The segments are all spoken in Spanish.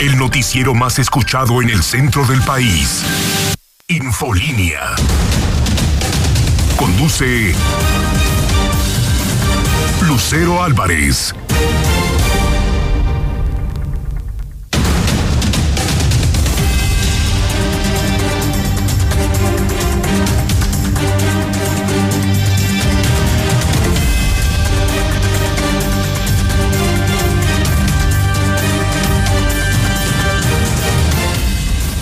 El noticiero más escuchado en el centro del país. Infolínea. Conduce Lucero Álvarez.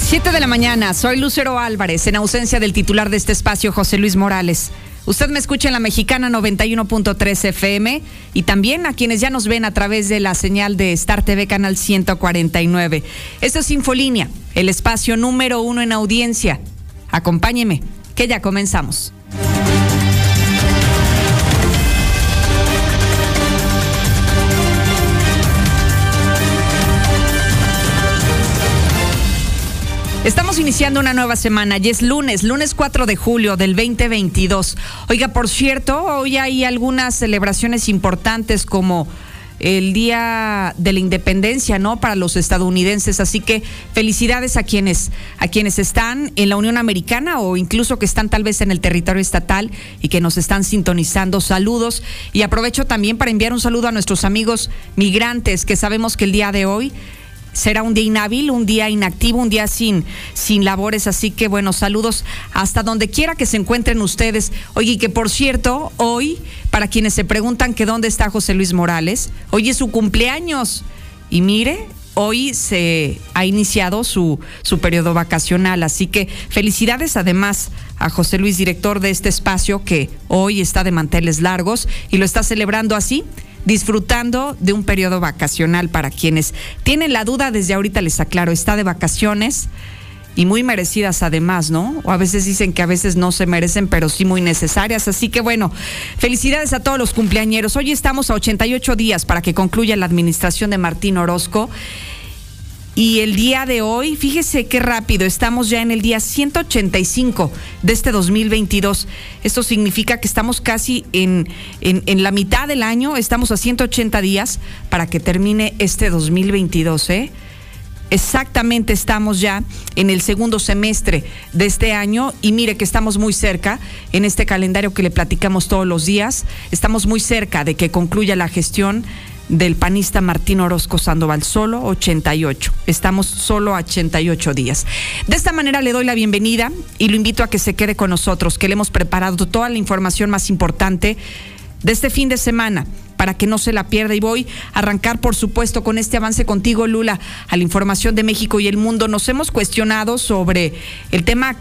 Siete de la mañana, soy Lucero Álvarez, en ausencia del titular de este espacio, José Luis Morales. Usted me escucha en la mexicana 91.3 FM y también a quienes ya nos ven a través de la señal de Star TV Canal 149. Esto es Infolínea, el espacio número uno en audiencia. Acompáñeme, que ya comenzamos. Estamos iniciando una nueva semana y es lunes, lunes 4 de julio del 2022. Oiga, por cierto, hoy hay algunas celebraciones importantes como el Día de la Independencia, ¿no? Para los estadounidenses, así que felicidades a quienes a quienes están en la Unión Americana o incluso que están tal vez en el territorio estatal y que nos están sintonizando. Saludos y aprovecho también para enviar un saludo a nuestros amigos migrantes que sabemos que el día de hoy será un día inhábil, un día inactivo, un día sin, sin labores. Así que bueno, saludos hasta donde quiera que se encuentren ustedes. Oye, que por cierto, hoy, para quienes se preguntan que dónde está José Luis Morales, hoy es su cumpleaños. Y mire, hoy se ha iniciado su, su periodo vacacional. Así que felicidades además a José Luis, director de este espacio, que hoy está de manteles largos y lo está celebrando así disfrutando de un periodo vacacional para quienes tienen la duda desde ahorita les aclaro, está de vacaciones y muy merecidas además, ¿no? O a veces dicen que a veces no se merecen, pero sí muy necesarias. Así que bueno, felicidades a todos los cumpleañeros. Hoy estamos a 88 días para que concluya la administración de Martín Orozco. Y el día de hoy, fíjese qué rápido, estamos ya en el día 185 de este 2022. Esto significa que estamos casi en, en, la mitad del año, estamos a 180 días para que termine este 2022, ¿eh? Exactamente estamos ya en el segundo semestre de este año y mire que estamos muy cerca en este calendario que le platicamos todos los días, estamos muy cerca de que concluya la gestión del panista Martín Orozco Sandoval, solo 88. Estamos solo a 88 días. De esta manera le doy la bienvenida y lo invito a que se quede con nosotros, que le hemos preparado toda la información más importante de este fin de semana para que no se la pierda. Y voy a arrancar, por supuesto, con este avance contigo, Lula, a la información de México y el mundo. Nos hemos cuestionado sobre el tema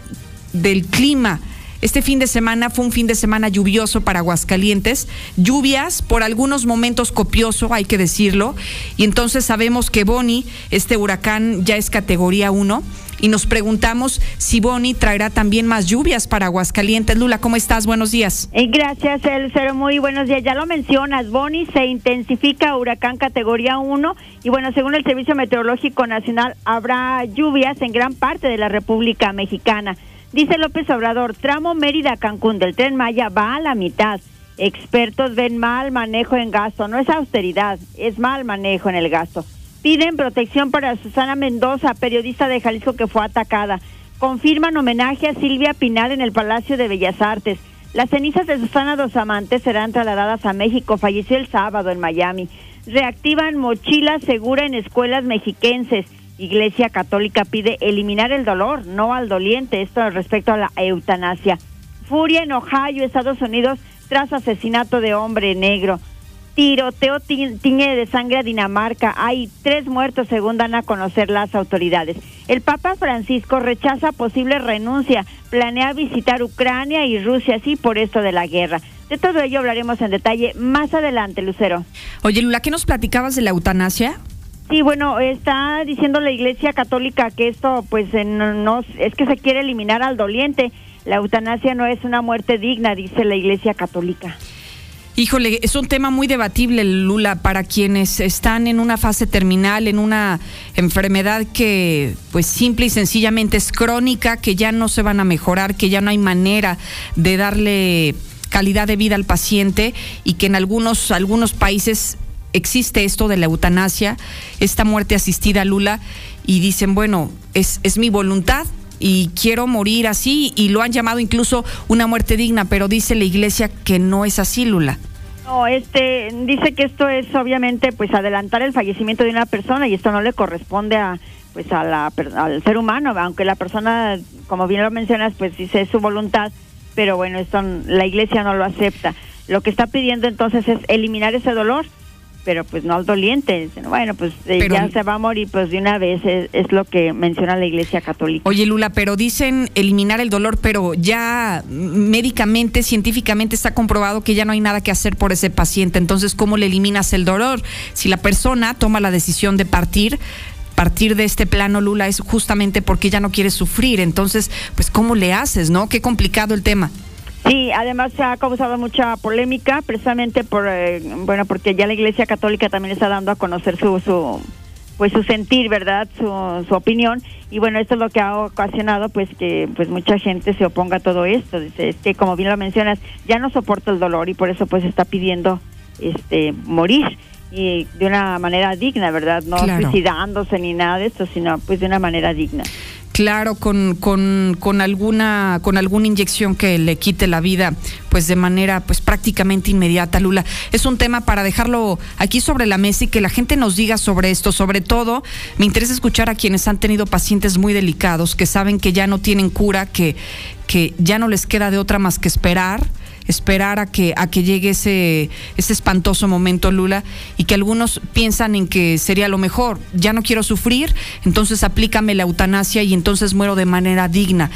del clima este fin de semana fue un fin de semana lluvioso para Aguascalientes, lluvias por algunos momentos copioso, hay que decirlo, y entonces sabemos que Boni, este huracán ya es categoría 1 y nos preguntamos si Boni traerá también más lluvias para Aguascalientes. Lula, ¿cómo estás? Buenos días. Eh, gracias, Cero. Muy buenos días. Ya lo mencionas, Boni se intensifica huracán categoría 1 y bueno, según el Servicio Meteorológico Nacional, habrá lluvias en gran parte de la República Mexicana. Dice López Obrador, tramo Mérida-Cancún del tren Maya va a la mitad. Expertos ven mal manejo en gasto. No es austeridad, es mal manejo en el gasto. Piden protección para Susana Mendoza, periodista de Jalisco que fue atacada. Confirman homenaje a Silvia Pinal en el Palacio de Bellas Artes. Las cenizas de Susana Dos Amantes serán trasladadas a México. Falleció el sábado en Miami. Reactivan mochila segura en escuelas mexiquenses. Iglesia Católica pide eliminar el dolor, no al doliente, esto respecto a la eutanasia. Furia en Ohio, Estados Unidos, tras asesinato de hombre negro. Tiroteo tiñe de sangre a Dinamarca. Hay tres muertos, según dan a conocer las autoridades. El Papa Francisco rechaza posible renuncia. Planea visitar Ucrania y Rusia, sí, por esto de la guerra. De todo ello hablaremos en detalle más adelante, Lucero. Oye, Lula, ¿qué nos platicabas de la eutanasia? Sí, bueno, está diciendo la Iglesia Católica que esto, pues, no, es que se quiere eliminar al doliente. La eutanasia no es una muerte digna, dice la Iglesia Católica. Híjole, es un tema muy debatible, Lula, para quienes están en una fase terminal, en una enfermedad que, pues, simple y sencillamente es crónica, que ya no se van a mejorar, que ya no hay manera de darle calidad de vida al paciente y que en algunos, algunos países existe esto de la eutanasia, esta muerte asistida, Lula, y dicen, bueno, es, es mi voluntad, y quiero morir así y lo han llamado incluso una muerte digna, pero dice la iglesia que no es así, Lula. No, este dice que esto es obviamente pues adelantar el fallecimiento de una persona y esto no le corresponde a pues a la, al ser humano, aunque la persona, como bien lo mencionas, pues dice es su voluntad, pero bueno, esto la iglesia no lo acepta. Lo que está pidiendo entonces es eliminar ese dolor pero pues no al doliente. Bueno, pues eh, ya se va a morir pues de una vez, es, lo que menciona la Iglesia Católica. Oye, Lula, pero dicen eliminar el dolor, pero ya médicamente, científicamente está comprobado que ya no hay nada que hacer por ese paciente. Entonces, ¿cómo le eliminas el dolor? Si la persona toma la decisión de partir, partir de este plano, Lula, es justamente porque ya no quiere sufrir. Entonces, pues, ¿cómo le haces, no? Qué complicado el tema. Sí, además se ha causado mucha polémica precisamente por eh, bueno porque ya la Iglesia Católica también está dando a conocer su, su pues su sentir, ¿verdad? Su, su opinión y bueno, esto es lo que ha ocasionado pues que pues mucha gente se oponga a todo esto. Dice, es que como bien lo mencionas, ya no soporta el dolor y por eso pues está pidiendo este morir y de una manera digna, ¿verdad? No suicidándose ni nada de esto, sino pues de una manera digna. Claro, con, con, con, alguna con alguna inyección que le quite la vida, pues de manera pues prácticamente inmediata, Lula. Es un tema para dejarlo aquí sobre la mesa y que la gente nos diga sobre esto. Sobre todo, me interesa escuchar a quienes han tenido pacientes muy delicados, que saben que ya no tienen cura, que, que ya no les queda de otra más que esperar esperar a que, a que llegue ese, ese espantoso momento, Lula, y que algunos piensan en que sería lo mejor. Ya no quiero sufrir, entonces aplícame la eutanasia y entonces muero de manera digna.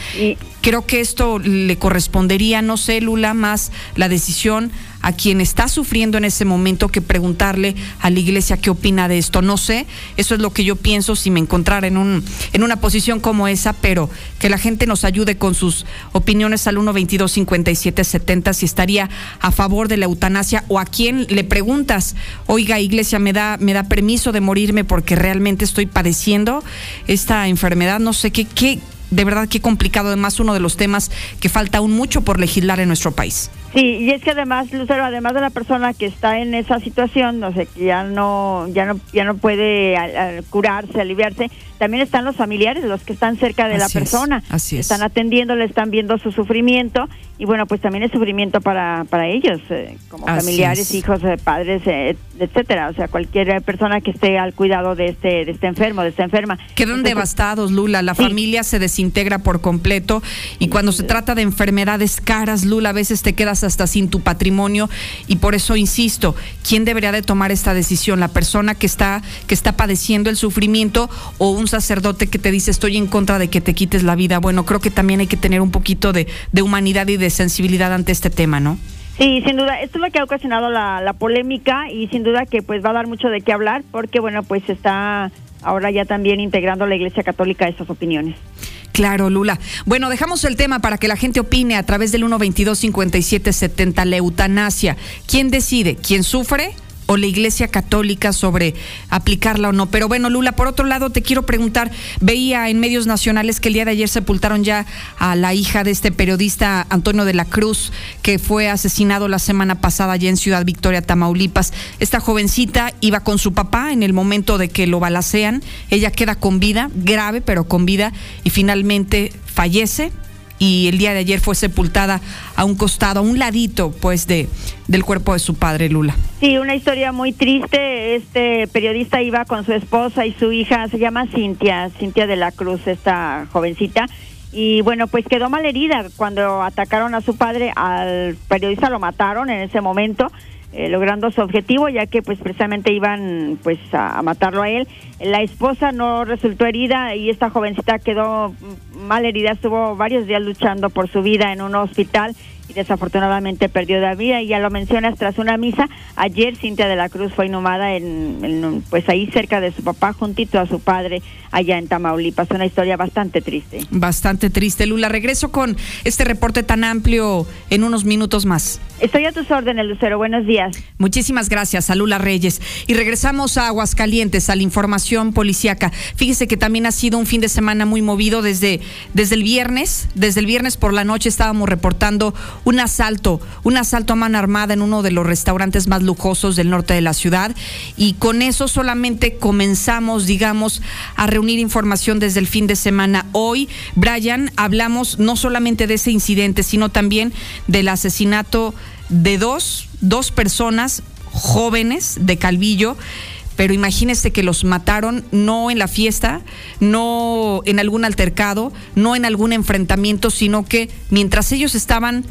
Creo que esto le correspondería, no sé, Lula, más la decisión a quien está sufriendo en ese momento que preguntarle a la iglesia qué opina de esto. No sé, eso es lo que yo pienso si me encontrara en, un, en una posición como esa, pero que la gente nos ayude con sus opiniones al 122 5770 si estaría a favor de la eutanasia o a quien le preguntas, oiga iglesia, ¿me da, me da permiso de morirme porque realmente estoy padeciendo esta enfermedad? No sé qué, qué de verdad qué complicado, además uno de los temas que falta aún mucho por legislar en nuestro país. Sí, y es que además, Lucero, además de la persona que está en esa situación, no sé, que ya no, ya no, ya no puede curarse, aliviarse, también están los familiares, los que están cerca de la persona, así es. están atendiéndole, están viendo su sufrimiento y bueno, pues también es sufrimiento para, para ellos, eh, como familiares, hijos, eh, padres, eh, etcétera, o sea, cualquier persona que esté al cuidado de este, de este enfermo, de esta enferma. Quedan devastados, Lula, la familia se desintegra por completo. Y cuando se trata de enfermedades caras, Lula, a veces te quedas hasta sin tu patrimonio. Y por eso insisto, ¿quién debería de tomar esta decisión? ¿La persona que está, que está padeciendo el sufrimiento o un sacerdote que te dice estoy en contra de que te quites la vida? Bueno, creo que también hay que tener un poquito de, humanidad y de sensibilidad ante este tema, ¿no? Sí, sin duda, esto es lo que ha ocasionado la, la, polémica y sin duda que pues va a dar mucho de qué hablar porque bueno, pues está ahora ya también integrando la Iglesia Católica estas opiniones. Claro, Lula. Bueno, dejamos el tema para que la gente opine a través del 122 5770 la eutanasia. ¿Quién decide? ¿Quién sufre? O la Iglesia Católica sobre aplicarla o no. Pero bueno, Lula, por otro lado, te quiero preguntar, veía en medios nacionales que el día de ayer sepultaron ya a la hija de este periodista Antonio de la Cruz, que fue asesinado la semana pasada allá en Ciudad Victoria, Tamaulipas. Esta jovencita iba con su papá en el momento de que lo balacean. Ella queda con vida, grave, pero con vida, y finalmente fallece y el día de ayer fue sepultada a un costado, a un ladito, pues, de del cuerpo de su padre, Lula. Sí, una historia muy triste. Este periodista iba con su esposa y su hija, se llama Cintia, Cintia de la Cruz, esta jovencita. Y bueno, pues quedó mal herida cuando atacaron a su padre, al periodista lo mataron en ese momento eh, logrando su objetivo, ya que pues precisamente iban pues a, matarlo a él. La esposa no resultó herida y esta jovencita quedó mal herida, estuvo varios días luchando por su vida en un hospital y desafortunadamente perdió la vida. Y ya lo mencionas, tras una misa, ayer Cintia de la Cruz fue inhumada en, pues ahí cerca de su papá, juntito a su padre, allá en Tamaulipas. Una historia bastante triste. Bastante triste, Lula. Regreso con este reporte tan amplio en unos minutos más. Estoy a tus órdenes, Lucero. Buenos días. Muchísimas gracias a Lula Reyes. Y regresamos a Aguascalientes, a la información policíaca. Fíjese que también ha sido un fin de semana muy movido desde desde el viernes, desde el viernes por la noche estábamos reportando un asalto, un asalto a mano armada en uno de los restaurantes más lujosos del norte de la ciudad y con eso solamente comenzamos, digamos, a reunir información desde el fin de semana. Hoy, Brian, hablamos no solamente de ese incidente, sino también del asesinato de dos, dos personas jóvenes de Calvillo pero imagínese que los mataron no en la fiesta, no en algún altercado, no en algún enfrentamiento, sino que mientras ellos estaban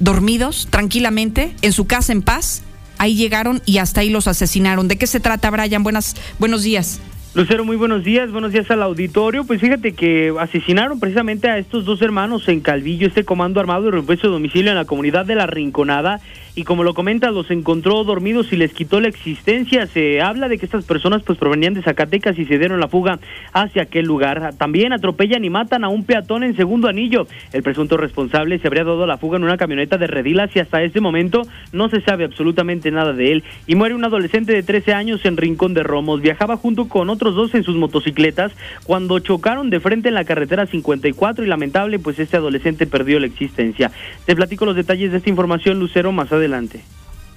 dormidos tranquilamente en su casa en paz, ahí llegaron y hasta ahí los asesinaron. ¿De qué se trata, Brian? Buenas, buenos días. Lucero, muy buenos días, buenos días al auditorio. Pues fíjate que asesinaron precisamente a estos dos hermanos en Calvillo, este comando armado y repuesto de domicilio en la comunidad de La Rinconada. Y como lo comenta, los encontró dormidos y les quitó la existencia. Se habla de que estas personas pues provenían de Zacatecas y se dieron la fuga hacia aquel lugar. También atropellan y matan a un peatón en segundo anillo. El presunto responsable se habría dado la fuga en una camioneta de Redilas y hasta este momento no se sabe absolutamente nada de él. Y muere un adolescente de 13 años en Rincón de Romos. Viajaba junto con otros otros dos en sus motocicletas cuando chocaron de frente en la carretera 54 y lamentable pues este adolescente perdió la existencia. Te platico los detalles de esta información, Lucero, más adelante.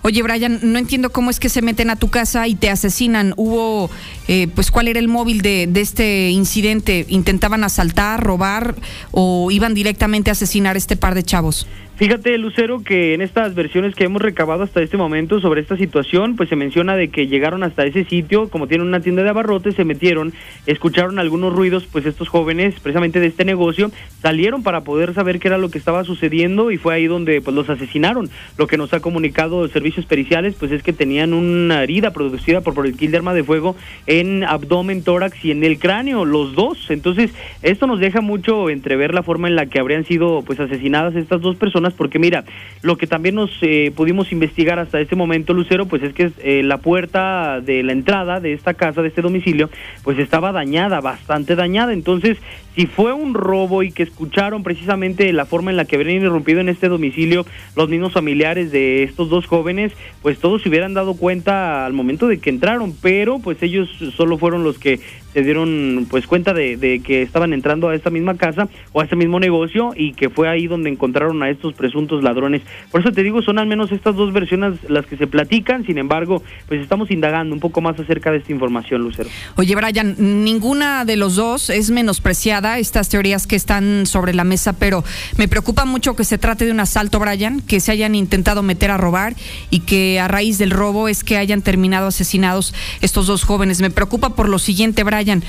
Oye, Brian, no entiendo cómo es que se meten a tu casa y te asesinan. Hubo, eh, pues, ¿cuál era el móvil de, de, este incidente? ¿Intentaban asaltar, robar o iban directamente a asesinar a este par de chavos? Fíjate, Lucero, que en estas versiones que hemos recabado hasta este momento sobre esta situación, pues se menciona de que llegaron hasta ese sitio, como tienen una tienda de abarrotes, se metieron, escucharon algunos ruidos, pues estos jóvenes, precisamente de este negocio, salieron para poder saber qué era lo que estaba sucediendo y fue ahí donde pues los asesinaron. Lo que nos ha comunicado servicios periciales, pues es que tenían una herida producida por proyectil de arma de fuego en abdomen, tórax y en el cráneo, los dos. Entonces, esto nos deja mucho entrever la forma en la que habrían sido pues asesinadas estas dos personas porque mira, lo que también nos eh, pudimos investigar hasta este momento, Lucero, pues es que eh, la puerta de la entrada de esta casa, de este domicilio, pues estaba dañada, bastante dañada. Entonces, si fue un robo y que escucharon precisamente la forma en la que habrían irrumpido en este domicilio los mismos familiares de estos dos jóvenes, pues todos se hubieran dado cuenta al momento de que entraron, pero pues ellos solo fueron los que se dieron pues cuenta de, de que estaban entrando a esta misma casa o a este mismo negocio y que fue ahí donde encontraron a estos presuntos ladrones. Por eso te digo, son al menos estas dos versiones las que se platican, sin embargo, pues estamos indagando un poco más acerca de esta información, Lucero. Oye, Brian, ninguna de los dos es menospreciada, estas teorías que están sobre la mesa, pero me preocupa mucho que se trate de un asalto, Brian, que se hayan intentado meter a robar y que a raíz del robo es que hayan terminado asesinados estos dos jóvenes. Me preocupa por lo siguiente, Brian.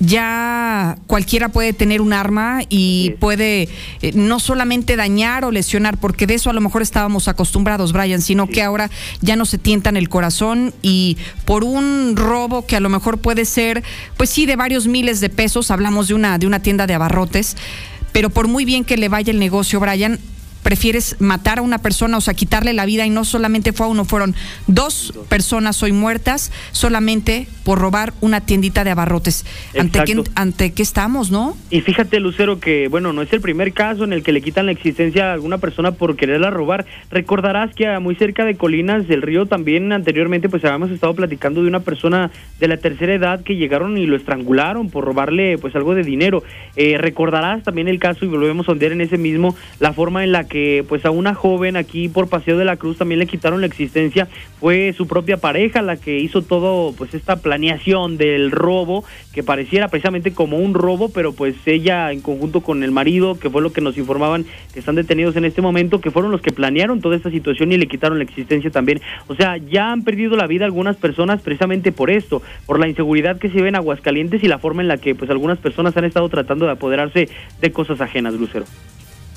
Ya cualquiera puede tener un arma y puede eh, no solamente dañar o lesionar, porque de eso a lo mejor estábamos acostumbrados, Brian, sino que ahora ya no se tientan el corazón y por un robo que a lo mejor puede ser, pues sí, de varios miles de pesos, hablamos de una, de una tienda de abarrotes, pero por muy bien que le vaya el negocio, Brian, prefieres matar a una persona, o sea, quitarle la vida y no solamente fue a uno, fueron dos personas hoy muertas solamente por robar una tiendita de abarrotes. ¿Ante qué, ¿Ante qué estamos, no? Y fíjate, Lucero, que bueno, no es el primer caso en el que le quitan la existencia a alguna persona por quererla robar. Recordarás que muy cerca de Colinas del Río también anteriormente pues habíamos estado platicando de una persona de la tercera edad que llegaron y lo estrangularon por robarle pues algo de dinero. Eh, recordarás también el caso y volvemos a ondear en ese mismo la forma en la que pues a una joven aquí por Paseo de la Cruz también le quitaron la existencia, fue su propia pareja la que hizo todo pues esta planeación del robo que pareciera precisamente como un robo, pero pues ella en conjunto con el marido, que fue lo que nos informaban que están detenidos en este momento, que fueron los que planearon toda esta situación y le quitaron la existencia también. O sea, ya han perdido la vida algunas personas precisamente por esto, por la inseguridad que se ve en Aguascalientes y la forma en la que pues algunas personas han estado tratando de apoderarse de cosas ajenas, Lucero.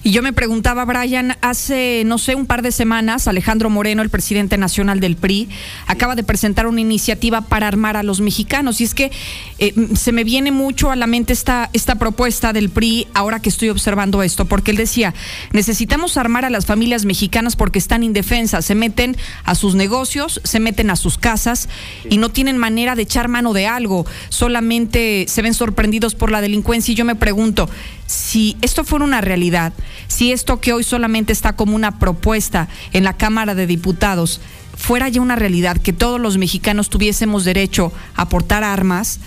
Y yo me preguntaba, Brian, hace, no sé, un par de semanas, Alejandro Moreno, el presidente nacional del PRI, acaba de presentar una iniciativa para armar a los mexicanos. Y es que eh, se me viene mucho a la mente esta, esta propuesta del PRI ahora que estoy observando esto, porque él decía, necesitamos armar a las familias mexicanas porque están indefensas, se meten a sus negocios, se meten a sus casas y no tienen manera de echar mano de algo, solamente se ven sorprendidos por la delincuencia. Y yo me pregunto, si esto fuera una realidad, si esto que hoy solamente está como una propuesta en la Cámara de Diputados fuera ya una realidad, que todos los mexicanos tuviésemos derecho a portar armas,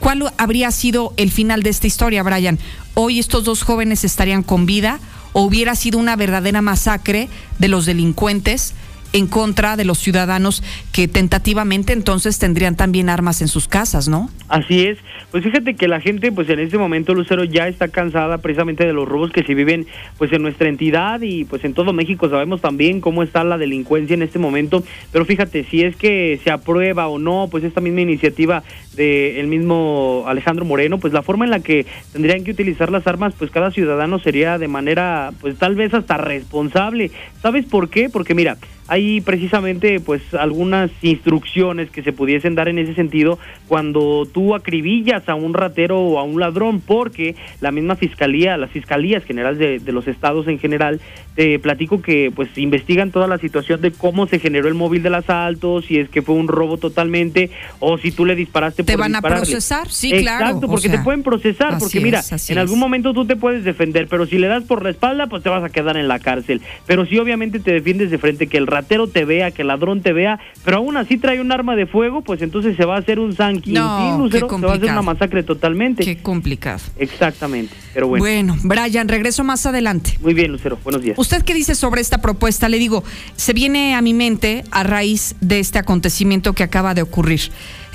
¿cuál habría sido el final de esta historia, Brian? Hoy estos dos jóvenes estarían con vida o hubiera sido una verdadera masacre de los delincuentes en contra de los ciudadanos que tentativamente entonces tendrían también armas en sus casas, ¿no? Así es. Pues fíjate que la gente, pues en este momento, Lucero, ya está cansada precisamente de los robos que se viven, pues en nuestra entidad y pues en todo México. Sabemos también cómo está la delincuencia en este momento. Pero fíjate, si es que se aprueba o no, pues esta misma iniciativa del el mismo Alejandro Moreno, pues la forma en la que tendrían que utilizar las armas, pues cada ciudadano sería de manera, pues tal vez hasta responsable. ¿Sabes por qué? Porque mira, hay precisamente pues algunas instrucciones que se pudiesen dar en ese sentido cuando tú acribillas a un ratero o a un ladrón porque la misma fiscalía, las fiscalías generales de, de los estados en general, te platico que pues investigan toda la situación de cómo se generó el móvil del asalto, si es que fue un robo totalmente o si tú le disparaste ¿Te van a procesar? Sí, claro. Exacto, porque te pueden procesar, porque mira, en algún momento tú te puedes defender, pero si le das por la espalda, pues te vas a quedar en la cárcel. Pero si obviamente te defiendes de frente que el ratero te vea, que el ladrón te vea, pero aún así trae un arma de fuego, pues entonces se va a hacer un no, se va a hacer una masacre totalmente. Qué complicado. Exactamente, pero bueno. Bueno, Brian, regreso más adelante. Muy bien, Lucero, buenos días. ¿Usted qué dice sobre esta propuesta? Le digo, se viene a mi mente a raíz de este acontecimiento que acaba de ocurrir.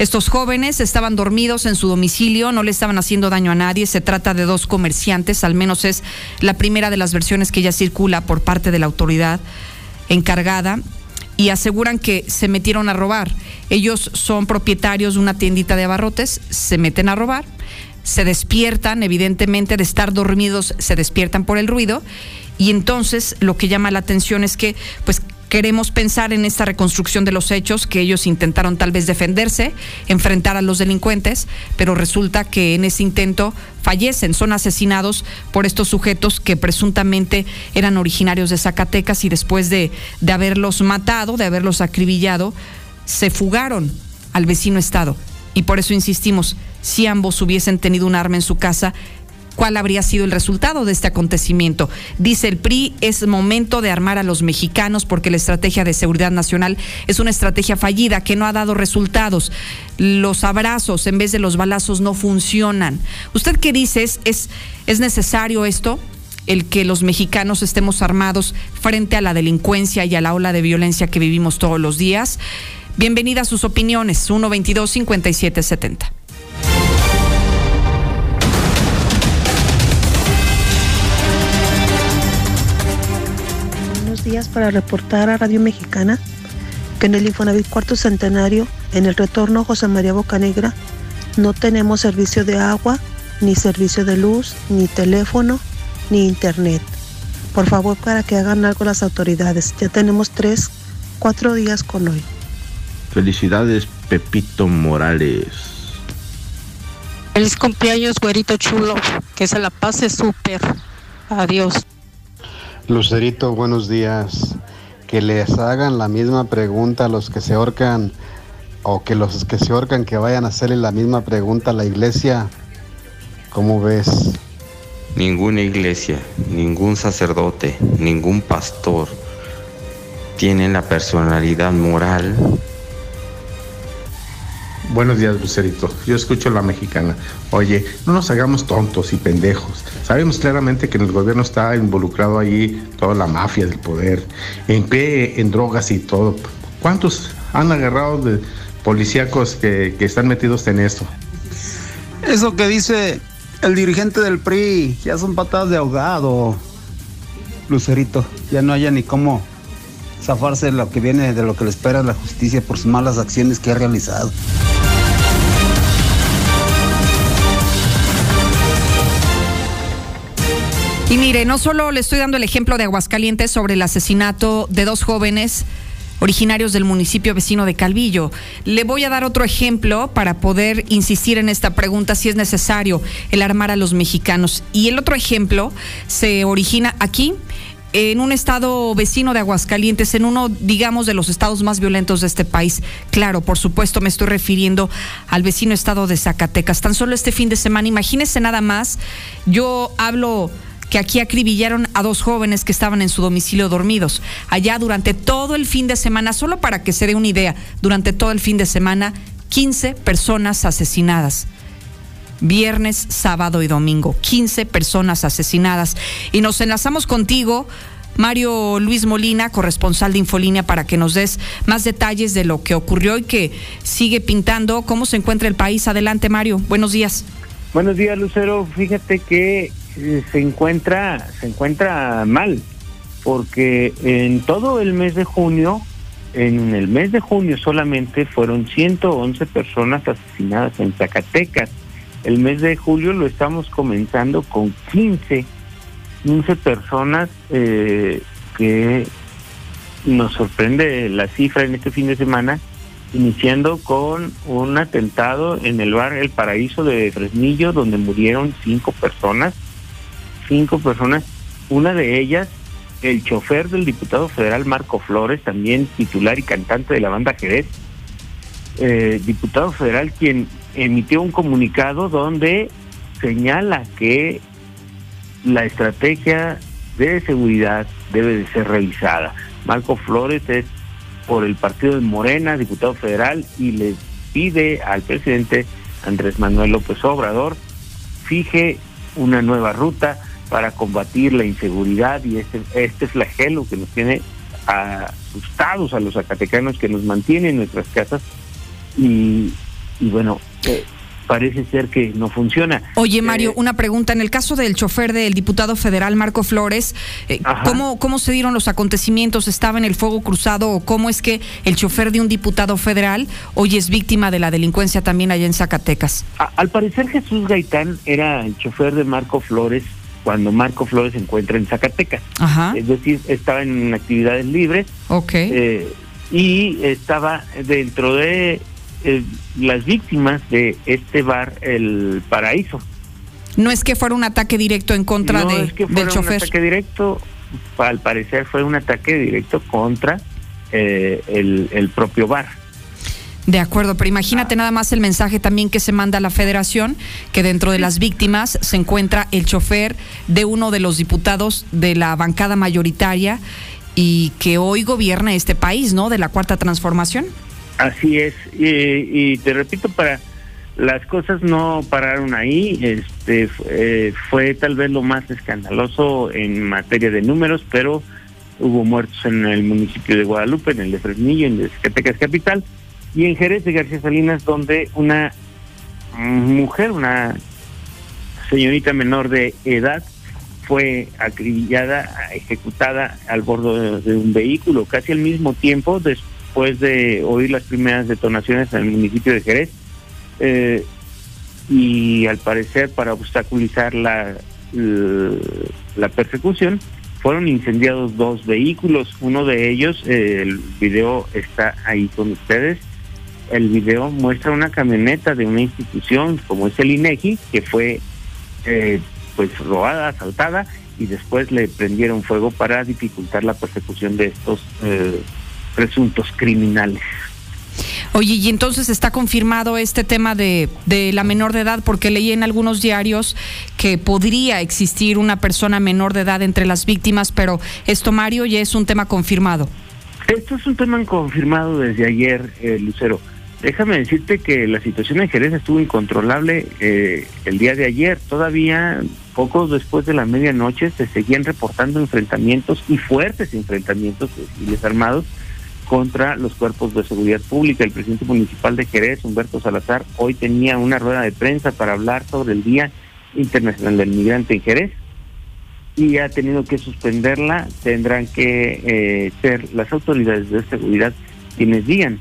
Estos jóvenes estaban dormidos en su domicilio, no le estaban haciendo daño a nadie. Se trata de dos comerciantes, al menos es la primera de las versiones que ya circula por parte de la autoridad encargada y aseguran que se metieron a robar. Ellos son propietarios de una tiendita de abarrotes, se meten a robar, se despiertan, evidentemente de estar dormidos, se despiertan por el ruido y entonces lo que llama la atención es que pues queremos pensar en esta reconstrucción de los hechos, que ellos intentaron tal vez defenderse, enfrentar a los delincuentes, pero resulta que en ese intento fallecen, son asesinados por estos sujetos que presuntamente eran originarios de Zacatecas y después de, de haberlos matado, de haberlos acribillado, se fugaron al vecino estado. Y por eso insistimos, si ambos hubiesen tenido un arma en su casa, cuál habría sido el resultado de este acontecimiento. Dice el PRI, es momento de armar a los mexicanos porque la estrategia de seguridad nacional es una estrategia fallida que no ha dado resultados. Los abrazos en vez de los balazos no funcionan. ¿Usted qué dice? ¿Es, es, necesario esto? el que los mexicanos estemos armados frente a la delincuencia y a la ola de violencia que vivimos todos los días. Bienvenida a sus opiniones, 122 5770. Días para reportar a Radio Mexicana que en el Infonavit Cuarto Centenario, en el retorno José María Bocanegra, no tenemos servicio de agua, ni servicio de luz, ni teléfono, ni internet. Por favor, para que hagan algo las autoridades. Ya tenemos tres, cuatro días con hoy. Felicidades, Pepito Morales. Feliz cumpleaños, güerito chulo. Que se la pase súper. Adiós. Lucerito, buenos días. Que les hagan la misma pregunta a los que se ahorcan o que los que se ahorcan que vayan a hacerle la misma pregunta a la iglesia. ¿Cómo ves? Ninguna iglesia, ningún sacerdote, ningún pastor tiene la personalidad moral Buenos días, Lucerito. Yo escucho la mexicana. Oye, no nos hagamos tontos y pendejos. Sabemos claramente que en el gobierno está involucrado ahí toda la mafia del poder, en qué, en drogas y todo. ¿Cuántos han agarrado de policíacos que, que están metidos en esto? Eso que dice el dirigente del PRI, ya son patadas de ahogado. Lucerito, ya no haya ni cómo zafarse de lo que viene, de lo que le espera la justicia por sus malas acciones que ha realizado. Y mire, no solo le estoy dando el ejemplo de Aguascalientes sobre el asesinato de dos jóvenes originarios del municipio vecino de Calvillo. Le voy a dar otro ejemplo para poder insistir en esta pregunta si es necesario el armar a los mexicanos. Y el otro ejemplo se origina aquí en un estado vecino de Aguascalientes, en uno, digamos, de los estados más violentos de este país. Claro, por supuesto, me estoy refiriendo al vecino estado de Zacatecas. Tan solo este fin de semana, imagínese nada más, yo hablo que aquí acribillaron a dos jóvenes que estaban en su domicilio dormidos. Allá durante todo el fin de semana, solo para que se dé una idea, durante todo el fin de semana, 15 personas asesinadas. viernes, sábado y domingo. 15 personas asesinadas. Y nos enlazamos contigo. Mario Luis Molina, corresponsal de Infolínea, para que nos des más detalles de lo que ocurrió y que sigue pintando. ¿Cómo se encuentra el país? Adelante, Mario. Buenos días. Buenos días, Lucero. Fíjate que eh, se encuentra se encuentra mal porque en todo el mes de junio, en el mes de junio solamente fueron 111 personas asesinadas en Zacatecas. El mes de julio lo estamos comenzando con 15, 15 personas eh, que nos sorprende la cifra en este fin de semana, iniciando con un atentado en el bar El Paraíso de Fresnillo, donde murieron cinco personas, cinco personas, una de ellas el chofer del diputado federal Marco Flores, también titular y cantante de la banda Jerez, eh, diputado federal quien emitió un comunicado donde señala que la estrategia de seguridad debe de ser revisada. Marco Flores es por el partido de Morena, diputado federal, y le pide al presidente Andrés Manuel López Obrador fije una nueva ruta para combatir la inseguridad y este, este flagelo que nos tiene asustados a los zacatecanos, que nos mantiene en nuestras casas. Y, bueno, eh, parece ser que no funciona. Oye, Mario, eh, una pregunta. En el caso del chofer del diputado federal Marco Flores, eh, ¿cómo, ¿cómo se dieron los acontecimientos? ¿Estaba en el fuego cruzado o cómo es que el chofer de un diputado federal hoy es víctima de la delincuencia también allá en Zacatecas? al parecer Jesús Gaitán era el chofer de Marco Flores cuando Marco Flores se encuentra en Zacatecas. Es decir, estaba en actividades libres. Eh, y estaba dentro de eh, las víctimas de este bar, el Paraíso. No es que fuera un ataque directo en contra de, es que fuera un ataque directo, al parecer fue un ataque directo contra eh, el, el propio bar. De acuerdo, pero imagínate nada más el mensaje también que se manda a la federación, que dentro de las víctimas se encuentra el chofer de uno de los diputados de la bancada mayoritaria y que hoy gobierna este país, ¿no? De la cuarta transformación. Así es, y, te repito, para las cosas no pararon ahí, este eh, fue tal vez lo más escandaloso en materia de números, pero hubo muertos en el municipio de Guadalupe, en el de Fresnillo, en el de Zacatecas Capital, y en Jerez de García Salinas, donde una mujer, una señorita menor de edad, fue acribillada, ejecutada al bordo de, un vehículo, casi al mismo tiempo después de oír las primeras detonaciones en el municipio de Jerez. Eh, y al parecer para obstaculizar la, la persecución fueron incendiados dos vehículos, uno de ellos, eh, el video está ahí con ustedes, el video muestra una camioneta de una institución como es el INEGI, que fue eh, pues robada, asaltada, y después le prendieron fuego para dificultar la persecución de estos eh, presuntos criminales. Oye, y entonces está confirmado este tema de, de, la menor de edad, porque leí en algunos diarios que podría existir una persona menor de edad entre las víctimas, pero esto, Mario, ya es un tema confirmado. Esto es un tema confirmado desde ayer, eh, Lucero. Déjame decirte que la situación en Jerez estuvo incontrolable eh, el día de ayer. Todavía, pocos después de la medianoche, se seguían reportando enfrentamientos y fuertes enfrentamientos de civiles armados contra los cuerpos de seguridad pública. El presidente municipal de Jerez, Humberto Salazar, hoy tenía una rueda de prensa para hablar sobre el Día Internacional del Migrante en Jerez y ha tenido que suspenderla. Tendrán que eh, ser las autoridades de seguridad quienes digan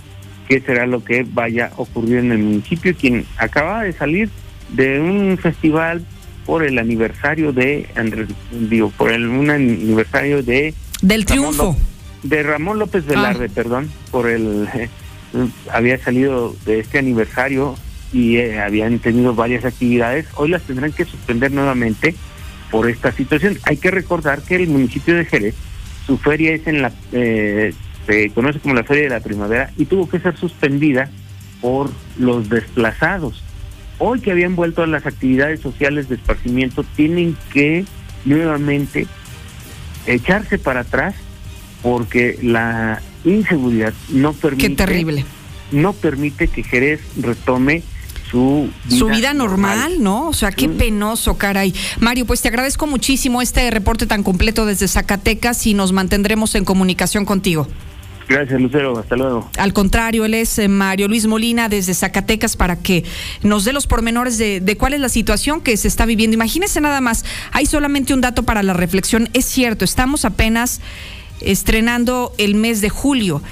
qué será lo que vaya a ocurrir en el municipio, quien acaba de salir de un festival por el aniversario de Andrés, digo, por el, un aniversario de del triunfo de Ramón López Velarde, ah. perdón, por el había salido de este aniversario y eh, habían tenido varias actividades, hoy las tendrán que suspender nuevamente por esta situación. Hay que recordar que el municipio de Jerez, su feria es en la eh, se conoce como la Feria de la Primavera y tuvo que ser suspendida por los desplazados. Hoy que habían vuelto a las actividades sociales de esparcimiento, tienen que nuevamente echarse para atrás porque la inseguridad no permite terrible. no permite que Jerez retome su vida, su vida normal, ¿no? O sea, qué penoso, caray. Mario, pues te agradezco muchísimo este reporte tan completo desde Zacatecas y nos mantendremos en comunicación contigo. Gracias, Lucero. Hasta luego. Al contrario, él es eh, Mario Luis Molina desde Zacatecas para que nos dé los pormenores de, de, cuál es la situación que se está viviendo. Imagínense nada más, hay solamente un dato para la reflexión. Es cierto, estamos apenas estrenando el mes de julio.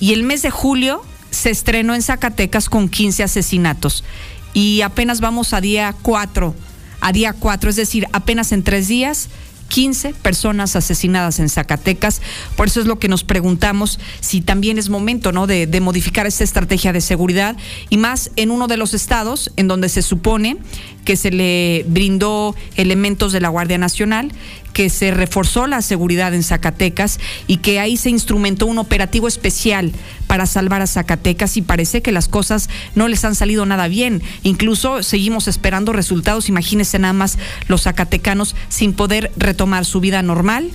Y el mes de julio se estrenó en Zacatecas con 15 asesinatos. Y apenas vamos a día 4, a día 4, es decir, apenas en tres días 15 personas asesinadas en Zacatecas. Por eso es lo que nos preguntamos si también es momento ¿no? de, de, modificar esta estrategia de seguridad y más en uno de los estados en donde se supone que se le brindó elementos de la Guardia Nacional, que se reforzó la seguridad en Zacatecas y que ahí se instrumentó un operativo especial para salvar a Zacatecas y parece que las cosas no les han salido nada bien. Incluso seguimos esperando resultados. Imagínense nada más los zacatecanos sin poder retomar su vida normal.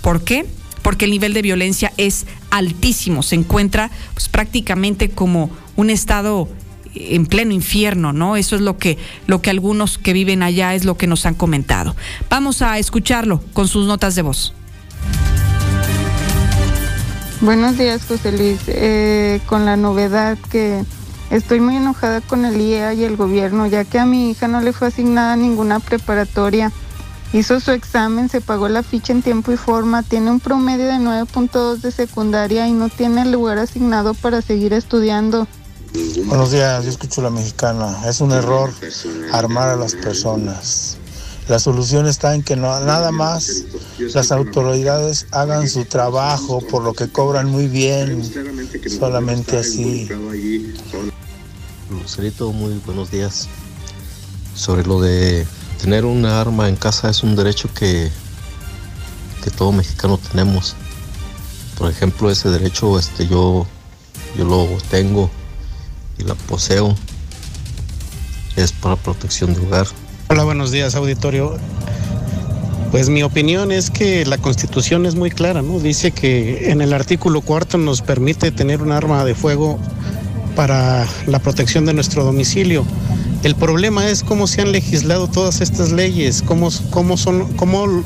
¿Por qué? Porque el nivel de violencia es altísimo. Se encuentra pues, prácticamente como un estado en pleno infierno, ¿no? Eso es lo que, lo que algunos que viven allá es lo que nos han comentado. Vamos a escucharlo con sus notas de voz. Buenos días, José Luis. Eh, con la novedad que estoy muy enojada con el IEA y el gobierno, ya que a mi hija no le fue asignada ninguna preparatoria. Hizo su examen, se pagó la ficha en tiempo y forma, tiene un promedio de 9.2 de secundaria y no tiene el lugar asignado para seguir estudiando. Buenos días, yo escucho la mexicana. Es un error armar a las personas. La solución está en que no, nada más las autoridades hagan su trabajo por lo que cobran muy bien, solamente así. Lucerito, muy buenos días. Sobre lo de tener una arma en casa es un derecho que, que todo mexicano tenemos. Por ejemplo, ese derecho este, yo, yo lo tengo y la poseo. Es para protección de hogar. Hola, buenos días, auditorio. Pues mi opinión es que la constitución es muy clara, ¿no? Dice que en el artículo cuarto nos permite tener un arma de fuego para la protección de nuestro domicilio. El problema es cómo se han legislado todas estas leyes, cómo, cómo son, cómo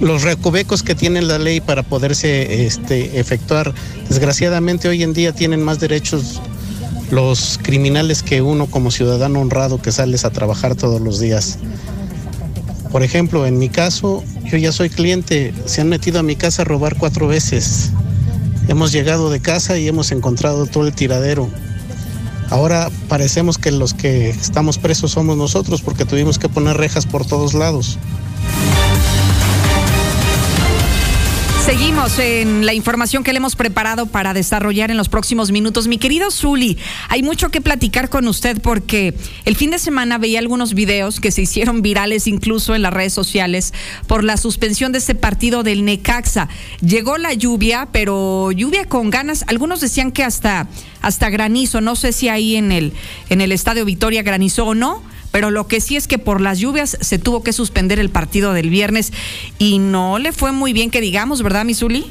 los recovecos que tiene la ley para poderse este, efectuar. Desgraciadamente hoy en día tienen más derechos los criminales que uno como ciudadano honrado que sales a trabajar todos los días. Por ejemplo, en mi caso, yo ya soy cliente, se han metido a mi casa a robar cuatro veces. Hemos llegado de casa y hemos encontrado todo el tiradero. Ahora parecemos que los que estamos presos somos nosotros porque tuvimos que poner rejas por todos lados. Seguimos en la información que le hemos preparado para desarrollar en los próximos minutos. Mi querido Zuli, hay mucho que platicar con usted porque el fin de semana veía algunos videos que se hicieron virales incluso en las redes sociales por la suspensión de este partido del Necaxa. Llegó la lluvia, pero lluvia con ganas. Algunos decían que hasta, hasta granizo. No sé si ahí en el, en el Estadio Victoria granizó o no pero lo que sí es que por las lluvias se tuvo que suspender el partido del viernes y no le fue muy bien que digamos, ¿verdad, Misuli?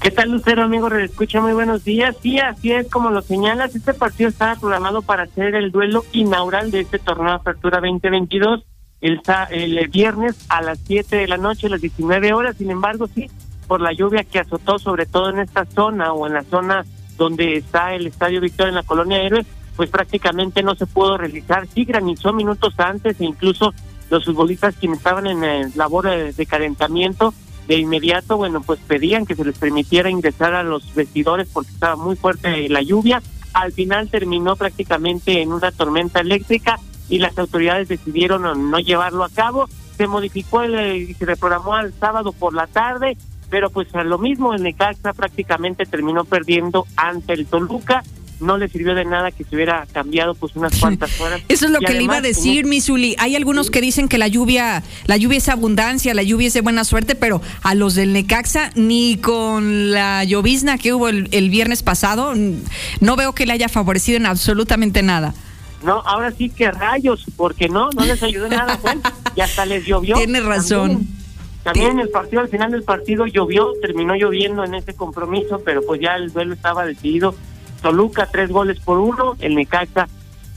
¿Qué tal, Lucero, amigo? Escucha, muy buenos días. Sí, así es como lo señalas. Este partido estaba programado para ser el duelo inaugural de este torneo Apertura 2022 el, el viernes a las 7 de la noche, a las 19 horas. Sin embargo, sí, por la lluvia que azotó, sobre todo en esta zona o en la zona donde está el Estadio Victoria en la Colonia Héroes, pues prácticamente no se pudo realizar. Sí granizó minutos antes e incluso los futbolistas quienes estaban en el labor de calentamiento de inmediato, bueno, pues pedían que se les permitiera ingresar a los vestidores porque estaba muy fuerte la lluvia. Al final terminó prácticamente en una tormenta eléctrica y las autoridades decidieron no llevarlo a cabo. Se modificó y se reprogramó al sábado por la tarde, pero pues a lo mismo el Necaxa prácticamente terminó perdiendo ante el Toluca no le sirvió de nada que se hubiera cambiado pues unas cuantas horas. Eso es lo que le iba a decir, Misuli. Hay algunos que dicen que la lluvia, la lluvia es abundancia, la lluvia es de buena suerte, pero a los del Necaxa ni con la llovizna que hubo el, el viernes pasado, no veo que le haya favorecido en absolutamente nada. No, ahora sí que rayos, porque no, no les ayudó nada, bueno, y hasta les llovió. Tiene razón. También, el partido, al final del partido llovió, terminó lloviendo en ese compromiso, pero pues ya el duelo estaba decidido Toluca tres goles por uno, el Necaxa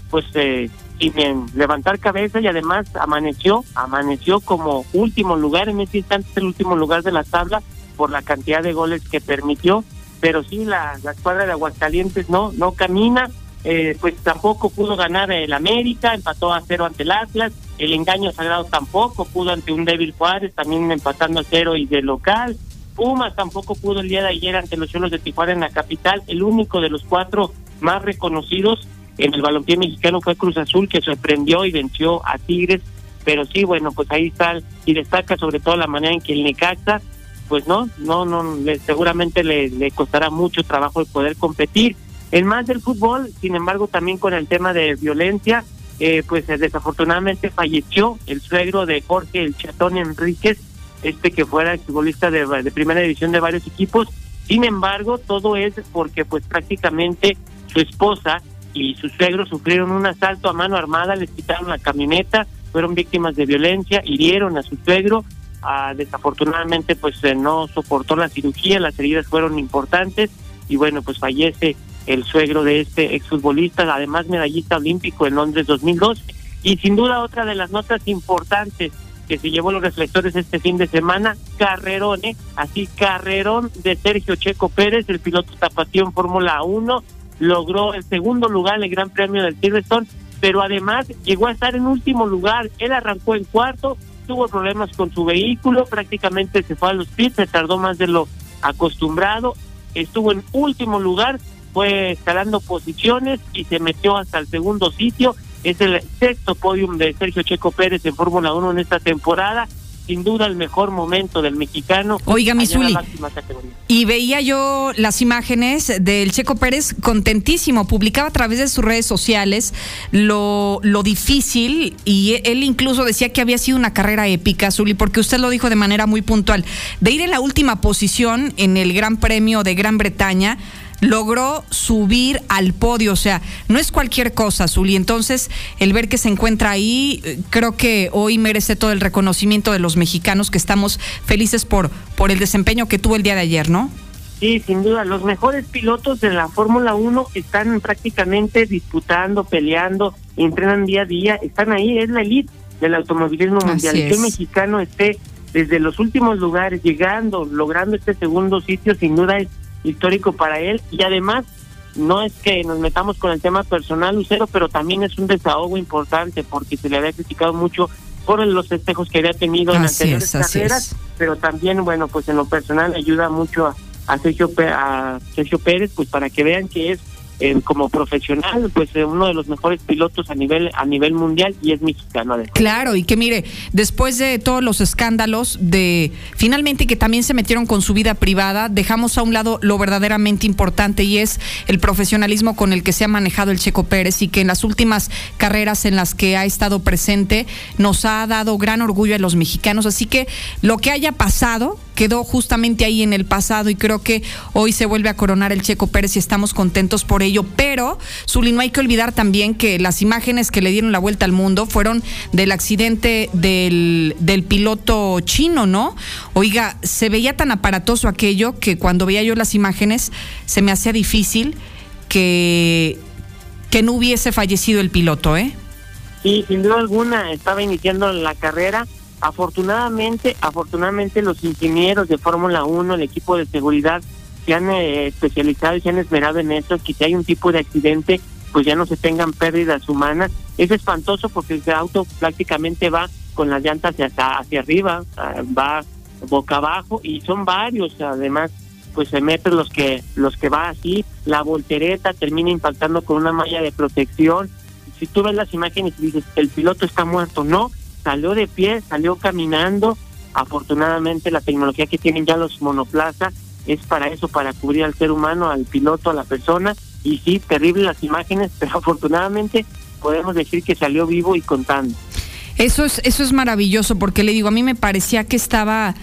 pues eh, sin levantar cabeza y además amaneció, amaneció como último lugar, en este instante el último lugar de la tabla por la cantidad de goles que permitió, pero sí la, la escuadra de Aguascalientes no, no camina, eh, pues tampoco pudo ganar el América, empató a cero ante el Atlas, el engaño sagrado tampoco pudo ante un débil Juárez, también empatando a cero y de local, Pumas tampoco pudo el día de ayer ante los Cholos de Tijuana en la capital, el único de los cuatro más reconocidos en el balompié mexicano fue Cruz Azul que sorprendió y venció a Tigres, pero sí, bueno, pues ahí está y destaca sobre todo la manera en que el Necaxa, pues no, no, no, le, seguramente le, costará mucho trabajo el poder competir. En más del fútbol, sin embargo, también con el tema de violencia, eh, pues desafortunadamente falleció el suegro de Jorge el Chatón Enríquez, este que fuera futbolista de, primera división de varios equipos. Sin embargo, todo es porque pues prácticamente su esposa y su suegro sufrieron un asalto a mano armada, les quitaron la camioneta, fueron víctimas de violencia, hirieron a su suegro, ah, desafortunadamente pues eh, no soportó la cirugía, las heridas fueron importantes y bueno pues fallece el suegro de este exfutbolista, además medallista olímpico en Londres 2002 y sin duda otra de las notas importantes que se llevó los reflectores este fin de semana, carrerón, ¿eh? así carrerón de Sergio Checo Pérez, el piloto tapatío en Fórmula 1, logró el segundo lugar en el Gran Premio del Silverstone, pero además llegó a estar en último lugar. Él arrancó en cuarto, tuvo problemas con su vehículo, prácticamente se fue a los pits, se tardó más de lo acostumbrado, estuvo en último lugar, fue escalando posiciones y se metió hasta el segundo sitio. Es el sexto podium de Sergio Checo Pérez en Fórmula 1 en esta temporada sin duda el mejor momento del mexicano. Oiga, Misuli. Y veía yo las imágenes del Checo Pérez contentísimo, publicaba a través de sus redes sociales lo, lo difícil y él incluso decía que había sido una carrera épica, Zuli, porque usted lo dijo de manera muy puntual, de ir en la última posición en el Gran Premio de Gran Bretaña logró subir al podio, o sea, no es cualquier cosa, Zuli. Entonces, el ver que se encuentra ahí, eh, creo que hoy merece todo el reconocimiento de los mexicanos que estamos felices por, por el desempeño que tuvo el día de ayer, ¿no? Sí, sin duda, los mejores pilotos de la Fórmula 1 están prácticamente disputando, peleando, entrenan día a día, están ahí, es la elite del automovilismo mundial. Que mexicano esté desde los últimos lugares, llegando, logrando este segundo sitio, sin duda es histórico para él. Y además no es que nos metamos con el tema personal, Lucero, pero también es un desahogo importante porque se le había criticado mucho por los festejos que había tenido en anteriores carreras, pero también, bueno, pues en lo personal ayuda mucho a, a Sergio, a Sergio Pérez, pues para que vean que es eh, como profesional, pues eh, uno de los mejores pilotos a nivel a nivel mundial y es mexicano además. Claro, y que mire, después de todos los escándalos de finalmente que también se metieron con su vida privada, dejamos a un lado lo verdaderamente importante y es el profesionalismo con el que se ha manejado el Checo Pérez y que en las últimas carreras en las que ha estado presente nos ha dado gran orgullo a los mexicanos, así que lo que haya pasado quedó justamente ahí en el pasado y creo que hoy se vuelve a coronar el Checo Pérez y estamos contentos por Pero, Zuli, no hay que olvidar también que las imágenes que le dieron la vuelta al mundo fueron del accidente del, del piloto chino, ¿no? Oiga, se veía tan aparatoso aquello que cuando veía yo las imágenes se me hacía difícil que, que no hubiese fallecido el piloto, ¿eh? Sí, sin duda alguna, estaba iniciando la carrera Afortunadamente, afortunadamente los ingenieros de Fórmula 1, el equipo de seguridad, se han eh, especializado y se han esmerado en esto, que si hay un tipo de accidente, pues ya no se tengan pérdidas humanas. Es espantoso porque el auto prácticamente va con las llantas hacia, hacia arriba, ah, va boca abajo y son varios, además pues se meten los que los que va así, la voltereta termina impactando con una malla de protección. Si tú ves las imágenes y dices, el piloto está muerto, no, salió de pie, salió caminando. Afortunadamente la tecnología que tienen ya los monoplazas es para eso, para cubrir al ser humano, al piloto, a la persona. Y sí, terribles las imágenes, pero afortunadamente podemos decir que salió vivo y contando. Eso es, eso es maravilloso, porque le digo, a mí me parecía que estaba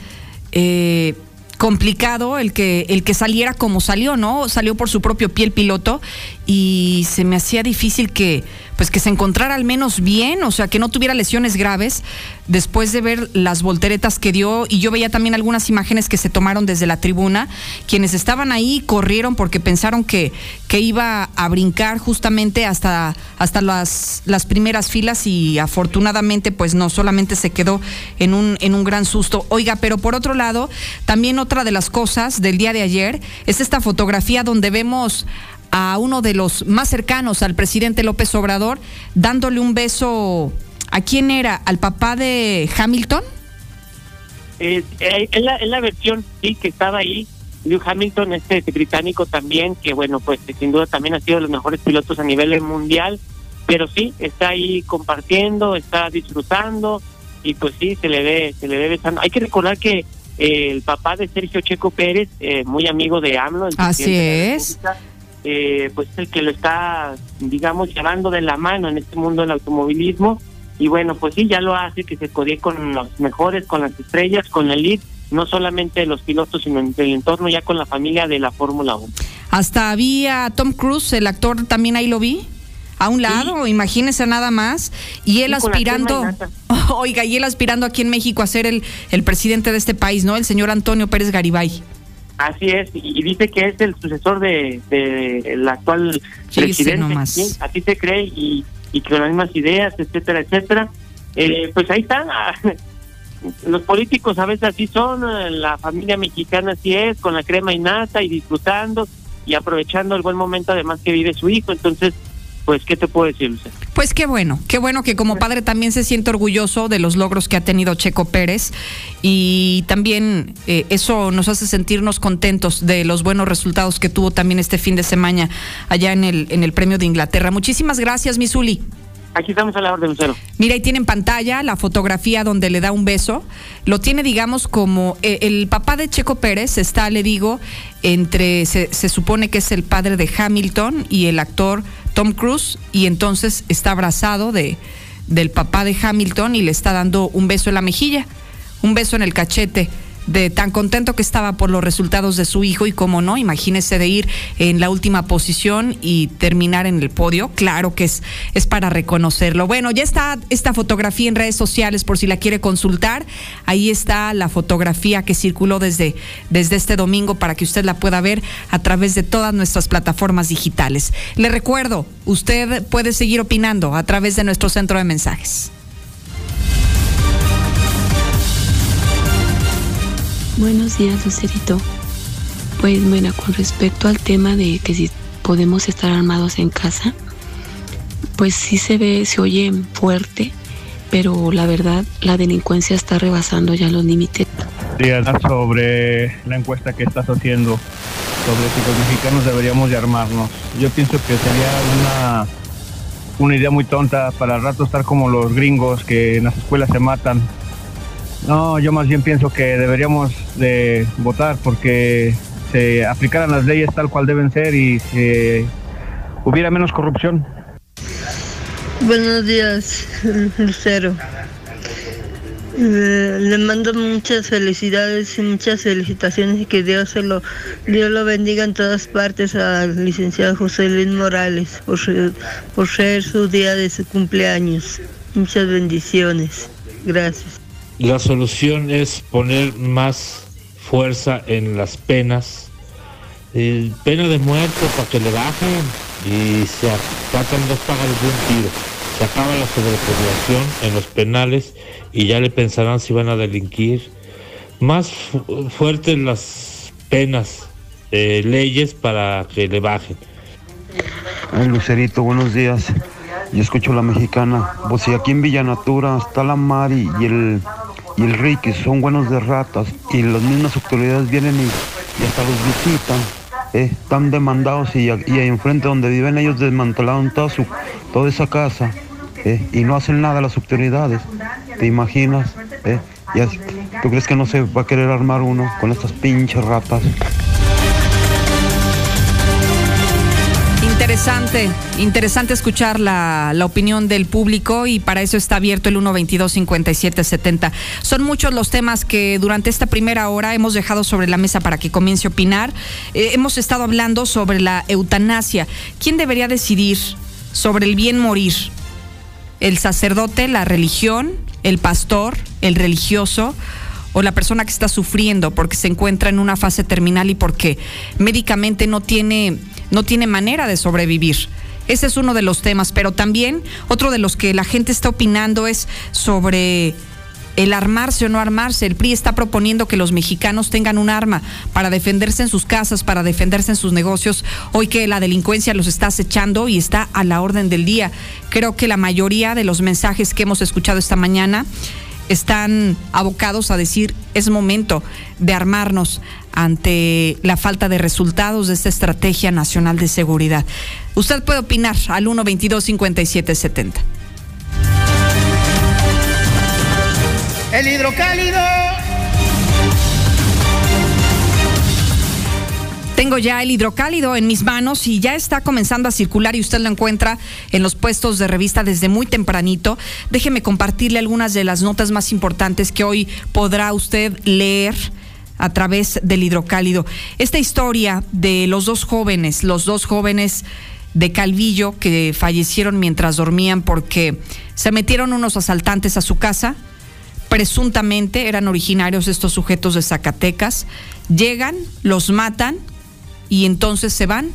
eh, complicado el que, el que saliera como salió, ¿no? Salió por su propio pie el piloto y se me hacía difícil que pues que se encontrara al menos bien, o sea, que no tuviera lesiones graves después de ver las volteretas que dio y yo veía también algunas imágenes que se tomaron desde la tribuna, quienes estaban ahí corrieron porque pensaron que, que iba a brincar justamente hasta, hasta las, las primeras filas y afortunadamente pues no, solamente se quedó en un, en un gran susto. Oiga, pero por otro lado, también otra de las cosas del día de ayer es esta fotografía donde vemos a uno de los más cercanos al presidente López Obrador, dándole un beso. ¿A quién era? ¿Al papá de Hamilton? Eh, eh, es, la, es la versión, sí, que estaba ahí. Lewis Hamilton, este, británico también, que bueno, pues sin duda también ha sido de los mejores pilotos a nivel mundial, pero sí, está ahí compartiendo, está disfrutando y pues sí, se le ve, se le ve besando. Hay que recordar que eh, el papá de Sergio Checo Pérez, eh, muy amigo de AMLO, el Así presidente de la es. Eh, pues es el que lo está, digamos, llevando de la mano en este mundo del automovilismo. Y bueno, pues sí, ya lo hace que se codee con los mejores, con las estrellas, con la elite, no solamente los pilotos, sino en el entorno ya con la familia de la Fórmula 1. Hasta había Tom Cruise, el actor, también ahí lo vi. A un lado, imagínese nada más. Y él Sí, aspirando, oiga, y él aspirando aquí en México a ser el, el presidente de este país, ¿no? El señor Antonio Pérez Garibay. Así es, y dice que es el sucesor de, de el actual presidente. Sí, así se cree y, y con las mismas ideas, etcétera, etcétera. Eh, pues ahí están. ah, Los políticos a veces así son, la familia mexicana así es, con la crema y nata y disfrutando y aprovechando el buen momento además que vive su hijo. Entonces, pues, ¿qué te puedo decir, Lucía? Pues qué bueno, qué bueno que como padre también se siente orgulloso de los logros que ha tenido Checo Pérez y también eh, eso nos hace sentirnos contentos de los buenos resultados que tuvo también este fin de semana allá en el, en el Premio de Inglaterra. Muchísimas gracias, Misuli. Aquí estamos a la orden, Lucero. Mira, ahí tiene en pantalla la fotografía donde le da un beso. Lo tiene, digamos, como eh, el papá de Checo Pérez está, le digo, entre, se, se supone que es el padre de Hamilton y el actor Tom Cruise, y entonces está abrazado de, del papá de Hamilton y le está dando un beso en la mejilla, un beso en el cachete. De tan contento que estaba por los resultados de su hijo y como no, imagínese de ir en la última posición y terminar en el podio, claro que es, es para reconocerlo. Bueno, ya está esta fotografía en redes sociales por si la quiere consultar. Ahí está la fotografía que circuló desde, desde este domingo para que usted la pueda ver a través de todas nuestras plataformas digitales. Le recuerdo, usted puede seguir opinando a través de nuestro centro de mensajes. Buenos días, Lucerito. Pues bueno, con respecto al tema de que si podemos estar armados en casa, pues sí se ve, se oye fuerte, pero la verdad la delincuencia está rebasando ya los límites. días sobre la encuesta que estás haciendo sobre si los mexicanos deberíamos de armarnos. Yo pienso que sería una, una idea muy tonta para el rato estar como los gringos que en las escuelas se matan. No, yo más bien pienso que deberíamos de votar porque se aplicaran las leyes tal cual deben ser y que hubiera menos corrupción. Buenos días, Lucero. Eh, le mando muchas felicidades y muchas felicitaciones y que Dios se lo, Dios lo bendiga en todas partes al licenciado José Luis Morales por ser su día de su cumpleaños. Muchas bendiciones. Gracias. La solución es poner más fuerza en las penas. Pena de muerte para que le bajen y se tratan dos pájaros de un tiro. Se acaba la sobrepoblación en los penales y ya le pensarán si van a delinquir. Más fu- fuertes las penas, eh, leyes para que le bajen. Lucerito, buenos días. Yo escucho la mexicana. Pues si aquí en Villanatura está la Mari y el, y el Ricky, son buenos de ratas. Y las mismas autoridades vienen y, hasta los visitan. eh, están demandados y, ahí enfrente donde viven ellos desmantelaron toda, su, toda esa casa. eh, y no hacen nada las autoridades. ¿Te imaginas? eh? ¿Tú crees que no se va a querer armar uno con estas pinches ratas? Interesante, interesante escuchar la, la opinión del público y para eso está abierto el 122-5770. Son muchos los temas que durante esta primera hora hemos dejado sobre la mesa para que comience a opinar. Eh, hemos estado hablando sobre la eutanasia. ¿Quién debería decidir sobre el bien morir. El sacerdote, la religión, el pastor, el religioso o la persona que está sufriendo porque se encuentra en una fase terminal y porque médicamente no tiene, no tiene manera de sobrevivir. Ese es uno de los temas, pero también otro de los que la gente está opinando es sobre el armarse o no armarse. El PRI está proponiendo que los mexicanos tengan un arma para defenderse en sus casas, para defenderse en sus negocios, hoy que la delincuencia los está acechando y está a la orden del día. Creo que la mayoría de los mensajes que hemos escuchado esta mañana están abocados a decir es momento de armarnos ante la falta de resultados de esta estrategia nacional de seguridad. Usted puede opinar al 122 5770. El hidrocálido. Tengo ya el hidrocálido en mis manos y ya está comenzando a circular y usted lo encuentra en los puestos de revista desde muy tempranito. Déjeme compartirle algunas de las notas más importantes que hoy podrá usted leer a través del hidrocálido. Esta historia de los dos jóvenes, los dos jóvenes de Calvillo que fallecieron mientras dormían porque se metieron unos asaltantes a su casa. Presuntamente eran originarios estos sujetos de Zacatecas. Llegan, los matan y entonces se van.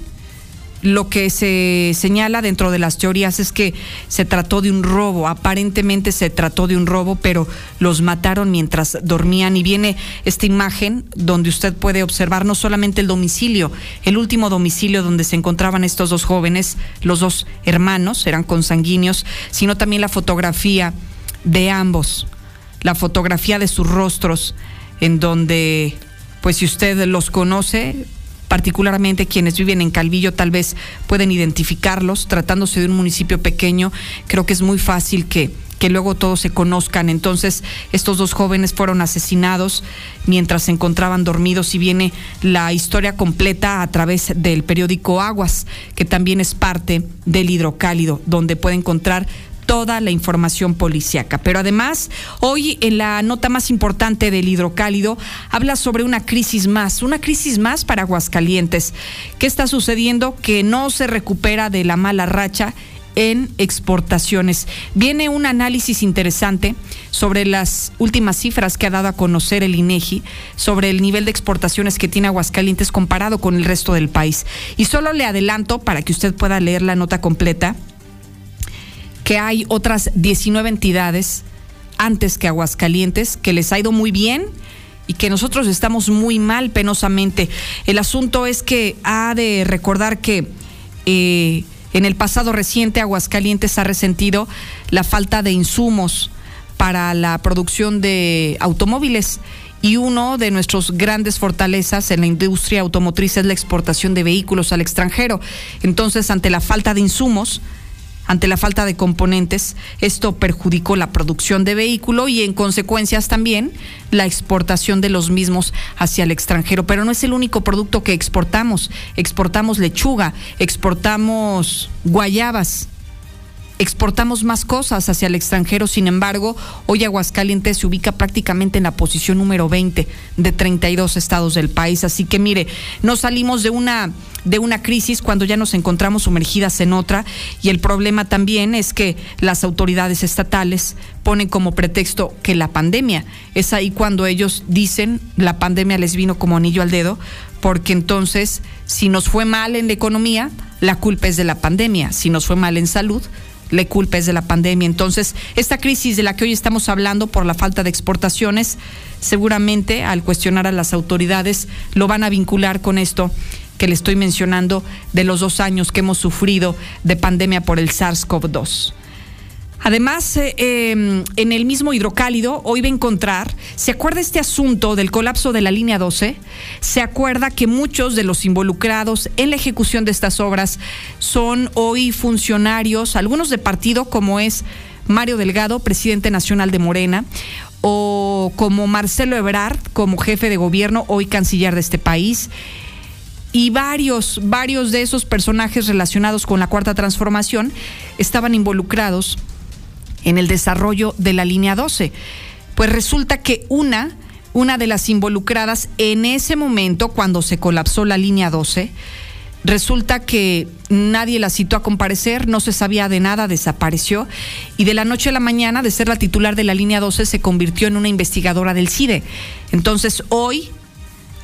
Lo que se señala dentro de las teorías es que se trató de un robo, aparentemente se trató de un robo, pero los mataron mientras dormían y viene esta imagen donde usted puede observar no solamente el domicilio, el último domicilio donde se encontraban estos dos jóvenes, los dos hermanos, eran consanguíneos, sino también la fotografía de ambos, la fotografía de sus rostros, en donde, pues si usted los conoce, particularmente quienes viven en Calvillo tal vez pueden identificarlos, tratándose de un municipio pequeño, creo que es muy fácil que que luego todos se conozcan. Entonces, estos dos jóvenes fueron asesinados mientras se encontraban dormidos y viene la historia completa a través del periódico Aguas, que también es parte del hidrocálido, donde puede encontrar toda la información policíaca. Pero además, hoy en la nota más importante del hidrocálido habla sobre una crisis más, una crisis más para Aguascalientes. ¿Qué está sucediendo? Que no se recupera de la mala racha en exportaciones. Viene un análisis interesante sobre las últimas cifras que ha dado a conocer el INEGI sobre el nivel de exportaciones que tiene Aguascalientes comparado con el resto del país. Y solo le adelanto para que usted pueda leer la nota completa que hay otras 19 entidades antes que Aguascalientes que les ha ido muy bien y que nosotros estamos muy mal penosamente. El asunto es que ha de recordar que eh, en el pasado reciente Aguascalientes ha resentido la falta de insumos para la producción de automóviles y uno de nuestros grandes fortalezas en la industria automotriz es la exportación de vehículos al extranjero. Entonces, ante la falta de insumos, ante la falta de componentes. Esto perjudicó la producción de vehículo y en consecuencias también la exportación de los mismos hacia el extranjero. Pero no es el único producto que exportamos. Exportamos lechuga, exportamos guayabas, exportamos más cosas hacia el extranjero, sin embargo, hoy Aguascalientes se ubica prácticamente en la posición número 20 de 32 estados del país, así que mire, no salimos de una de una crisis cuando ya nos encontramos sumergidas en otra. Y el problema también es que las autoridades estatales ponen como pretexto que la pandemia, es ahí cuando ellos dicen la pandemia les vino como anillo al dedo, porque entonces si nos fue mal en la economía, la culpa es de la pandemia, si nos fue mal en salud, le culpa es de la pandemia. Entonces, esta crisis de la que hoy estamos hablando por la falta de exportaciones, seguramente al cuestionar a las autoridades lo van a vincular con esto que le estoy mencionando de los dos años que hemos sufrido de pandemia por el SARS-CoV-2. Además, eh, em, en el mismo hidrocálido, hoy va a encontrar, ¿se acuerda este asunto del colapso de la línea 12? ¿Se acuerda que muchos de los involucrados en la ejecución de estas obras son hoy funcionarios, algunos de partido, como es Mario Delgado, presidente nacional de Morena, o como Marcelo Ebrard, como jefe de gobierno, hoy canciller de este país? y varios, varios de esos personajes relacionados con la cuarta transformación estaban involucrados en el desarrollo de la línea 12. Pues resulta que una, una de las involucradas en ese momento, cuando se colapsó la línea 12, Resulta que nadie la citó a comparecer, no se sabía de nada, desapareció y de la noche a la mañana, de ser la titular de la línea 12, se convirtió en una investigadora del CIDE. Entonces, hoy,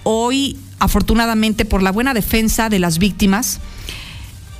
hoy, afortunadamente, por la buena defensa de las víctimas,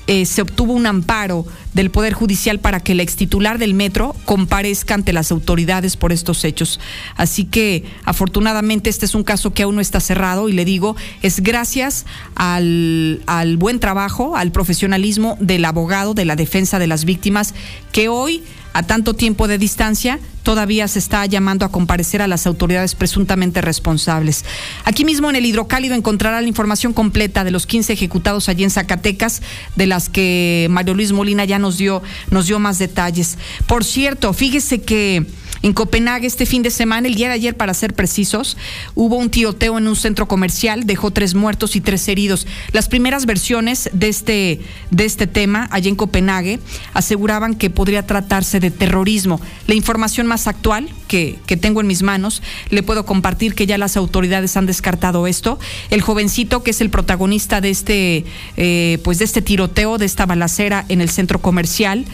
eh, se obtuvo un amparo del Poder Judicial para que el ex titular del metro comparezca ante las autoridades por estos hechos. Así que afortunadamente este es un caso que aún no está cerrado y le digo, es gracias al, al buen trabajo, al profesionalismo del abogado de la defensa de las víctimas que hoy a tanto tiempo de distancia, todavía se está llamando a comparecer a las autoridades presuntamente responsables. Aquí mismo en el hidrocálido encontrará la información completa de los 15 ejecutados allí en Zacatecas, de las que Mario Luis Molina ya nos dio, nos dio más detalles. Por cierto, fíjese que en Copenhague este fin de semana, el día de ayer para ser precisos, hubo un tiroteo en un centro comercial, dejó tres muertos y tres heridos. Las primeras versiones de este, de este tema allá en Copenhague aseguraban que podría tratarse de terrorismo. La información más actual que, que tengo en mis manos, le puedo compartir que ya las autoridades han descartado esto. El jovencito que es el protagonista de este, eh, pues de este tiroteo, de esta balacera en el centro comercial,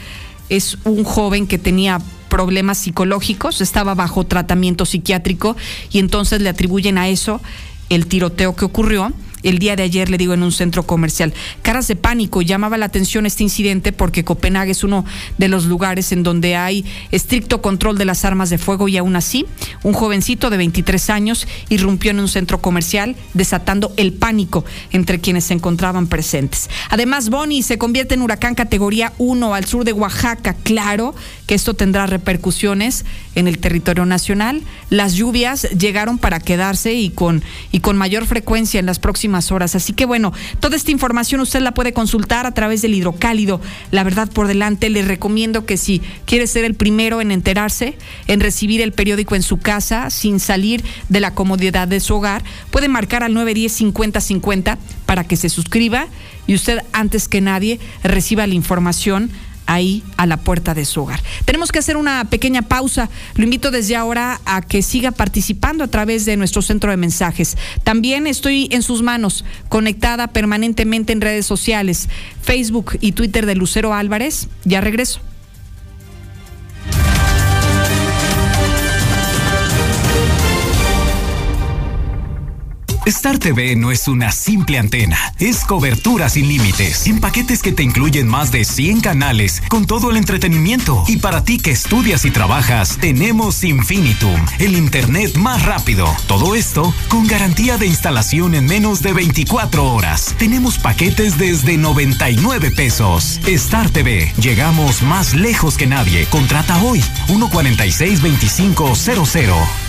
es un joven que tenía problemas psicológicos, estaba bajo tratamiento psiquiátrico y entonces le atribuyen a eso el tiroteo que ocurrió el día de ayer, le digo, en un centro comercial. Caras de pánico, llamaba la atención este incidente porque Copenhague es uno de los lugares en donde hay estricto control de las armas de fuego y aún así, un jovencito de 23 años irrumpió en un centro comercial desatando el pánico entre quienes se encontraban presentes. Además, Bonnie se convierte en huracán categoría 1 al sur de Oaxaca. Claro que esto tendrá repercusiones en el territorio nacional. Las lluvias llegaron para quedarse y con, y con mayor frecuencia en las próximas horas. Así que bueno, toda esta información usted la puede consultar a través del hidrocálido. La verdad por delante, le recomiendo que si quiere ser el primero en enterarse, en recibir el periódico en su casa sin salir de la comodidad de su hogar, puede marcar al 910 5050 para que se suscriba y usted antes que nadie reciba la información ahí a la puerta de su hogar. Tenemos que hacer una pequeña pausa. Lo invito desde ahora a que siga participando a través de nuestro centro de mensajes. También estoy en sus manos, conectada permanentemente en redes sociales, Facebook y Twitter de Lucero Álvarez. Ya regreso. Star TV no es una simple antena, es cobertura sin límites, en paquetes que te incluyen más de 100 canales con todo el entretenimiento. Y para ti que estudias y trabajas, tenemos Infinitum, el internet más rápido. Todo esto con garantía de instalación en menos de 24 horas. Tenemos paquetes desde 99 pesos. Star TV, llegamos más lejos que nadie. Contrata hoy 146 2500.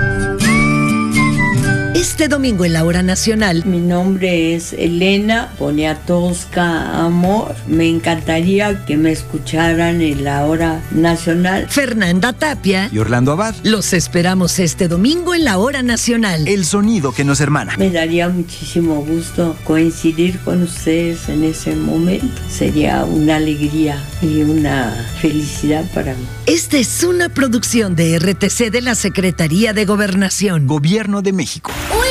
Este domingo en la hora nacional. Mi nombre es Elena Poniatowska Amor. Me encantaría que me escucharan en la hora nacional. Fernanda Tapia y Orlando Abad. Los esperamos este domingo en la hora nacional. El sonido que nos hermana. Me daría muchísimo gusto coincidir con ustedes en ese momento. Sería una alegría y una felicidad para mí. Esta es una producción de RTC de la Secretaría de Gobernación. Gobierno de México. Uy,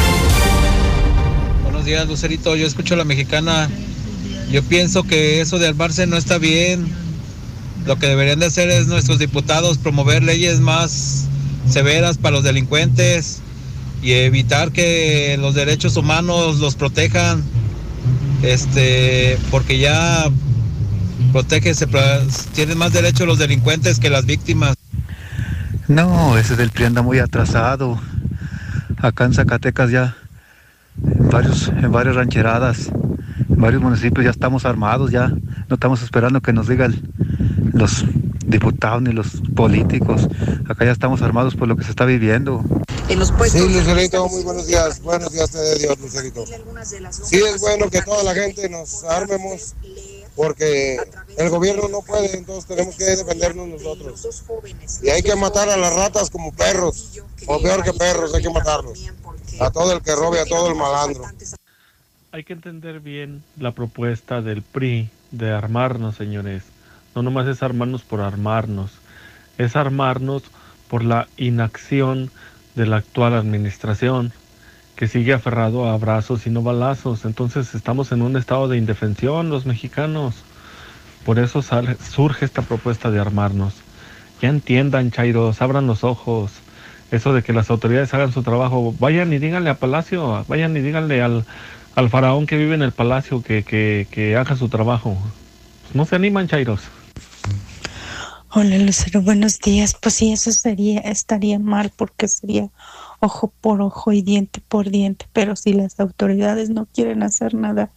Buenos días, Lucerito. Yo escucho a la mexicana. Yo pienso que eso de armarse no está bien. Lo que deberían de hacer es nuestros diputados promover leyes más severas para los delincuentes y evitar que los derechos humanos los protejan. Este, porque ya protege, se, tienen más derechos los delincuentes que las víctimas. No, ese del PRI anda muy atrasado. Acá en Zacatecas ya, en, varios, en varias rancheradas, en varios municipios ya estamos armados, ya no estamos esperando que nos digan los diputados ni los políticos. Acá ya estamos armados por lo que se está viviendo. En los puestos. Sí, Lucerito, muy buenos días. Buenos días de Dios, Lucerito. Sí, es bueno que toda la gente nos armemos porque el gobierno no puede, entonces tenemos que defendernos nosotros. Y hay que matar a las ratas como perros, o peor que perros, hay que matarlos. A todo el que robe, a todo el malandro. Hay que entender bien la propuesta del PRI de armarnos, señores. No nomás es armarnos por armarnos, es armarnos por la inacción de la actual administración que sigue aferrado a abrazos y no balazos. Entonces estamos en un estado de indefensión los mexicanos. Por eso sale, surge esta propuesta de armarnos. Ya entiendan, Chairos, abran los ojos. Eso de que las autoridades hagan su trabajo. Vayan y díganle a Palacio, vayan y díganle al, al faraón que vive en el palacio que, que, que haga su trabajo. No se animan, Chairos. Hola Lucero, buenos días. Pues sí, eso sería, estaría mal porque sería ojo por ojo y diente por diente, pero si las autoridades no quieren hacer nada,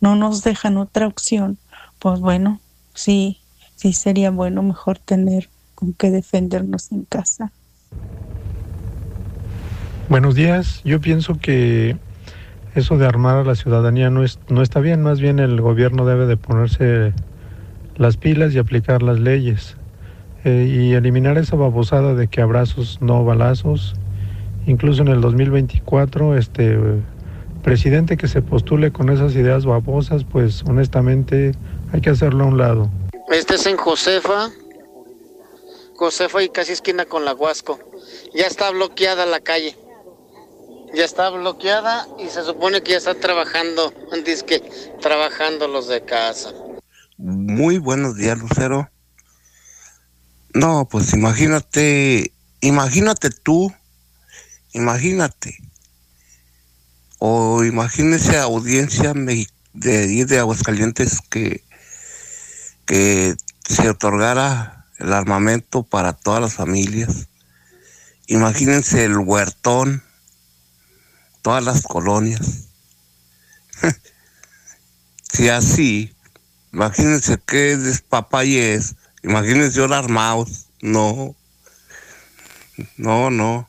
no nos dejan otra opción, pues bueno, sí, sí sería bueno mejor tener con qué defendernos en casa. Buenos días, yo pienso que eso de armar a la ciudadanía no, es, no está bien, más bien el gobierno debe de ponerse las pilas y aplicar las leyes eh, y eliminar esa babosada de que abrazos no balazos. Incluso en el 2024, este presidente que se postule con esas ideas babosas, pues honestamente hay que hacerlo a un lado. Este es en Josefa, Josefa y casi esquina con la Huasco. Ya está bloqueada la calle. Ya está bloqueada y se supone que ya están trabajando, antes que trabajando los de casa. Muy buenos días, Lucero. No, pues imagínate, imagínate tú, imagínate, o imagínese audiencia de, de Aguascalientes que, que se otorgara el armamento para todas las familias. Imagínense el huertón, todas las colonias. si así, imagínense qué despapalle es Imagínense ahora armados. No. No, no.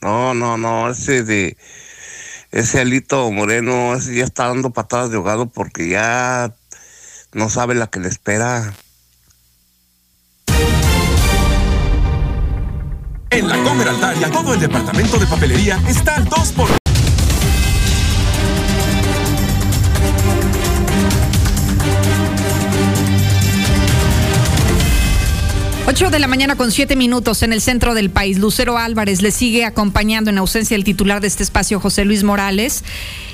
No, no, no. Ese de. Ese Alito Moreno, ese ya está dando patadas de ahogado porque ya no sabe la que le espera. En la Comer Altaria, todo el departamento de papelería está al 2 por 8 de la mañana con 7 minutos en el centro del país. Lucero Álvarez le sigue acompañando en ausencia del titular de este espacio, José Luis Morales.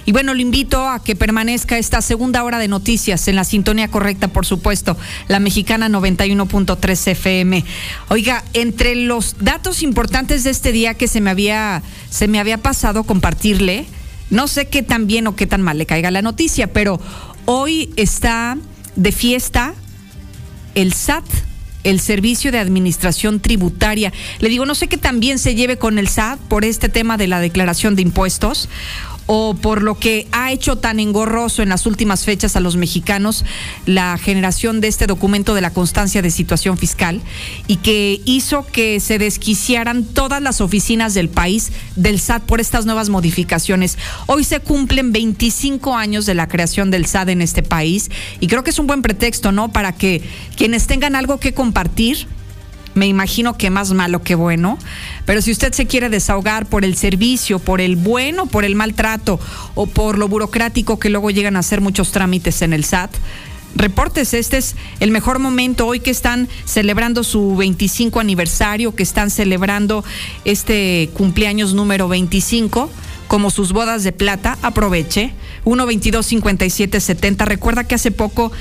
Y bueno, le invito a que permanezca esta segunda hora de noticias en la sintonía correcta, por supuesto, la mexicana 91.3 FM. Oiga, entre los datos importantes de este día que se me había, se me había pasado compartirle, no sé qué tan bien o qué tan mal le caiga la noticia, pero hoy está de fiesta el SAT el Servicio de Administración Tributaria. Le digo, no sé qué también se lleve con el SAT por este tema de la declaración de impuestos o por lo que ha hecho tan engorroso en las últimas fechas a los mexicanos la generación de este documento de la constancia de situación fiscal y que hizo que se desquiciaran todas las oficinas del país del SAT por estas nuevas modificaciones. Hoy se cumplen 25 años de la creación del SAT en este país y creo que es un buen pretexto, ¿no? Para que quienes tengan algo que compartir me imagino que más malo que bueno, pero si usted se quiere desahogar por el servicio, por el bueno, por el maltrato o por lo burocrático que luego llegan a hacer muchos trámites en el SAT, reportes, este es el mejor momento hoy que están celebrando su 25 aniversario, que están celebrando este cumpleaños número 25 como sus bodas de plata, aproveche. 1 22 57 70. Recuerda que hace poco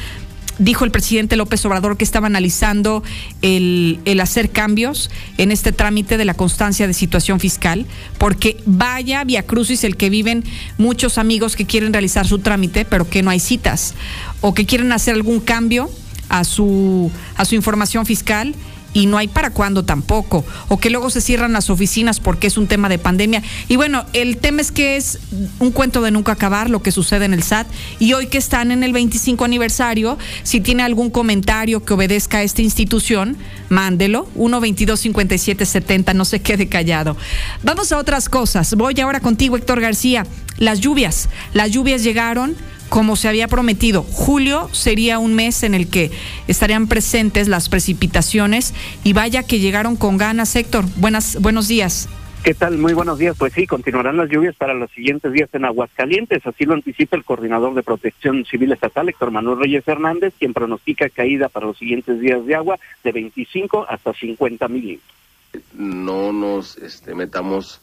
dijo el presidente López Obrador que estaba analizando el, hacer cambios en este trámite de la constancia de situación fiscal, porque vaya via crucis el que viven muchos amigos que quieren realizar su trámite, pero que no hay citas, o que quieren hacer algún cambio a su, a su información fiscal y no hay para cuándo tampoco, o que luego se cierran las oficinas porque es un tema de pandemia. Y bueno, el tema es que es un cuento de nunca acabar lo que sucede en el SAT y hoy que están en el 25 aniversario, si tiene algún comentario que obedezca a esta institución, mándelo, 1 22 57 70, no se quede callado. Vamos a otras cosas. Voy ahora contigo, Héctor García. Las lluvias, las lluvias llegaron como se había prometido. Julio sería un mes en el que estarían presentes las precipitaciones y vaya que llegaron con ganas, Héctor. Buenas, buenos días. ¿Qué tal? Muy buenos días. Pues sí, continuarán las lluvias para los siguientes días en Aguascalientes. Así lo anticipa el coordinador de protección civil estatal, Héctor Manuel Reyes Hernández, quien pronostica caída para los siguientes días de agua de 25 hasta 50 milímetros. No nos este, metamos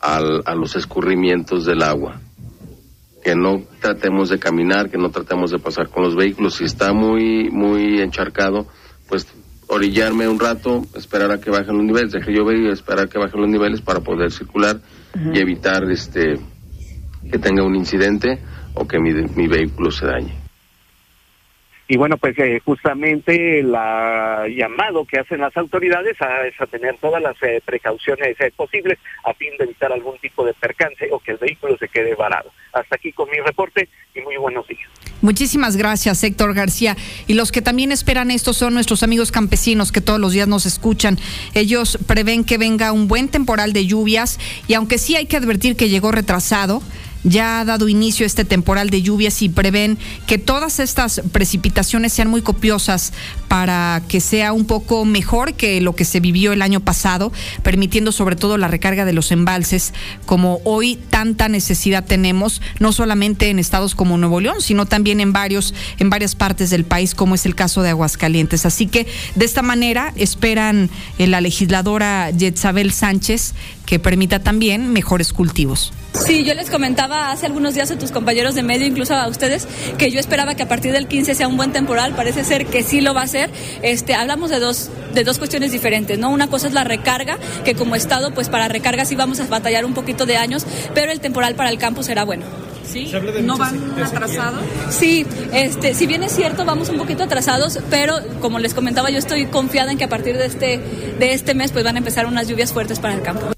al, a los escurrimientos del agua que no tratemos de caminar, que no tratemos de pasar con los vehículos. Si está muy, muy encharcado, pues orillarme un rato, esperar a que bajen los niveles, de que yo vea y esperar a que bajen los niveles para poder circular y evitar este que tenga un incidente o que mi, mi vehículo se dañe. Y bueno, pues eh, justamente el llamado que hacen las autoridades a, es a tener todas las eh, precauciones eh, posibles a fin de evitar algún tipo de percance o que el vehículo se quede varado. Hasta aquí con mi reporte y muy buenos días. Muchísimas gracias, Héctor García. Y los que también esperan esto son nuestros amigos campesinos que todos los días nos escuchan. Ellos prevén que venga un buen temporal de lluvias y aunque sí hay que advertir que llegó retrasado, ya ha dado inicio este temporal de lluvias y prevén que todas estas precipitaciones sean muy copiosas para que sea un poco mejor que lo que se vivió el año pasado, permitiendo sobre todo la recarga de los embalses, como hoy tanta necesidad tenemos, no solamente en estados como Nuevo León, sino también en varios, en varias partes del país, como es el caso de Aguascalientes. Así que de esta manera esperan eh, la legisladora Yetzabel Sánchez que permita también mejores cultivos. Sí, yo les comentaba hace algunos días a tus compañeros de medio, incluso a ustedes, que yo esperaba que a partir del 15 sea un buen temporal. Parece ser que sí lo va a ser. Este, hablamos de dos, de dos cuestiones diferentes, ¿no? Una cosa es la recarga, que como Estado, pues para recarga sí vamos a batallar un poquito de años, pero el temporal para el campo será bueno. ¿Sí? ¿No van atrasados? Sí, este, si bien es cierto, vamos un poquito atrasados, pero como les comentaba, yo estoy confiada en que a partir de este, de este mes pues van a empezar unas lluvias fuertes para el campo.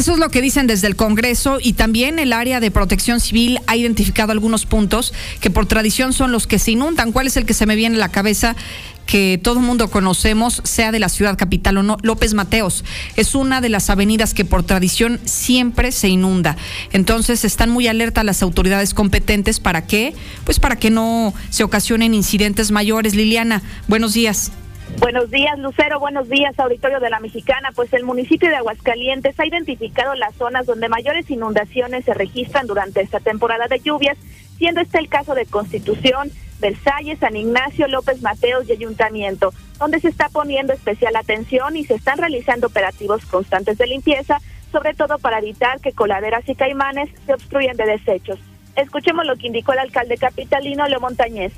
Eso es lo que dicen desde el Congreso y también el área de protección civil ha identificado algunos puntos que por tradición son los que se inundan. ¿Cuál es el que se me viene a la cabeza? que todo el mundo conocemos, sea de la ciudad capital o no, López Mateos. Es una de las avenidas que por tradición siempre se inunda. Entonces están muy alertas las autoridades competentes para qué? Pues para que no se ocasionen incidentes mayores. Liliana, buenos días. Buenos días, Lucero. Buenos días, auditorio de la Mexicana. Pues el municipio de Aguascalientes ha identificado las zonas donde mayores inundaciones se registran durante esta temporada de lluvias, siendo este el caso de Constitución, Versalles, San Ignacio, López Mateos y Ayuntamiento. donde se está poniendo especial atención y se están realizando operativos constantes de limpieza, sobre todo para evitar que coladeras y caimanes se obstruyan de desechos. Escuchemos lo que indicó el alcalde capitalino Leo Montañez.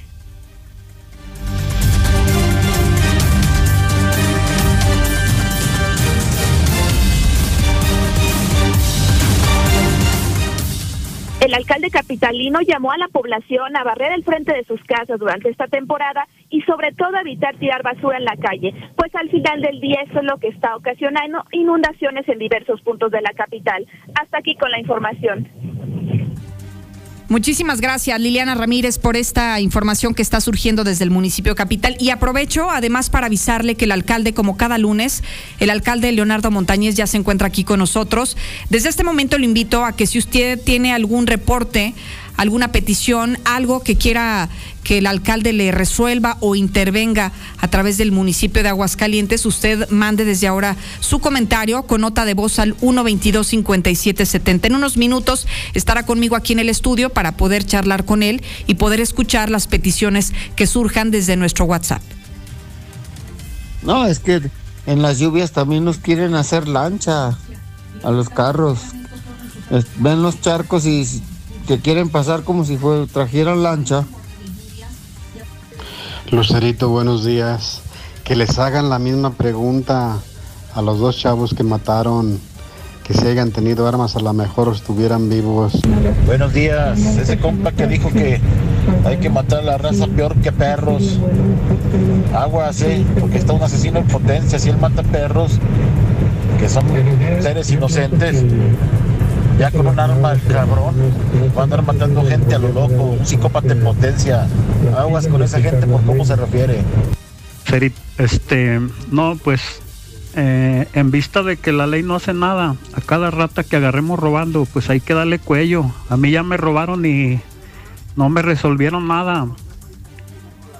El alcalde capitalino llamó a la población a barrer el frente de sus casas durante esta temporada y sobre todo evitar tirar basura en la calle, pues al final del día eso es lo que está ocasionando inundaciones en diversos puntos de la capital. Hasta aquí con la información. Muchísimas gracias, Liliana Ramírez, por esta información que está surgiendo desde el municipio capital. Y aprovecho además para avisarle que el alcalde, como cada lunes, el alcalde Leonardo Montañez ya se encuentra aquí con nosotros. Desde este momento lo invito a que si usted tiene algún reporte, alguna petición, algo que quiera que el alcalde le resuelva o intervenga a través del municipio de Aguascalientes, usted mande desde ahora su comentario con nota de voz al 122-5770. En unos minutos estará conmigo aquí en el estudio para poder charlar con él y poder escuchar las peticiones que surjan desde nuestro WhatsApp. No, es que en las lluvias también nos quieren hacer lancha a los carros. Ven los charcos y que quieren pasar como si fue, trajeran lancha. Lucerito, buenos días. Que les hagan la misma pregunta a los dos chavos que mataron, que si hayan tenido armas a lo mejor estuvieran vivos. Buenos días. Ese compa que dijo que hay que matar a la raza peor que perros. Aguas, eh, porque está un asesino en potencia. Si él mata perros, que son seres inocentes, ya con un arma el cabrón va a andar matando gente a lo loco, un psicópata en potencia. Aguas con esa gente por cómo se refiere. Ferit, este, no, pues eh, en vista de que la ley no hace nada, a cada rata que agarremos robando, pues hay que darle cuello. A mí ya me robaron y no me resolvieron nada.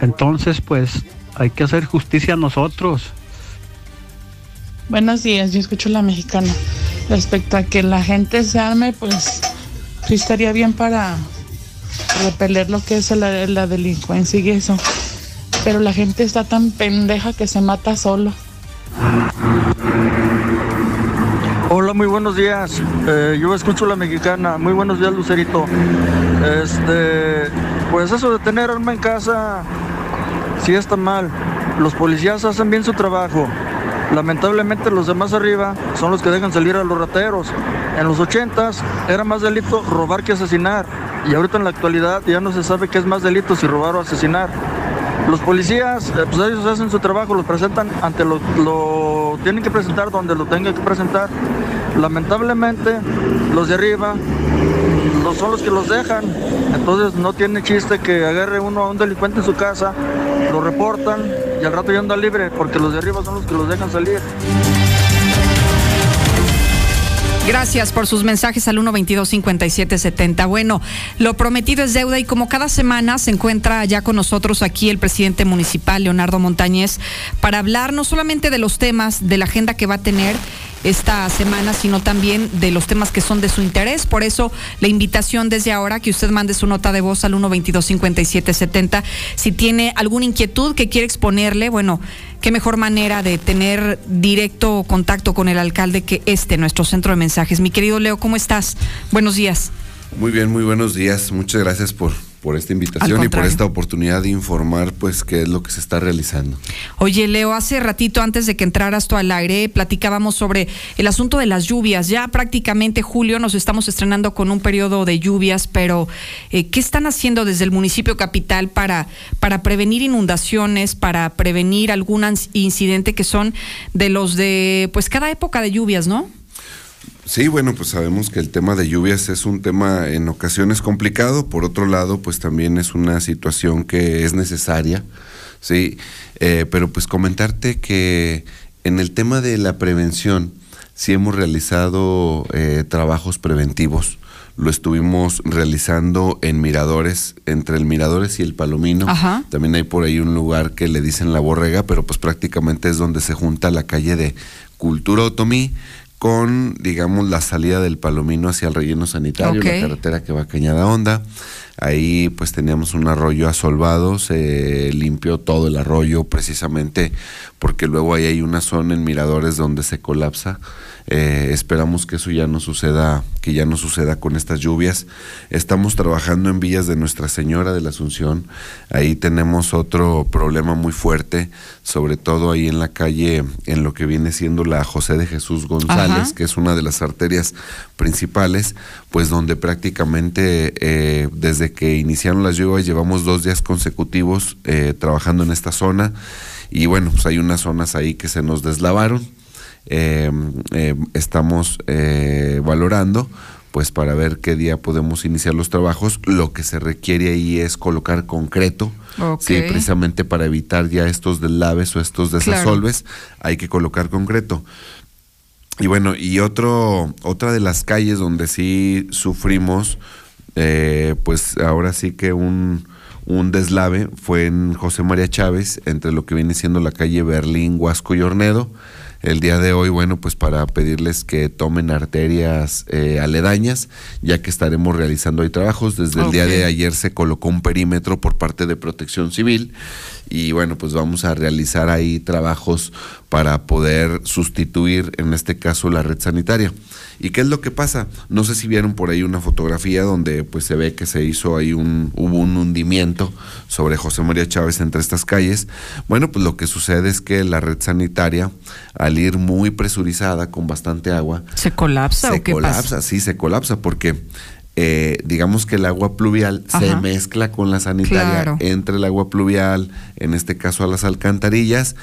Entonces, pues hay que hacer justicia a nosotros. Buenos días, yo escucho la mexicana. Respecto a que la gente se arme, pues sí estaría bien para repeler lo que es la, delincuencia y eso. Pero la gente está tan pendeja que se mata solo. Hola, muy buenos días. Eh, yo escucho la mexicana. Muy buenos días, Lucerito. Este, pues eso de tener arma en casa, sí está mal. Los policías hacen bien su trabajo. Lamentablemente los demás arriba son los que dejan salir a los rateros. En los 80 era más delito robar que asesinar. Y ahorita en la actualidad ya no se sabe qué es más delito si robar o asesinar. Los policías, eh, pues ellos hacen su trabajo, lo presentan ante lo, lo tienen que presentar donde lo tengan que presentar. Lamentablemente, los de arriba los son los que los dejan. Entonces no tiene chiste que agarre uno a un delincuente en su casa, lo reportan y al rato ya anda libre, porque los de arriba son los que los dejan salir. Gracias por sus mensajes al 122-5770. Bueno, lo prometido es deuda y como cada semana se encuentra ya con nosotros aquí el presidente municipal, Leonardo Montañez, para hablar no solamente de los temas de la agenda que va a tener esta semana, sino también de los temas que son de su interés. Por eso, la invitación desde ahora que usted mande su nota de voz al 122-5770. Si tiene alguna inquietud que quiere exponerle, bueno, qué mejor manera de tener directo contacto con el alcalde que este, nuestro centro de mensajes. Mi querido Leo, ¿cómo estás? Buenos días. Muy bien, muy buenos días. Muchas gracias por, por esta invitación y por esta oportunidad de informar pues qué es lo que se está realizando. Oye, Leo, hace ratito antes de que entraras tú al aire, platicábamos sobre el asunto de las lluvias. Ya prácticamente julio nos estamos estrenando con un periodo de lluvias, pero eh, ¿qué están haciendo desde el municipio capital para, para prevenir inundaciones, para prevenir algún incidente que son de los de pues cada época de lluvias, ¿no? Sí, bueno, pues sabemos que el tema de lluvias es un tema en ocasiones complicado, por otro lado, pues también es una situación que es necesaria, sí, eh, pero pues comentarte que en el tema de la prevención, sí hemos realizado eh, trabajos preventivos, lo estuvimos realizando en Miradores, entre el Miradores y el Palomino. Ajá. También hay por ahí un lugar que le dicen La Borrega, pero pues prácticamente es donde se junta la calle de Cultura Otomí con, digamos, la salida del Palomino hacia el relleno sanitario, la carretera que va a Cañada Honda. Ahí pues teníamos un arroyo asolvado, se limpió todo el arroyo precisamente porque luego ahí hay una zona en Miradores donde se colapsa. Eh, esperamos que eso ya no suceda, que ya no suceda con estas lluvias. Estamos trabajando en Villas de Nuestra Señora de la Asunción. Ahí tenemos otro problema muy fuerte, sobre todo ahí en la calle, en lo que viene siendo la José de Jesús González, Ajá. que es una de las arterias principales, pues donde prácticamente eh, desde que iniciaron las lluvias llevamos dos días consecutivos eh, trabajando en esta zona y bueno, pues hay unas zonas ahí que se nos deslavaron. Eh, eh, estamos eh, valorando pues para ver qué día podemos iniciar los trabajos. Lo que se requiere ahí es colocar concreto, Ok. sí, precisamente para evitar ya estos deslaves o estos desasolves, hay que colocar concreto. Y bueno, y otro, otra de las calles donde sí sufrimos, eh, pues ahora sí que un, un deslave fue en José María Chávez, entre lo que viene siendo la calle Berlín, Huasco y Ornedo. El día de hoy, bueno, pues para pedirles que tomen arterias eh, aledañas, ya que estaremos realizando ahí trabajos. Desde el día de ayer se colocó un perímetro por parte de Protección Civil y bueno, pues vamos a realizar ahí trabajos para poder sustituir, en este caso, la red sanitaria. ¿Y qué es lo que pasa? No sé si vieron por ahí una fotografía donde pues se ve que se hizo ahí un, hubo un hundimiento sobre José María Chávez entre estas calles. Bueno, pues lo que sucede es que la red sanitaria, al ir muy presurizada con bastante agua, ¿Se colapsa se o qué colapsa, pasa? sí, se colapsa porque eh, digamos que el agua pluvial se mezcla con la sanitaria, Claro. entre el agua pluvial, en este caso a las alcantarillas,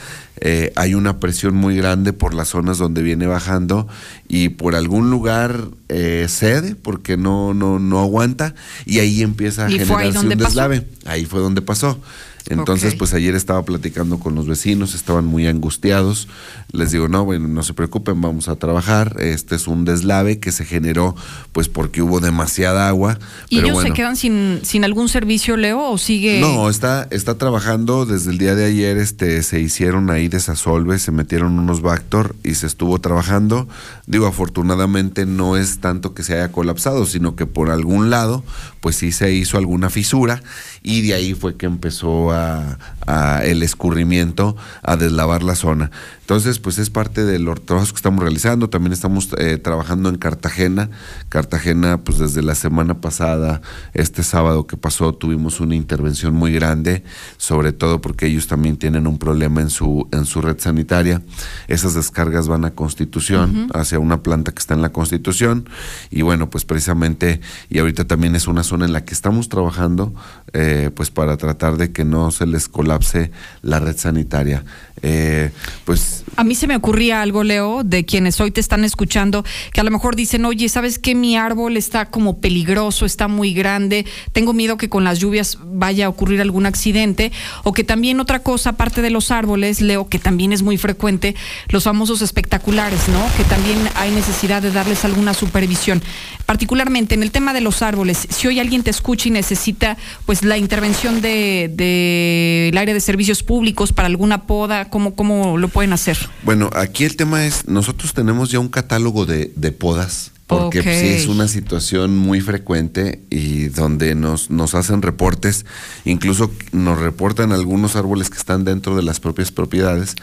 eh, hay una presión muy grande por las zonas donde viene bajando y por algún lugar eh, cede porque no, no, no aguanta y ahí empieza a ¿Y ahí generarse un pasó? deslave. Ahí fue donde pasó. Entonces, pues ayer estaba platicando con los vecinos, estaban muy angustiados. Les digo, no, bueno, no se preocupen, vamos a trabajar. Este es un deslave que se generó, pues porque hubo demasiada agua. ¿Y pero ellos bueno. se quedan sin, sin algún servicio, Leo, o sigue? No, está, está trabajando desde el día de ayer, este, se hicieron ahí desasolves, se metieron unos Bactor y se estuvo trabajando. Digo, afortunadamente no es tanto que se haya colapsado, sino que por algún lado, pues sí se hizo alguna fisura y de ahí fue que empezó a, a el escurrimiento a deslavar la zona. Entonces, pues es parte de los trabajos que estamos realizando. También estamos eh, trabajando en Cartagena. Cartagena, pues desde la semana pasada, este sábado que pasó, tuvimos una intervención muy grande, sobre todo porque ellos también tienen un problema en su, en su red sanitaria. Esas descargas van a Constitución, hacia una planta que está en la Constitución. Y bueno, pues precisamente, y ahorita también es una zona en la que estamos trabajando, eh, pues para tratar de que no se les colapse la red sanitaria. Eh, pues A mí se me ocurría algo, Leo, de quienes hoy te están escuchando, que a lo mejor dicen, oye, ¿sabes qué? Mi árbol está como peligroso, está muy grande, tengo miedo que con las lluvias vaya a ocurrir algún accidente, o que también otra cosa, aparte de los árboles, Leo, que también es muy frecuente, los famosos espectaculares, ¿no? Que también hay necesidad de darles alguna supervisión. Particularmente en el tema de los árboles, si hoy alguien te escucha y necesita pues la intervención de, de el área de servicios públicos para alguna poda, ¿cómo, cómo lo pueden hacer? Bueno, aquí el tema es, nosotros tenemos ya un catálogo de, de podas, porque pues, sí es una situación muy frecuente y donde nos, nos hacen reportes, incluso nos reportan algunos árboles que están dentro de las propias propiedades.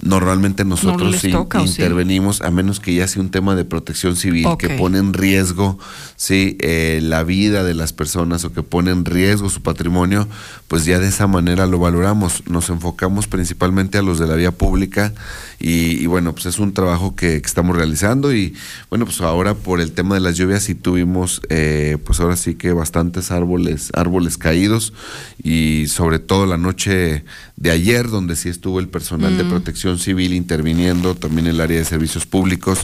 Normalmente nosotros sí toca, ¿o sí? intervenimos, a menos que ya sea un tema de protección civil, que pone en riesgo sí, eh, la vida de las personas o que pone en riesgo su patrimonio, pues ya de esa manera lo valoramos. Nos enfocamos principalmente a los de la vía pública y, y bueno, pues es un trabajo que, que estamos realizando y bueno, pues ahora por el tema de las lluvias sí tuvimos, eh, pues ahora sí que bastantes árboles, árboles caídos y sobre todo la noche de ayer, donde sí estuvo el personal de Mm. protección civil interviniendo, también el área de servicios públicos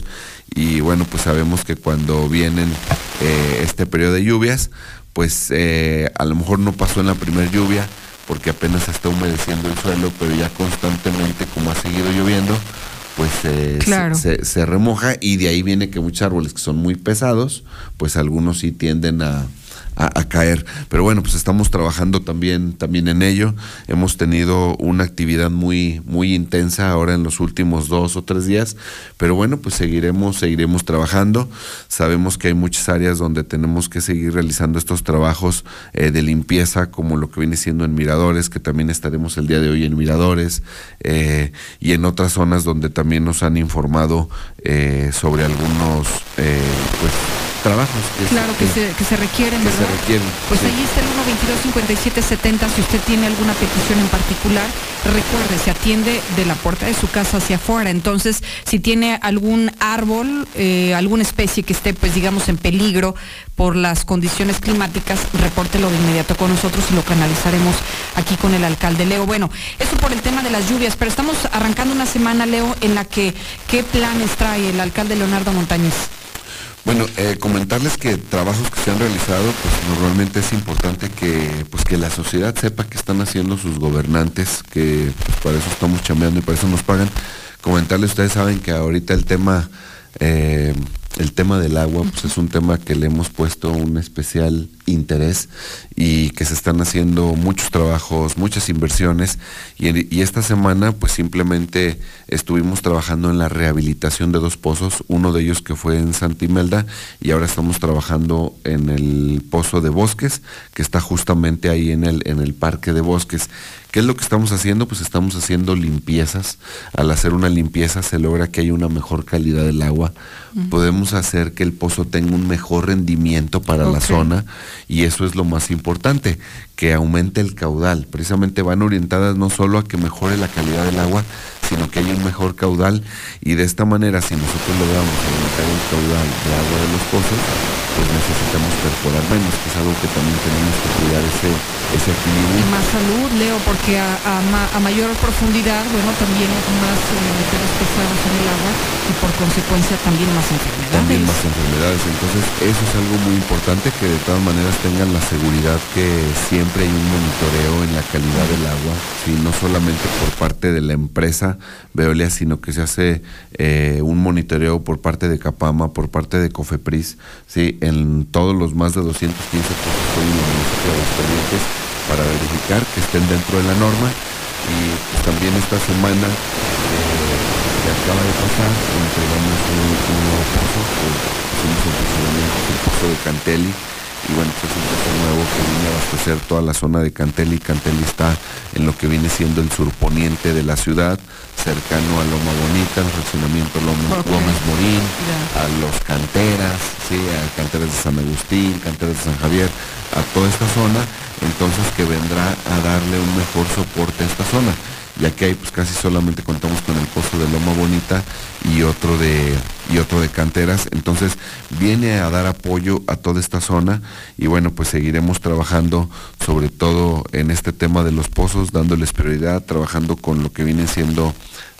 y bueno, pues sabemos que cuando vienen eh, este periodo de lluvias, pues eh, a lo mejor no pasó en la primera lluvia porque apenas está humedeciendo el suelo, pero ya constantemente como ha seguido lloviendo, pues eh, se- se, se remoja y de ahí viene que muchos árboles que son muy pesados, pues algunos sí tienden a, a, a caer. Pero bueno, pues estamos trabajando también, también en ello. Hemos tenido una actividad muy, muy intensa ahora en los últimos dos o tres días, pero bueno, pues seguiremos, seguiremos trabajando. Sabemos que hay muchas áreas donde tenemos que seguir realizando estos trabajos eh, de limpieza, como lo que viene siendo en Miradores, que también estaremos el día de hoy en Miradores, eh, y en otras zonas donde también nos han informado eh, sobre algunos, pues, trabajos que, Claro que, se, que se requieren, que se ¿verdad? requieren. Pues Sí. ahí está el 122-5770. Si usted tiene alguna petición en particular, recuerde, se atiende de la puerta de su casa hacia afuera. Entonces, si tiene algún árbol, eh, alguna especie que esté, pues digamos, en peligro por las condiciones climáticas, repórtelo de inmediato con nosotros y lo canalizaremos aquí con el alcalde Leo. Bueno, eso por el tema de las lluvias, pero estamos arrancando una semana, Leo, en la que, ¿qué planes trae el alcalde Leonardo Montañez? Bueno, eh, comentarles que trabajos que se han realizado, pues normalmente es importante que, pues que la sociedad sepa que están haciendo sus gobernantes, que pues, para eso estamos chambeando y para eso nos pagan. Comentarles, ustedes saben que ahorita el tema, eh, el tema del agua, pues es un tema que le hemos puesto un especial interés y que se están haciendo muchos trabajos, muchas inversiones y, esta semana pues simplemente estuvimos trabajando en la rehabilitación de dos pozos, uno de ellos que fue en Santa Imelda y ahora estamos trabajando en el pozo de bosques que está justamente ahí en el, en el parque de bosques. ¿Qué es lo que estamos haciendo? Pues estamos haciendo limpiezas. Al hacer una limpieza se logra que haya una mejor calidad del agua. Podemos hacer que el pozo tenga un mejor rendimiento para la zona y eso es lo más importante, que aumente el caudal. Precisamente van orientadas no solo a que mejore la calidad del agua, sino que haya un mejor caudal y de esta manera si nosotros logramos aumentar el caudal de agua de los pozos, pues necesitamos perforar menos, que es algo que también tenemos que cuidar ese, ese equilibrio. Y más salud, Leo, porque a, a ma- a mayor profundidad, bueno, también es más eh, metales pesados en el agua y por consecuencia también más enfermedades. también más enfermedades. Entonces, eso es algo muy importante que de todas maneras tengan la seguridad que siempre hay un monitoreo en la calidad del agua, ¿sí? no solamente por parte de la empresa Veolia, sino que se hace eh, un monitoreo por parte de Capama, por parte de Cofepris, ¿sí? en todos los más de 215 pozos que hay en el municipio de Aguascalientes para verificar que estén dentro de la norma y pues, también esta semana eh, que acaba de pasar, entregamos un, un nuevo pozo que hicimos el el de Cantelli. Y bueno, pues es un pozo nuevo que viene a abastecer toda la zona de Cantelli. Cantelli está en lo que viene siendo el surponiente de la ciudad, cercano a Loma Bonita, al fraccionamiento Loma. Gómez Morín, a los canteras, sí, a canteras de San Agustín, canteras de San Javier, a toda esta zona, entonces que vendrá a darle un mejor soporte a esta zona ya que ahí pues casi solamente contamos con el pozo de Loma Bonita y otro de y otro de canteras, entonces viene a dar apoyo a toda esta zona y bueno, pues seguiremos trabajando sobre todo en este tema de los pozos, dándoles prioridad, trabajando con lo que vienen siendo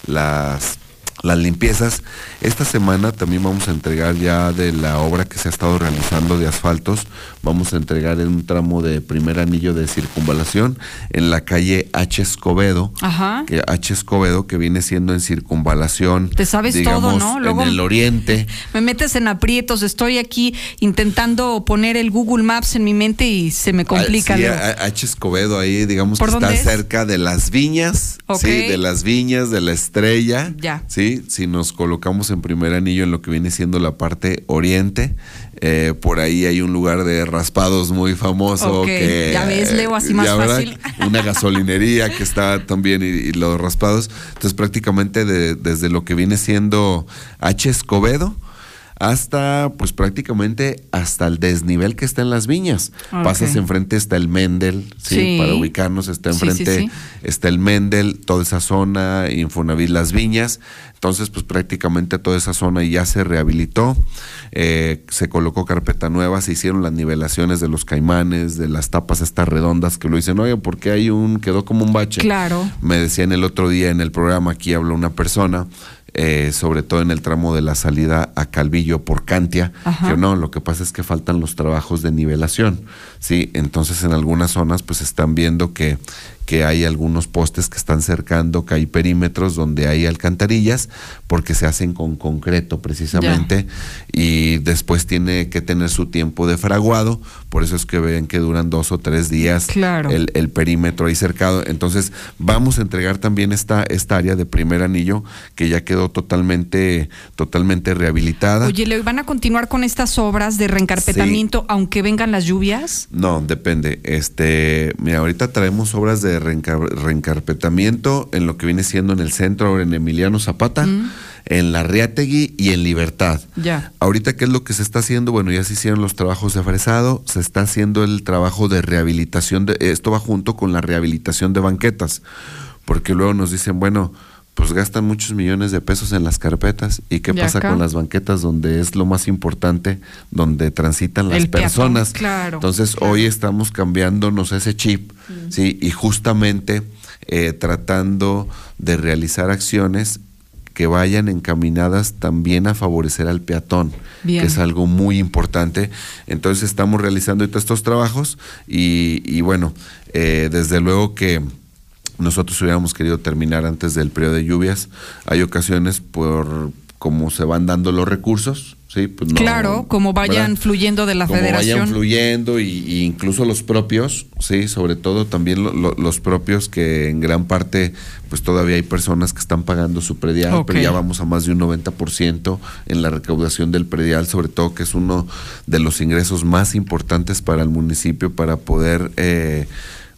las las limpiezas. Esta semana también vamos a entregar ya de la obra que se ha estado realizando de asfaltos. Vamos a entregar en un tramo de primer anillo de circunvalación en la calle H. Escobedo. Ajá. Que H. Escobedo, que viene siendo en circunvalación. Te sabes digamos, todo, ¿no? Luego- en el oriente. Me metes en aprietos, estoy aquí intentando poner el Google Maps en mi mente y se me complica. Ah, sí, Leo. a- H. Escobedo ahí, digamos que ¿Por está es? cerca de las viñas, Ok. sí, de las viñas, de la estrella. Ya. Sí, si nos colocamos en primer anillo en lo que viene siendo la parte oriente, eh, por ahí hay un lugar de raspados muy famoso que ya ves, Leo, así más fácil. Una gasolinería que está también y, y los raspados. Entonces prácticamente de- desde lo que viene siendo H. Escobedo hasta, pues prácticamente hasta el desnivel que está en las viñas. Ok. Pasas enfrente está el Mendel, ¿sí? Sí. Para ubicarnos está sí, enfrente sí. está el Mendel, toda esa zona, Infonavit Las Viñas. Entonces, pues prácticamente toda esa zona ya se rehabilitó, eh, se colocó carpeta nueva, se hicieron las nivelaciones de los caimanes, de las tapas estas redondas que lo dicen, oye, ¿por qué hay un, quedó como un bache? Claro. Me decían el otro día en el programa, aquí habló una persona, eh, sobre todo en el tramo de la salida a Calvillo por Cantia, Ajá. que no, lo que pasa es que faltan los trabajos de nivelación, ¿sí? Entonces en algunas zonas pues están viendo que, que hay algunos postes que están cercando, que hay perímetros donde hay alcantarillas, porque se hacen con concreto precisamente, y después tiene que tener su tiempo de fraguado, por eso es que ven que duran dos o tres días el, el perímetro ahí cercado. Entonces, vamos a entregar también esta, esta área de primer anillo que ya quedó totalmente, totalmente rehabilitada. Oye, ¿le van a continuar con estas obras de reencarpetamiento aunque vengan las lluvias? No, depende. Este, mira, ahorita traemos obras de reencarpetamiento en lo que viene siendo en el centro, en Emiliano Zapata. Mm. en la Riategui y en Libertad. Ya. Ahorita, ¿qué es lo que se está haciendo? Bueno, ya se hicieron los trabajos de fresado, se está haciendo el trabajo de rehabilitación, de, esto va junto con la rehabilitación de banquetas, porque luego nos dicen, bueno, pues gastan muchos millones de pesos en las carpetas. ¿Y qué pasa con las banquetas donde es lo más importante, donde transitan las personas? claro, Entonces hoy estamos cambiándonos ese chip, mm. ¿sí? Y justamente eh, tratando de realizar acciones que vayan encaminadas también a favorecer al peatón, que es algo muy importante. Entonces estamos realizando estos trabajos y, y bueno, eh, desde luego que nosotros hubiéramos querido terminar antes del periodo de lluvias. Hay ocasiones por cómo se van dando los recursos, sí, pues claro, como vayan fluyendo de la como federación. Vayan fluyendo y, incluso los propios, sí, sobre todo también los propios que en gran parte, pues todavía hay personas que están pagando su predial, pero ya vamos a más de un 90% en la recaudación del predial, sobre todo que es uno de los ingresos más importantes para el municipio para poder eh,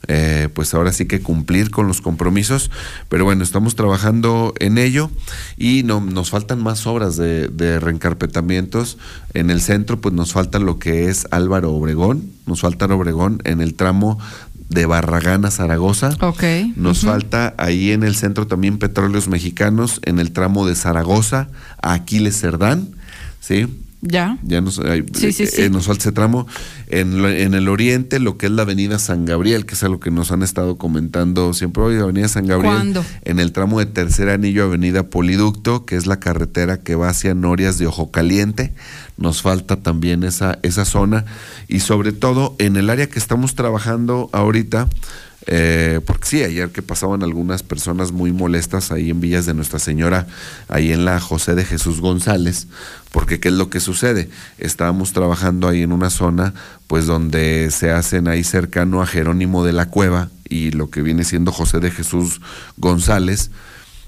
eh, pues ahora sí que cumplir con los compromisos, pero bueno, estamos trabajando en ello y no, nos faltan más obras de, reencarpetamientos. En el centro, pues nos falta lo que es Álvaro Obregón, nos falta Obregón en el tramo de Barragán a Zaragoza. Nos falta ahí en el centro también Petróleos Mexicanos, en el tramo de Zaragoza a Aquiles Cerdán, ¿sí? Ya. Ya nos, sí, sí, eh, nos falta ese tramo. En, en, el oriente, lo que es la avenida San Gabriel, que es algo que nos han estado comentando siempre hoy, avenida San Gabriel. ¿Cuándo? En el tramo de tercer anillo, avenida Poliducto, que es la carretera que va hacia Norias de Ojo Caliente. Nos falta también esa, esa zona. Y sobre todo, en el área que estamos trabajando ahorita, eh, porque sí, ayer que pasaban algunas personas muy molestas ahí en Villas de Nuestra Señora, ahí en la José de Jesús González, porque ¿qué es lo que sucede? Estábamos trabajando ahí en una zona, pues donde se hacen ahí cercano a Jerónimo de la Cueva y lo que viene siendo José de Jesús González,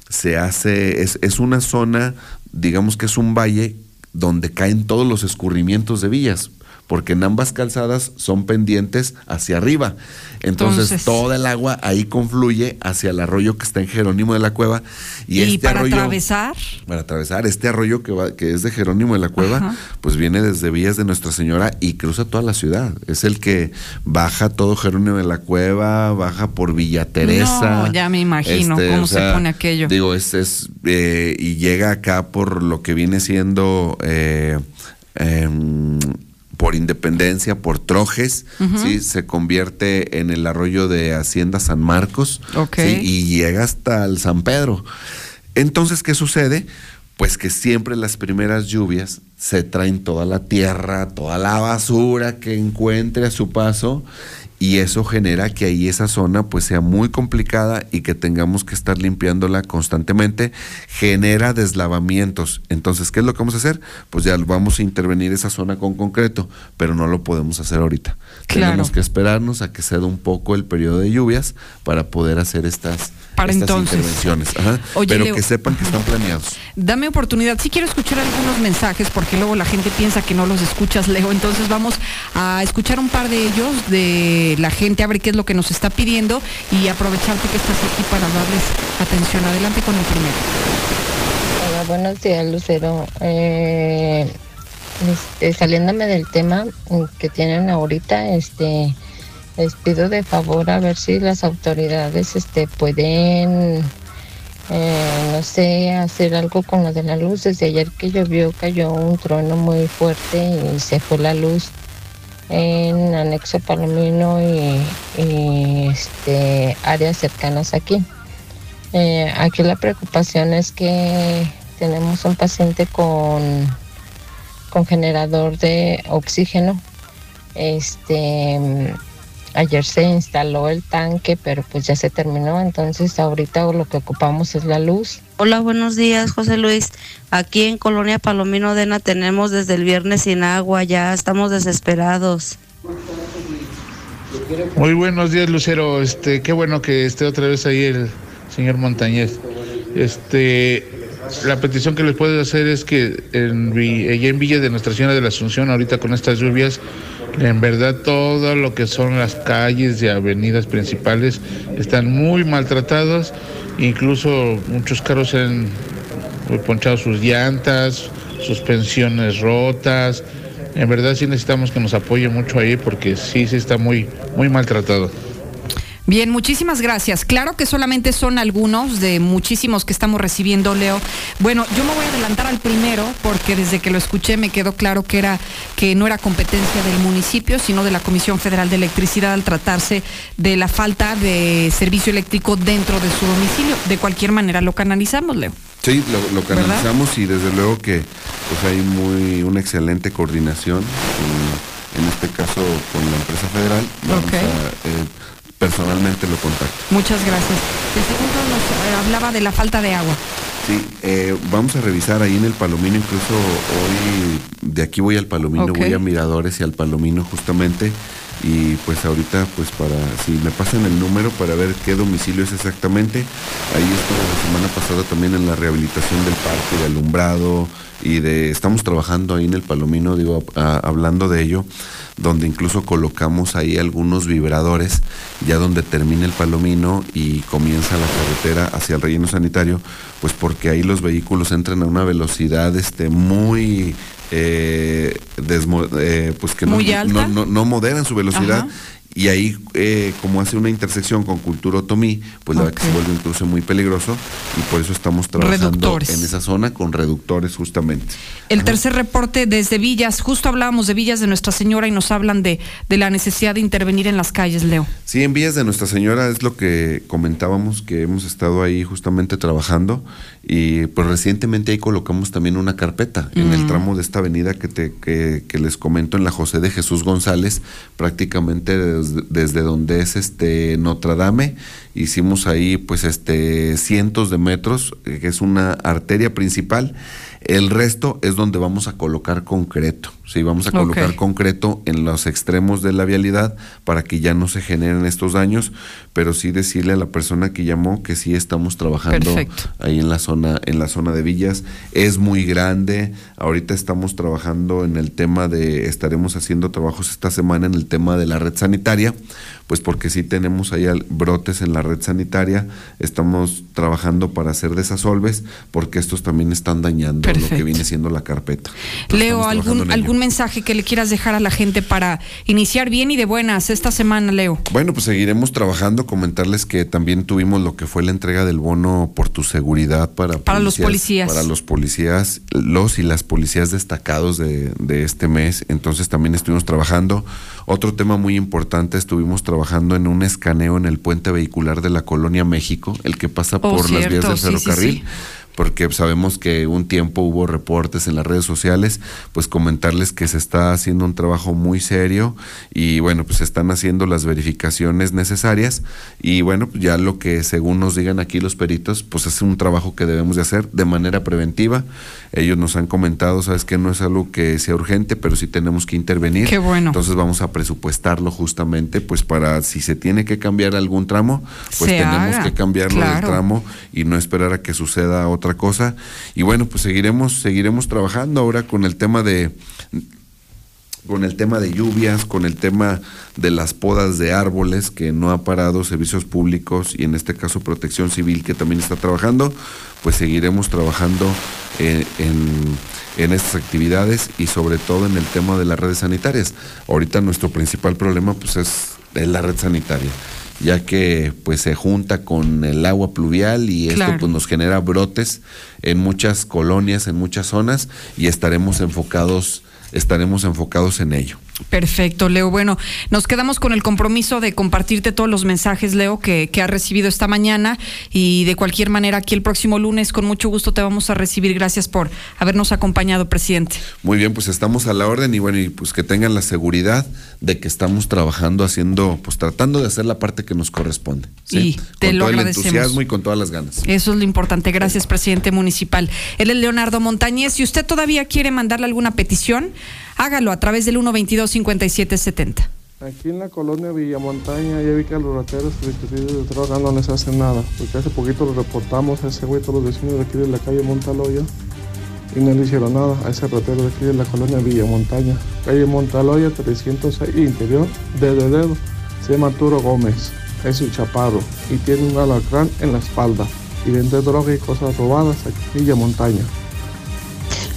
se hace, es, es una zona, digamos que es un valle donde caen todos los escurrimientos de villas porque en ambas calzadas son pendientes hacia arriba. Entonces, toda el agua ahí confluye hacia el arroyo que está en Jerónimo de la Cueva. Y, este para atravesar. Para atravesar, este arroyo que, va, que es de Jerónimo de la Cueva, pues viene desde Villas de Nuestra Señora y cruza toda la ciudad. Es el que baja todo Jerónimo de la Cueva, baja por Villa Teresa. No, ya me imagino este, cómo se pone aquello. Digo, es, es eh, y llega acá por lo que viene siendo. Eh, em, por Independencia, por Trojes, ¿sí? se convierte en el arroyo de Hacienda San Marcos y llega hasta el San Pedro. Entonces, ¿qué sucede? Pues que siempre las primeras lluvias se traen toda la tierra, toda la basura que encuentre a su paso y eso genera que ahí esa zona pues sea muy complicada y que tengamos que estar limpiándola constantemente, genera deslavamientos. Entonces, ¿qué es lo que vamos a hacer? Pues ya vamos a intervenir esa zona con concreto, pero no lo podemos hacer ahorita. Tenemos que esperarnos a que ceda un poco el periodo de lluvias para poder hacer estas para entonces. intervenciones. pero que sepan que están planeados. Dame oportunidad. Sí quiero escuchar algunos mensajes porque luego la gente piensa que no los escuchas, Leo. Entonces vamos a escuchar un par de ellos, de la gente, a ver qué es lo que nos está pidiendo y aprovecharte que estás aquí para darles atención. Adelante con el primero. Hola, buenos días, Lucero. Eh, este, saliéndome del tema que tienen ahorita, este les pido de favor a ver si las autoridades este, pueden, eh, no sé, hacer algo con lo de la luz. Desde ayer que llovió cayó un trueno muy fuerte y se fue la luz en anexo Palomino y, este, áreas cercanas aquí. Eh, aquí la preocupación es que tenemos un paciente con, con generador de oxígeno. Este ayer se instaló el tanque, pero pues ya se terminó, entonces ahorita lo que ocupamos es la luz. Hola, buenos días, José Luis. Aquí en Colonia Palomino Dena tenemos desde el viernes sin agua, ya estamos desesperados. Muy buenos días, Lucero. Este, qué bueno que esté otra vez ahí el señor Montañez. Este, la petición que les puedo hacer es que en, allá en Villa de Nuestra Señora de la Asunción, ahorita con estas lluvias, en verdad todo lo que son las calles y avenidas principales están muy maltratados. Incluso muchos carros han ponchado sus llantas, suspensiones rotas. En verdad sí necesitamos que nos apoye mucho ahí porque sí, sí está muy, muy maltratado. Bien, muchísimas gracias. Claro que solamente son algunos de muchísimos que estamos recibiendo, Leo. Bueno, yo me voy a adelantar al primero porque desde que lo escuché me quedó claro que era que no era competencia del municipio, sino de la Comisión Federal de Electricidad al tratarse de la falta de servicio eléctrico dentro de su domicilio. De cualquier manera lo canalizamos, Leo. Sí, lo, lo canalizamos y desde luego que pues hay muy una excelente coordinación, en, en este caso con la empresa federal. Vamos a, eh, personalmente lo contacto. Muchas gracias. El segundo nos eh, hablaba de la falta de agua. Sí, eh, vamos a revisar ahí en el Palomino, incluso hoy de aquí voy al Palomino, voy a Miradores y al Palomino justamente. Y pues ahorita, pues para, si me pasan el número para ver qué domicilio es exactamente, ahí estuve la semana pasada también en la rehabilitación del parque, de alumbrado y de, estamos trabajando ahí en el Palomino, digo, a- hablando de ello, donde incluso colocamos ahí algunos vibradores, ya donde termina el Palomino y comienza la carretera hacia el relleno sanitario, pues porque ahí los vehículos entran a una velocidad este muy eh, desmo- eh, pues que no, no, no- no moderan su velocidad Ajá. Y ahí eh, como hace una intersección con cultura otomí, pues la verdad que se vuelve incluso muy peligroso y por eso estamos trabajando Reductores. en esa zona con reductores justamente. El tercer reporte desde Villas, justo hablábamos de Villas de Nuestra Señora y nos hablan de, de la necesidad de intervenir en las calles, Leo. Sí, en Villas de Nuestra Señora es lo que comentábamos, que hemos estado ahí justamente trabajando y pues recientemente ahí colocamos también una carpeta en el tramo de esta avenida que, te, que, que les comento en la José de Jesús González, prácticamente desde, desde donde es este Notre Dame. Hicimos ahí pues este cientos de metros, eh, que es una arteria principal. El resto es donde vamos a colocar concreto. Sí, vamos a colocar concreto en los extremos de la vialidad para que ya no se generen estos daños, pero sí decirle a la persona que llamó que sí estamos trabajando Perfecto. ahí en la zona en la zona de Villas. Es muy grande. Ahorita estamos trabajando en el tema de estaremos haciendo trabajos esta semana en el tema de la red sanitaria, pues porque sí tenemos ahí brotes en la red sanitaria. Estamos trabajando para hacer desasolves porque estos también están dañando lo que viene siendo la carpeta. Entonces, Leo, ¿algún. Algún mensaje que le quieras dejar a la gente para iniciar bien y de buenas esta semana, Leo? Bueno, pues seguiremos trabajando, comentarles que también tuvimos lo que fue la entrega del bono por tu seguridad para, Para los policías. Para los policías, los y las policías destacados de, de este mes. Entonces también estuvimos trabajando. Otro tema muy importante, estuvimos trabajando en un escaneo en el puente vehicular de la Colonia México, el que pasa Oh, por las vías del sí, sí, ferrocarril sí. Porque sabemos que un tiempo hubo reportes en las redes sociales, pues comentarles que se está haciendo un trabajo muy serio y bueno, pues se están haciendo las verificaciones necesarias y bueno, pues ya lo que según nos digan aquí los peritos, pues es un trabajo que debemos de hacer de manera preventiva. Ellos nos han comentado, sabes que no es algo que sea urgente, pero sí tenemos que intervenir. Qué bueno. Entonces vamos a presupuestarlo justamente pues para si se tiene que cambiar algún tramo, pues Se tenemos haga, que cambiarlo del claro. tramo y no esperar a que suceda otra cosa. Y bueno, pues seguiremos, seguiremos trabajando ahora con el tema de con el tema de lluvias, con el tema de las podas de árboles que no ha parado servicios públicos y en este caso protección civil que también está trabajando, pues seguiremos trabajando eh, en, en estas actividades y sobre todo en el tema de las redes sanitarias. Ahorita nuestro principal problema pues es, es la red sanitaria ya que pues se junta con el agua pluvial y esto Claro. pues nos genera brotes en muchas colonias, en muchas zonas y estaremos enfocados estaremos enfocados en ello. Perfecto, Leo. Bueno, nos quedamos con el compromiso de compartirte todos los mensajes, Leo, que, que has recibido esta mañana y de cualquier manera aquí el próximo lunes con mucho gusto te vamos a recibir. Gracias por habernos acompañado, presidente. Muy bien, pues estamos a la orden y bueno, y pues que tengan la seguridad de que estamos trabajando, haciendo, pues tratando de hacer la parte que nos corresponde. Y te con lo todo el agradecemos. entusiasmo y con todas las ganas. Eso es lo importante. Gracias, presidente municipal. Él es Leonardo Montañez. Si usted todavía quiere mandarle alguna petición, hágalo a través del 122-5770. Aquí en la colonia Villamontaña ya vi que los rateros de droga no les hacen nada, porque hace poquito lo reportamos a ese güey, todos los vecinos de aquí de la calle Montaloya, y no le hicieron nada a ese ratero de aquí de la colonia Villamontaña. Calle Montaloya 306, interior de Dedo, se llama Arturo Gómez, es un chaparro y tiene un alacrán en la espalda y vende droga y cosas robadas aquí en Villamontaña.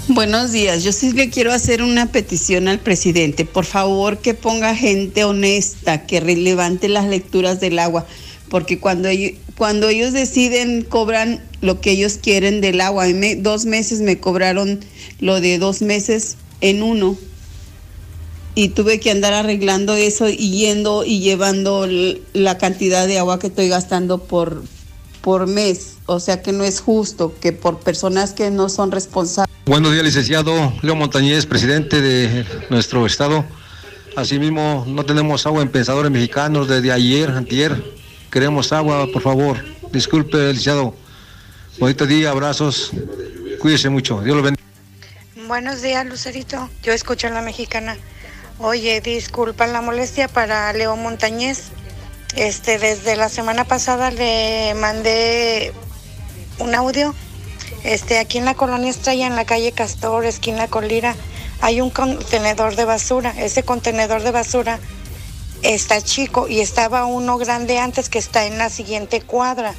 Buenos días, yo sí le quiero hacer una petición al presidente. Por favor, que ponga gente honesta, que re- levante las lecturas del agua, porque cuando cuando ellos deciden, cobran lo que ellos quieren del agua. Dos meses me cobraron lo de dos meses en uno. Y tuve que andar arreglando eso y yendo y llevando la cantidad de agua que estoy gastando por, por mes. O sea que no es justo que por personas que no son responsables. Buenos días, licenciado Leo Montañez, presidente de nuestro estado. Asimismo, no tenemos agua en Pensadores Mexicanos desde ayer, antier. Queremos agua, por favor. Disculpe, licenciado. Bonito día, abrazos. Cuídese mucho. Dios lo bendiga. Buenos días, Lucerito. Yo escucho a la mexicana. Oye, disculpa la molestia para Leo Montañez. Este, desde la semana pasada le mandé un audio. Este, aquí en la colonia Estrella, en la calle Castor, esquina Colira, hay un contenedor de basura. Ese contenedor de basura está chico y estaba uno grande antes que está en la siguiente cuadra.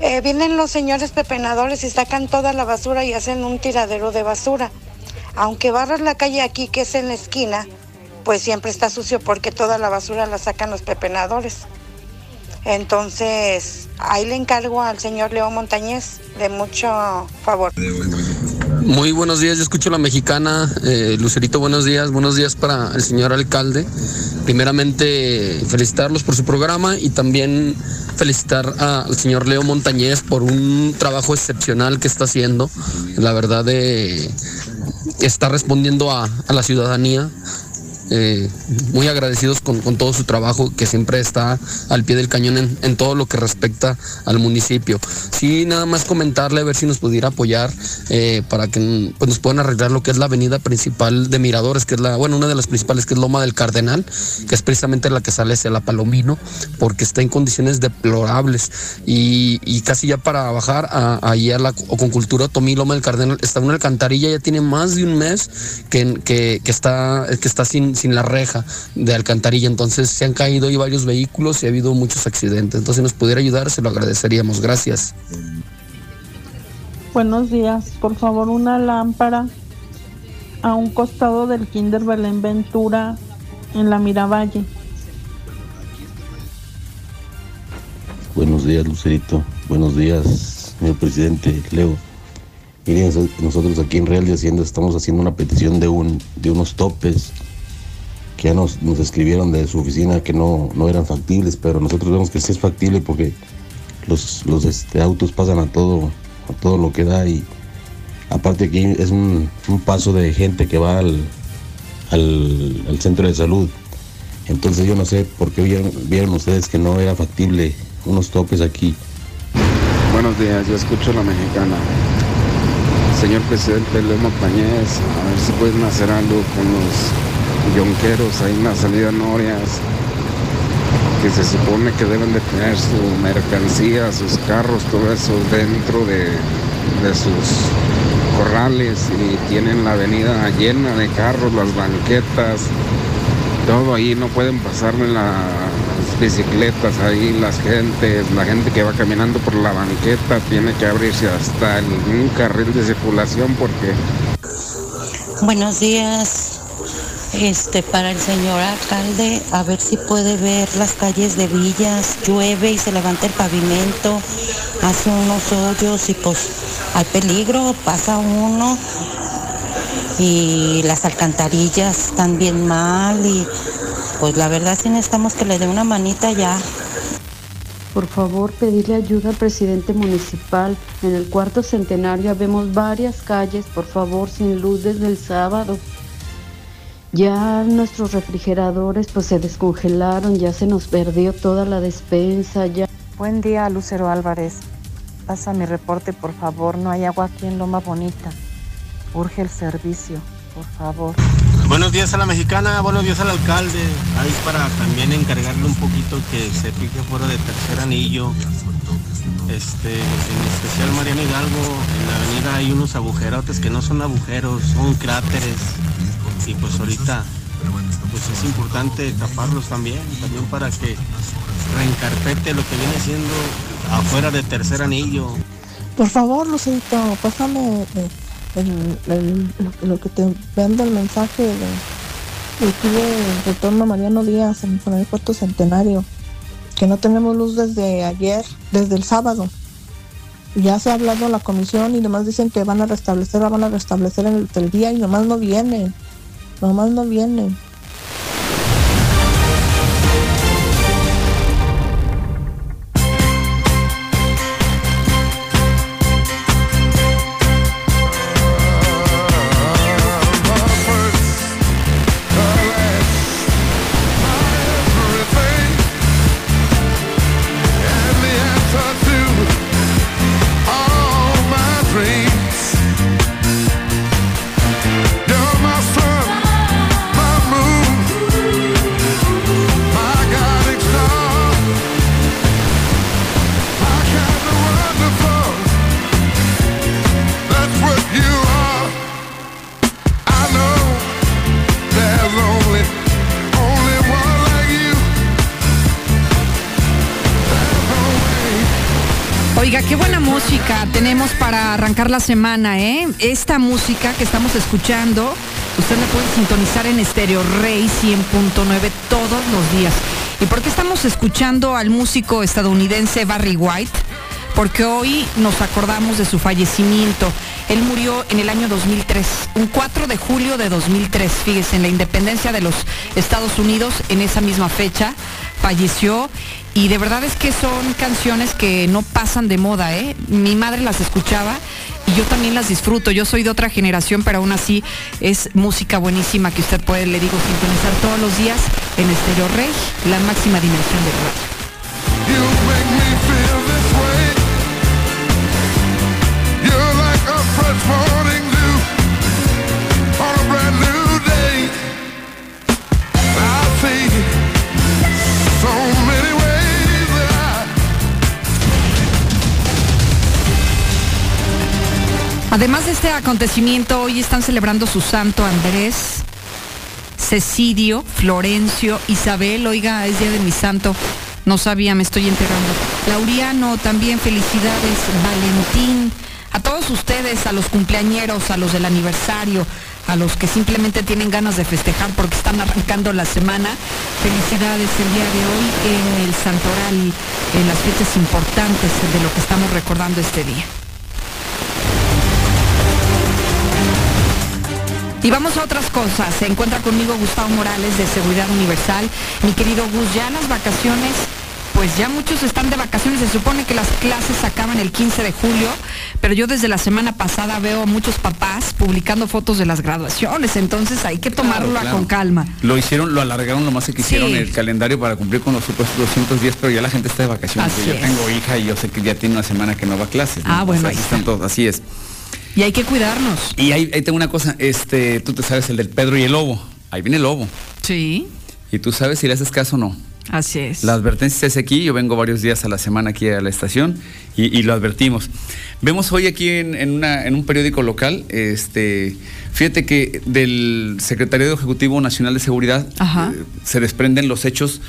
Eh, vienen los señores pepenadores y sacan toda la basura y hacen un tiradero de basura. Aunque barras la calle aquí, que es en la esquina, pues siempre está sucio porque toda la basura la sacan los pepenadores. Entonces, ahí le encargo al señor Leo Montañez de mucho favor. Muy buenos días, yo escucho la mexicana. Eh, Lucerito, buenos días. Buenos días para el señor alcalde. Primeramente, felicitarlos por su programa y también felicitar a- al señor Leo Montañez por un trabajo excepcional que está haciendo. La verdad, de está respondiendo a, a la ciudadanía. Eh, muy agradecidos con, con todo su trabajo que siempre está al pie del cañón en, en todo lo que respecta al municipio. Sí, nada más comentarle a ver si nos pudiera apoyar eh, para que pues, nos puedan arreglar lo que es la avenida principal de Miradores, que es la, bueno, una de las principales que es Loma del Cardenal, que es precisamente la que sale hacia la Palomino, porque está en condiciones deplorables. Y, y casi ya para bajar a, ahí a la Concultura Tomí Loma del Cardenal, está una alcantarilla, ya tiene más de un mes que, que, que está, que está sin, sin la reja de alcantarilla. Entonces se han caído ahí varios vehículos y ha habido muchos accidentes. Entonces, si nos pudiera ayudar, se lo agradeceríamos. Gracias. Buenos días, por favor una lámpara a un costado del Kinder Belén Ventura en la Miravalle. Buenos días, Lucerito. Buenos días, señor presidente Leo. Miren, so- nosotros aquí en Real de Hacienda estamos haciendo una petición de, un, de unos topes que ya nos, nos escribieron de su oficina que no, no eran factibles, pero nosotros vemos que sí es factible porque los, los este, autos pasan a todo, a todo lo que da y aparte aquí es un, un paso de gente que va al, al, centro de salud. Entonces yo no sé por qué vieron, vieron ustedes que no era factible unos topes aquí. Buenos días, yo escucho la mexicana. Señor presidente Leo Montañez, a ver si pueden hacer algo con los yonqueros ahí en la salida Norias, que se supone que deben de tener su mercancía, sus carros, todo eso dentro de, de sus corrales y tienen la avenida llena de carros, las banquetas, todo ahí, no pueden pasarme las bicicletas ahí, las gentes, la gente que va caminando por la banqueta tiene que abrirse hasta el- un carril de circulación porque Buenos días. Este, para el señor alcalde, a ver si puede ver las calles de Villas. Llueve y se levanta el pavimento, hace unos hoyos y pues hay peligro, pasa uno. y las alcantarillas están bien mal y pues la verdad sí necesitamos que le dé una manita ya. Por favor, pedirle ayuda al presidente municipal. En el cuarto centenario vemos varias calles, por favor, sin luz desde el sábado. Ya nuestros refrigeradores pues se descongelaron, ya se nos perdió toda la despensa, ya. Buen día, Lucero Álvarez. Pasa mi reporte, por favor. No hay agua aquí en Loma Bonita. Urge el servicio, por favor. Buenos días a la mexicana, buenos días al alcalde. Ahí para también encargarle un poquito que se fije fuera de tercer anillo. Este, en especial Mariano Hidalgo, en la avenida hay unos agujerotes que no son agujeros, son cráteres. Y pues ahorita pues es importante taparlos también, también para que reencarpete lo que viene siendo afuera de tercer anillo. Por favor, Lucerito, pásame eh, el- el- lo, que te venda el mensaje de, de retorno a Mariano Díaz en el cuarto centenario. Que no tenemos luz desde ayer, desde el sábado. Ya se ha hablado a la comisión y nomás dicen que van a restablecer, la van a restablecer en el, el día y nomás no vienen. Nomás no vienen. Música tenemos para arrancar la semana, ¿eh? Esta música que estamos escuchando, usted la puede sintonizar en Estéreo Rey 100.9 todos los días. ¿Y por qué estamos escuchando al músico estadounidense Barry White? Porque hoy nos acordamos de su fallecimiento. Él murió en el año 2003, un 4 de julio de 2003, fíjese, en la independencia de los Estados Unidos, en esa misma fecha, falleció. Y de verdad es que son canciones que no pasan de moda, ¿eh? Mi madre las escuchaba y yo también las disfruto. Yo soy de otra generación, pero aún así es música buenísima que usted puede, le digo, sintonizar todos los días en Estéreo Rey, la máxima dimensión del radio. Además de este acontecimiento, hoy están celebrando su santo Andrés, Cecidio, Florencio, Isabel, oiga, es día de mi santo, no sabía, me estoy enterando. Lauriano, también felicidades, Valentín, a todos ustedes, a los cumpleañeros, a los del aniversario, a los que simplemente tienen ganas de festejar porque están arrancando la semana, felicidades el día de hoy en el Santoral, en las fiestas importantes de lo que estamos recordando este día. Y vamos a otras cosas. Se encuentra conmigo Gustavo Morales de Seguridad Universal. Mi querido Gus, ya las vacaciones, pues ya muchos están de vacaciones. Se supone que las clases acaban el 15 de julio, pero yo desde la semana pasada veo a muchos papás publicando fotos de las graduaciones. Entonces hay que tomarlo Claro, claro. con calma. Lo hicieron, lo alargaron lo más que quisieron Sí. el calendario para cumplir con los supuestos 200 días, pero ya la gente está de vacaciones. Así yo es. tengo hija y yo sé que ya tiene una semana que no va a clases. ¿no? Ah, bueno, O sea, ahí así están todos, así es. Y hay que cuidarnos. Y ahí, ahí tengo una cosa, este, tú te sabes el del Pedro y el Lobo. Ahí viene el Lobo. Sí. Y tú sabes si le haces caso o no. Así es. La advertencia es aquí, yo vengo varios días a la semana aquí a la estación y, y lo advertimos. Vemos hoy aquí en, en una- en un periódico local, este, fíjate que del Secretariado Ejecutivo Nacional de Seguridad eh, se desprenden los hechos,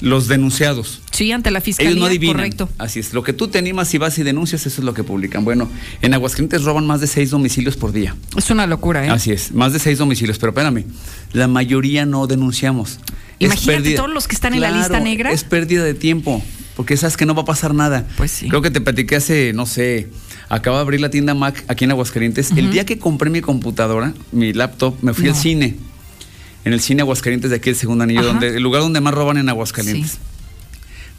los denunciados. Sí, ante la fiscalía. Ellos no adivinan. Correcto. Así es. Lo que tú te animas y vas y denuncias, eso es lo que publican. Bueno, en Aguascalientes roban más de seis domicilios por día. Es una locura, ¿eh? Así es, más de seis domicilios. Pero espérame, la mayoría no denunciamos. Imagínate todos los que están en la lista negra. Es pérdida de tiempo, porque sabes que no va a pasar nada. Pues sí. Creo que te platiqué hace, no sé, Acabo de abrir la tienda Mac aquí en Aguascalientes. El día que compré mi computadora, mi laptop, me fui No. al cine. En el cine Aguascalientes de aquí, el segundo anillo, Ajá. donde, el lugar donde más roban en Aguascalientes.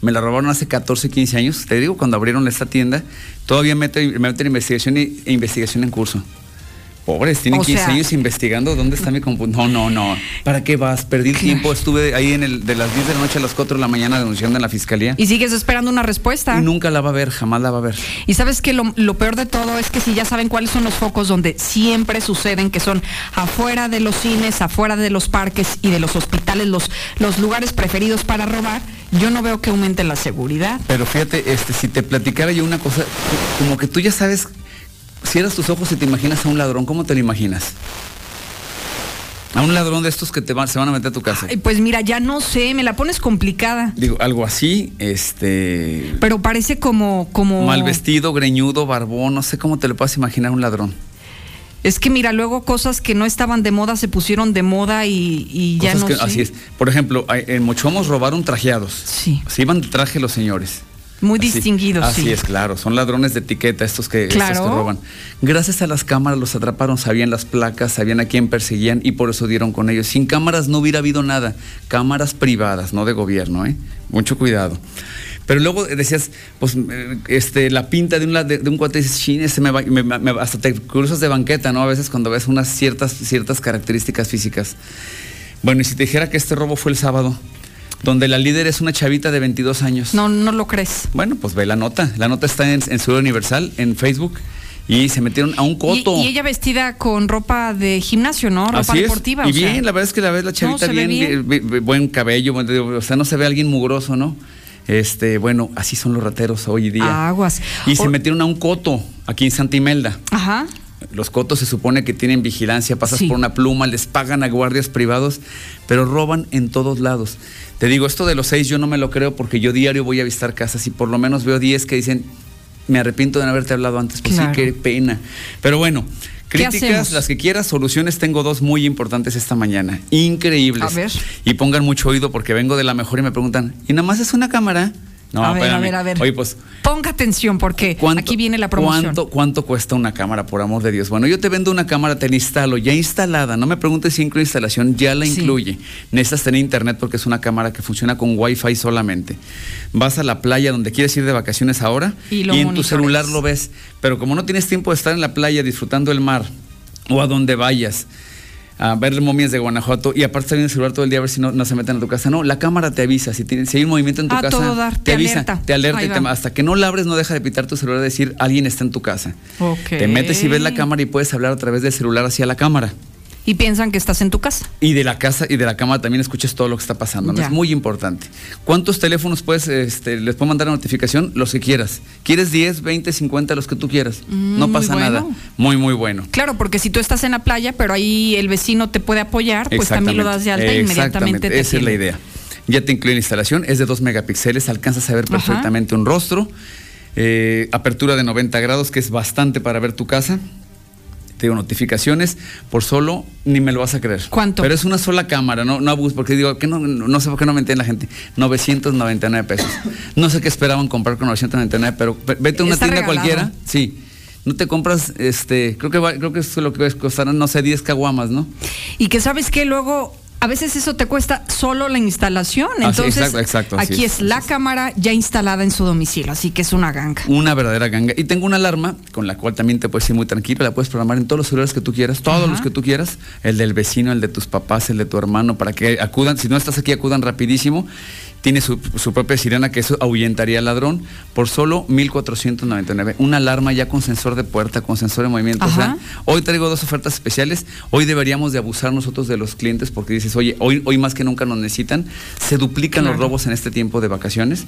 Me la robaron hace 14, 15 años. Te digo, cuando abrieron esta tienda, todavía meten, meten investigación y- e investigación en curso. Pobres, tienen O 15 sea- años investigando dónde está mi computadora. No, no, no. ¿Para qué vas? Perdí tiempo. Estuve ahí en el, de las 10 de la noche a las 4 de la mañana denunciando en la fiscalía. Y sigues esperando una respuesta. Y nunca la va a ver, jamás la va a ver. Y sabes que lo, lo peor de todo es que si ya saben cuáles son los focos donde siempre suceden, que son afuera de los cines, afuera de los parques y de los hospitales, los, los lugares preferidos para robar, yo no veo que aumente la seguridad. Pero fíjate, este, si te platicara yo una cosa, como que tú ya sabes, cierras tus ojos y te imaginas a un ladrón, ¿cómo te lo imaginas? A un ladrón de estos que te van, se van a meter a tu casa. Ay, pues mira, ya no sé, me la pones complicada. Digo, algo así, este. Pero parece como, como. Mal vestido, greñudo, barbón, no sé cómo te lo puedes imaginar un ladrón. Es que mira, luego cosas que no estaban de moda se pusieron de moda y, y ya Cosas no que- sé. Así es. Por ejemplo, en Mochomos robaron trajeados. Sí. Se iban de traje los señores. Muy Así- distinguidos, Así sí. es, claro. Son ladrones de etiqueta estos que, estos que roban. Gracias a las cámaras los atraparon, sabían las placas, sabían a quién perseguían y por eso dieron con ellos. Sin cámaras no hubiera habido nada. Cámaras privadas, no de gobierno, ¿eh? Mucho cuidado. Pero luego decías, pues, eh, este, la pinta de un, de, de un cuate dices, "Chin, me va-", me- me- hasta te cruzas de banqueta, ¿no? A veces cuando ves unas ciertas, ciertas características físicas. Bueno, y si te dijera que este robo fue el sábado, donde la líder es una chavita de 22 años. No, no lo crees. Bueno, pues ve la nota. La nota está en, en Ciudad Universal, en Facebook, y se metieron a un coto. y ella vestida con ropa de gimnasio, ¿no? Ropa Así es. deportiva. Y o sea. bien, la verdad es que la ves la chavita ve bien, bien. bi- bi- buen cabello, buen- o sea, no se ve alguien mugroso, ¿no? Este, bueno, así son los rateros hoy día. Aguas. Y se metieron a un coto aquí en Santa Imelda. Ajá. Los cotos se supone que tienen vigilancia, pasas Sí. por una pluma, les pagan a guardias privados, pero roban en todos lados. Te digo, esto de los seis yo no me lo creo porque yo diario voy a visitar casas y por lo menos veo 10 que dicen, me arrepiento de no haberte hablado antes. Pues Claro. sí, qué pena. Pero bueno, ¿Qué críticas, las que quieras, soluciones, tengo dos muy importantes esta mañana. Increíbles. A ver. Y pongan mucho oído porque vengo de la mejor y me preguntan, ¿y nada más es una cámara? No, A ver, a ver, a ver. Oye, pues Ponga atención porque aquí viene la promoción. ¿Cuánto, ¿Cuánto cuesta una cámara, por amor de Dios? Bueno, yo te vendo una cámara, te la instalo, ya instalada. No me preguntes si incluye instalación, ya la Sí. incluye. Necesitas tener internet porque es una cámara que funciona con Wi-Fi solamente. Vas a la playa donde quieres ir de vacaciones ahora Y lo en tu celular lo ves. Pero como no tienes tiempo de estar en la playa disfrutando el mar o a donde vayas, a ver momias de Guanajuato y aparte estar en el celular todo el día a ver si no, no se meten a tu casa. No, la cámara te avisa. Si, tiene- si hay un movimiento en tu A casa, todo dar, te, te avisa, alerta. te alerta y te- hasta que no la abres no deja de pitar tu celular y decir alguien está en tu casa. Te metes y ves la cámara y puedes hablar a través del celular hacia la cámara. Y piensan que estás en tu casa. Y de la casa y de la cámara también escuchas todo lo que está pasando. ¿no? Es muy importante. ¿Cuántos teléfonos puedes, este, les puedo mandar la notificación? Los que quieras. ¿Quieres 10, 20, 50, los que tú quieras? Mm, no pasa bueno. nada. Muy, muy bueno. Claro, porque si tú estás en la playa, pero ahí el vecino te puede apoyar, pues también lo das de alta e inmediatamente te Esa es la idea. Ya te incluye la instalación, es de 2 megapíxeles, alcanzas a ver Ajá. perfectamente un rostro. eh, apertura de 90 grados, que es bastante para ver tu casa. Te digo, notificaciones por solo, ni me lo vas a creer. ¿Cuánto? Pero es una sola cámara, no, no abus, porque digo, que no, no, sé por qué no me entiende la gente. 999 pesos. No sé qué esperaban comprar con 999, pero ve- vete a una tienda regalado. cualquiera, sí. No te compras, este, creo que va- creo que es lo que costarán, no sé, 10 caguamas, ¿no? Y que sabes que luego a veces eso te cuesta solo la instalación. Entonces, exacto, exacto, así aquí es, es, la cámara ya instalada en su domicilio, así que es una ganga. Una verdadera ganga. Y tengo una alarma con la cual también te puedes ir muy tranquilo. La puedes programar en todos los celulares que tú quieras, todos Ajá. los que tú quieras. El del vecino, el de tus papás, el de tu hermano, para que acudan. Si no estás aquí, acudan rapidísimo. Tiene su, su propia sirena que eso ahuyentaría al ladrón por solo 1,499. Una alarma ya con sensor de puerta, con sensor de movimiento. O sea, hoy traigo dos ofertas especiales. Hoy deberíamos de abusar nosotros de los clientes porque dices, oye, hoy, hoy más que nunca nos necesitan. Se duplican los robos en este tiempo de vacaciones.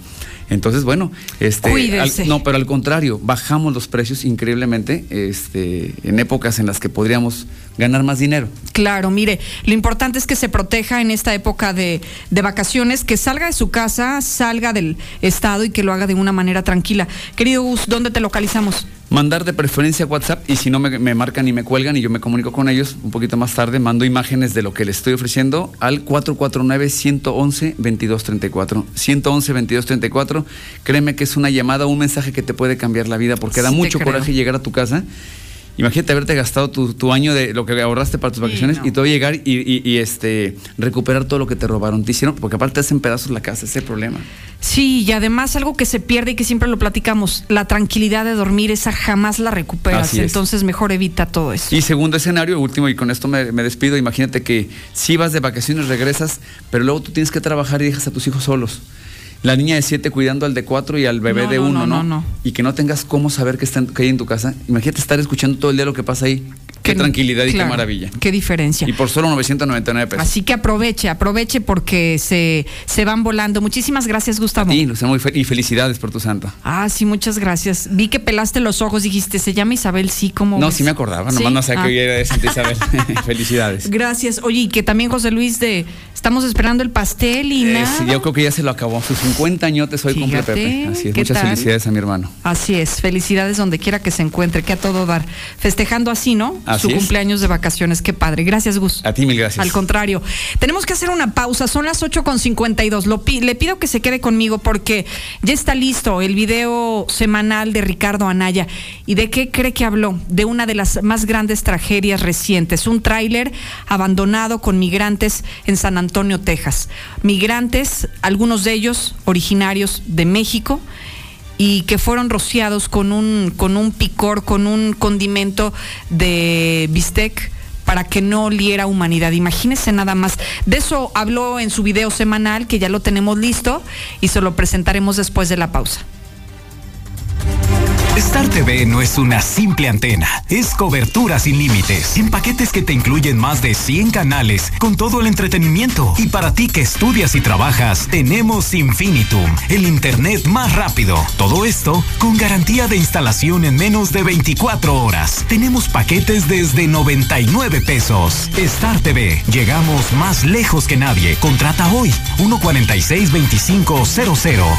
Entonces, bueno, este, al- no, pero al contrario, bajamos los precios increíblemente este, en épocas en las que podríamos ganar más dinero. Claro, mire, lo importante es que se proteja en esta época de, de vacaciones, que salga de su casa, salga del estado y que lo haga de una manera tranquila. Querido Gus, ¿dónde te localizamos? mandar de preferencia WhatsApp y si no me, me, marcan y me cuelgan y yo me comunico con ellos un poquito más tarde, mando imágenes de lo que les estoy ofreciendo al 449-111-2234. 111-2234, créeme que es una llamada, un mensaje que te puede cambiar la vida porque da Sí mucho coraje llegar a tu casa. Imagínate haberte gastado tu, tu año de lo que ahorraste para tus vacaciones no. y todo llegar y, y- y, este recuperar todo lo que te robaron. Te hicieron, porque aparte te hacen pedazos la casa, ese es el problema. Sí, y además algo que se pierde y que siempre lo platicamos, la tranquilidad de dormir, esa jamás la recuperas. Entonces mejor evita todo eso. Y segundo escenario, último, y con esto me, me despido, imagínate que si vas de vacaciones, regresas, pero luego tú tienes que trabajar y dejas a tus hijos solos. La niña de 7 cuidando al de 4 y al bebé No, de no, 1, no, ¿no? no, no. Y que no tengas cómo saber que, está en- que hay en tu casa. Imagínate estar escuchando todo el día lo que pasa ahí. Qué, Qué- tranquilidad y claro, qué maravilla. Qué diferencia. Y por solo 999 pesos. Así que aproveche, aproveche porque se, se van volando. Muchísimas gracias, Gustavo. Sí, muy fe- y felicidades por tu santo. Ah, sí, muchas gracias. Vi que pelaste los ojos, dijiste, se llama Isabel, sí, ¿cómo No, ves? sí me acordaba, ¿Sí? nomás no sé Ah. que era de Santa Isabel. felicidades. Gracias. Oye, y que también José Luis de estamos esperando el pastel y Eh, nada. yo creo que ya se lo acabó. Sus 50 añotes hoy cumple Pepe. Así es. ¿qué Muchas tal? felicidades a mi hermano. Así es, felicidades donde quiera que se encuentre, que a todo dar. Festejando así, ¿no? Así Su es. cumpleaños de vacaciones, qué padre. Gracias, Gus. A ti mil gracias. Al contrario, tenemos que hacer una pausa, son las 8.52. Lo pi- le pido que se quede conmigo porque ya está listo el video semanal de Ricardo Anaya. ¿Y de qué cree que habló? De una de las más grandes tragedias recientes, un tráiler abandonado con migrantes en San Antonio, Texas. Migrantes, algunos de ellos originarios de México y que fueron rociados con un, con un picor, con un condimento de bistec para que no oliera humanidad. Imagínense nada más. De eso habló en su video semanal, que ya lo tenemos listo, y se lo presentaremos después de la pausa. Star TV no es una simple antena, es cobertura sin límites, en paquetes que te incluyen más de 100 canales con todo el entretenimiento. Y para ti que estudias y trabajas, tenemos Infinitum, el internet más rápido. Todo esto con garantía de instalación en menos de 24 horas. Tenemos paquetes desde 99 pesos. Star TV, llegamos más lejos que nadie. Contrata hoy 146 2500.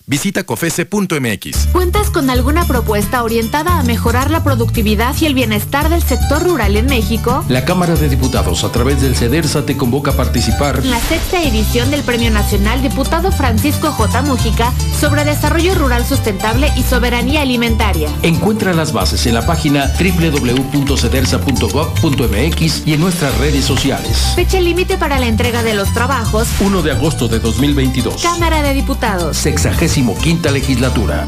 Visita cofese.mx. ¿Cuentas con alguna propuesta orientada a mejorar la productividad y el bienestar del sector rural en México? La Cámara de Diputados, a través del CEDERSA, te convoca a participar En la sexta edición del Premio Nacional Diputado Francisco J. Mújica sobre Desarrollo Rural Sustentable y Soberanía Alimentaria. Encuentra las bases en la página www.cedersa.gov.mx y en nuestras redes sociales. Fecha límite para la entrega de los trabajos. 1 de agosto de 2022. Cámara de Diputados. Sexagésimo quinta legislatura.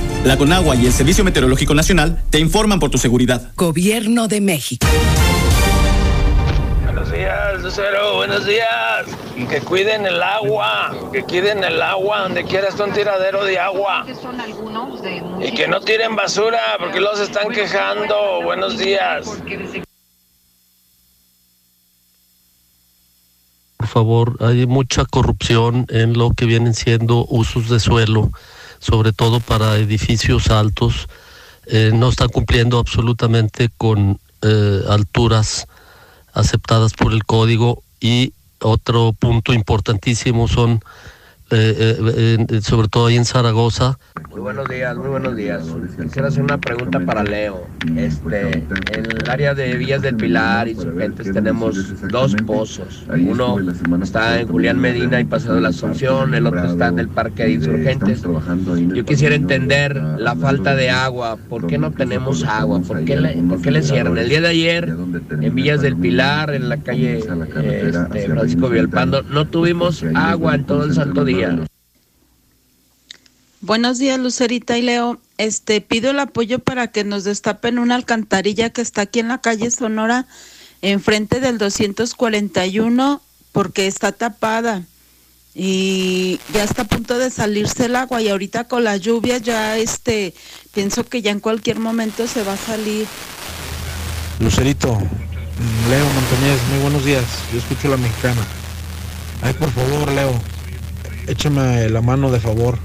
La Conagua y el Servicio Meteorológico Nacional te informan por tu seguridad. Gobierno de México. Buenos días, Lucero, buenos días. Que cuiden el agua, que cuiden el agua, donde quiera está un tiradero de agua. Y que no tiren basura, porque los están quejando. Buenos días. Por favor, hay mucha corrupción en lo que vienen siendo usos de suelo, sobre todo para edificios altos. Eh, no están cumpliendo absolutamente con eh, alturas aceptadas por el código y otro punto importantísimo son eh, eh, sobre todo ahí en Zaragoza. Muy buenos días, muy buenos días. Quisiera hacer una pregunta para Leo. Este, en el área de Villas del Pilar y Surgentes tenemos dos pozos. Uno está en Julián Medina y Paseo de la Asunción, el otro está en el Parque de Insurgentes. Yo quisiera entender la falta de agua. ¿Por qué no tenemos agua? ¿Por qué le, por qué le cierran? El día de ayer, en Villas del Pilar, en la calle este, Francisco Villalpando, no tuvimos agua en todo el santo día. Buenos días, Lucerita y Leo. Este, pido el apoyo para que nos destapen una alcantarilla que está aquí en la calle Sonora, enfrente del 241, porque está tapada y ya está a punto de salirse el agua y ahorita con las lluvias ya este pienso que ya en cualquier momento se va a salir. Lucerito, Leo Montañez, muy buenos días. Yo escucho la mexicana. Ay, por favor, Leo, échame la mano de favor.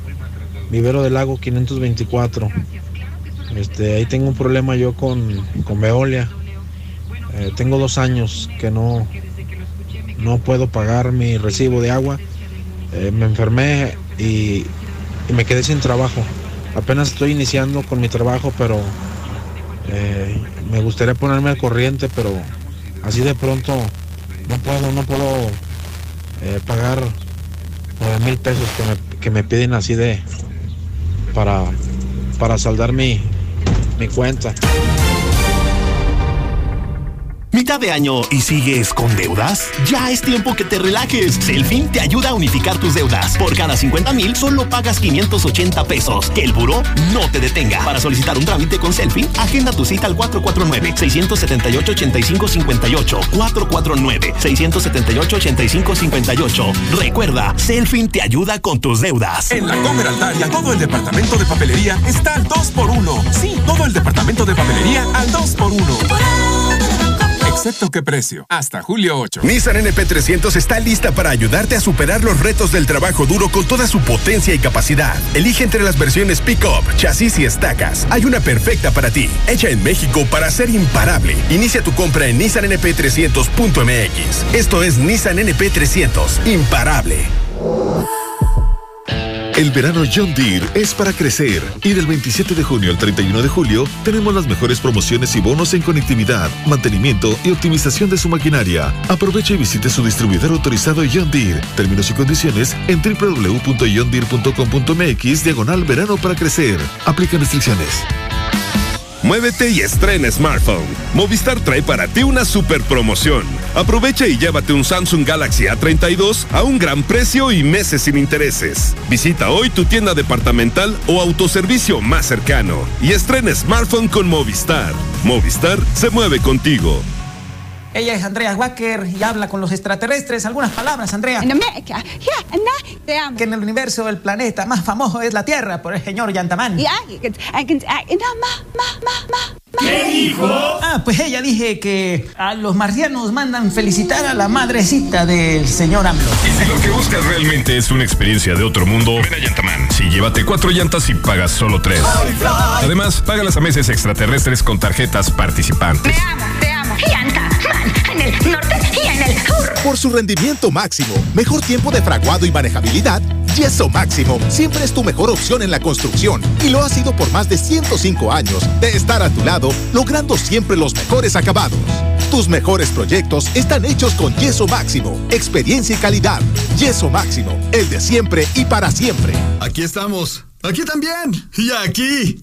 Vivero del Lago 524. Este, ahí tengo un problema yo con, con Veolia. Eh, tengo dos años que no, no puedo pagar mi recibo de agua. Eh, me enfermé y, me quedé sin trabajo. Apenas estoy iniciando con mi trabajo, pero eh, me gustaría ponerme al corriente, pero así de pronto no puedo, no puedo pagar nueve mil pesos que me, que me piden así de para, para saldar mi, mi cuenta. ¿Mitad de año y sigues con deudas? Ya es tiempo que te relajes. Selfin te ayuda a unificar tus deudas. Por cada 50 mil solo pagas 580 pesos. Que el buró no te detenga. Para solicitar un trámite con Selfin, agenda tu cita al 449-678-8558. 449-678-8558. Recuerda, Selfin te ayuda con tus deudas. En la Comer Altaria, todo el departamento de papelería está al 2x1. Sí, todo el departamento de papelería al 2x1. Excepto qué precio. Hasta julio 8. Nissan NP300 está lista para ayudarte a superar los retos del trabajo duro con toda su potencia y capacidad. Elige entre las versiones Pickup, chasis y estacas. Hay una perfecta para ti, hecha en México para ser imparable. Inicia tu compra en nissannp300.mx. Esto es Nissan NP300, imparable. El verano John Deere es para crecer y del 27 de junio al 31 de julio tenemos las mejores promociones y bonos en conectividad, mantenimiento y optimización de su maquinaria. Aproveche y visite su distribuidor autorizado John Deere. Términos y condiciones en www.johndeere.com.mx diagonal verano para crecer. Aplican restricciones. Muévete y estrena smartphone. Movistar trae para ti una super promoción. Aprovecha y llévate un Samsung Galaxy A32 a un gran precio y meses sin intereses. Visita hoy tu tienda departamental o autoservicio más cercano y estrena smartphone con Movistar. Movistar se mueve contigo. Ella es Andrea Wacker y habla con los extraterrestres. Algunas palabras, Andrea. Que en el universo el planeta más famoso es la Tierra por el señor Yantamán. ¿Qué dijo? Ah, pues ella dije que a los marcianos mandan felicitar a la madrecita del señor AMLO. Y si lo que buscas realmente es una experiencia de otro mundo, ven a Yantaman. Sí, llévate cuatro llantas y pagas solo tres. Además, págalas a meses extraterrestres con tarjetas participantes. Te amo, te amo. Yantaman, en el norte y en el sur. Por su rendimiento máximo, mejor tiempo de fraguado y manejabilidad, Yeso Máximo siempre es tu mejor opción en la construcción y lo ha sido por más de 105 años de estar a tu lado, logrando siempre los mejores acabados. Tus mejores proyectos están hechos con Yeso Máximo, experiencia y calidad. Yeso Máximo, el de siempre y para siempre. Aquí estamos. Aquí también. Y aquí.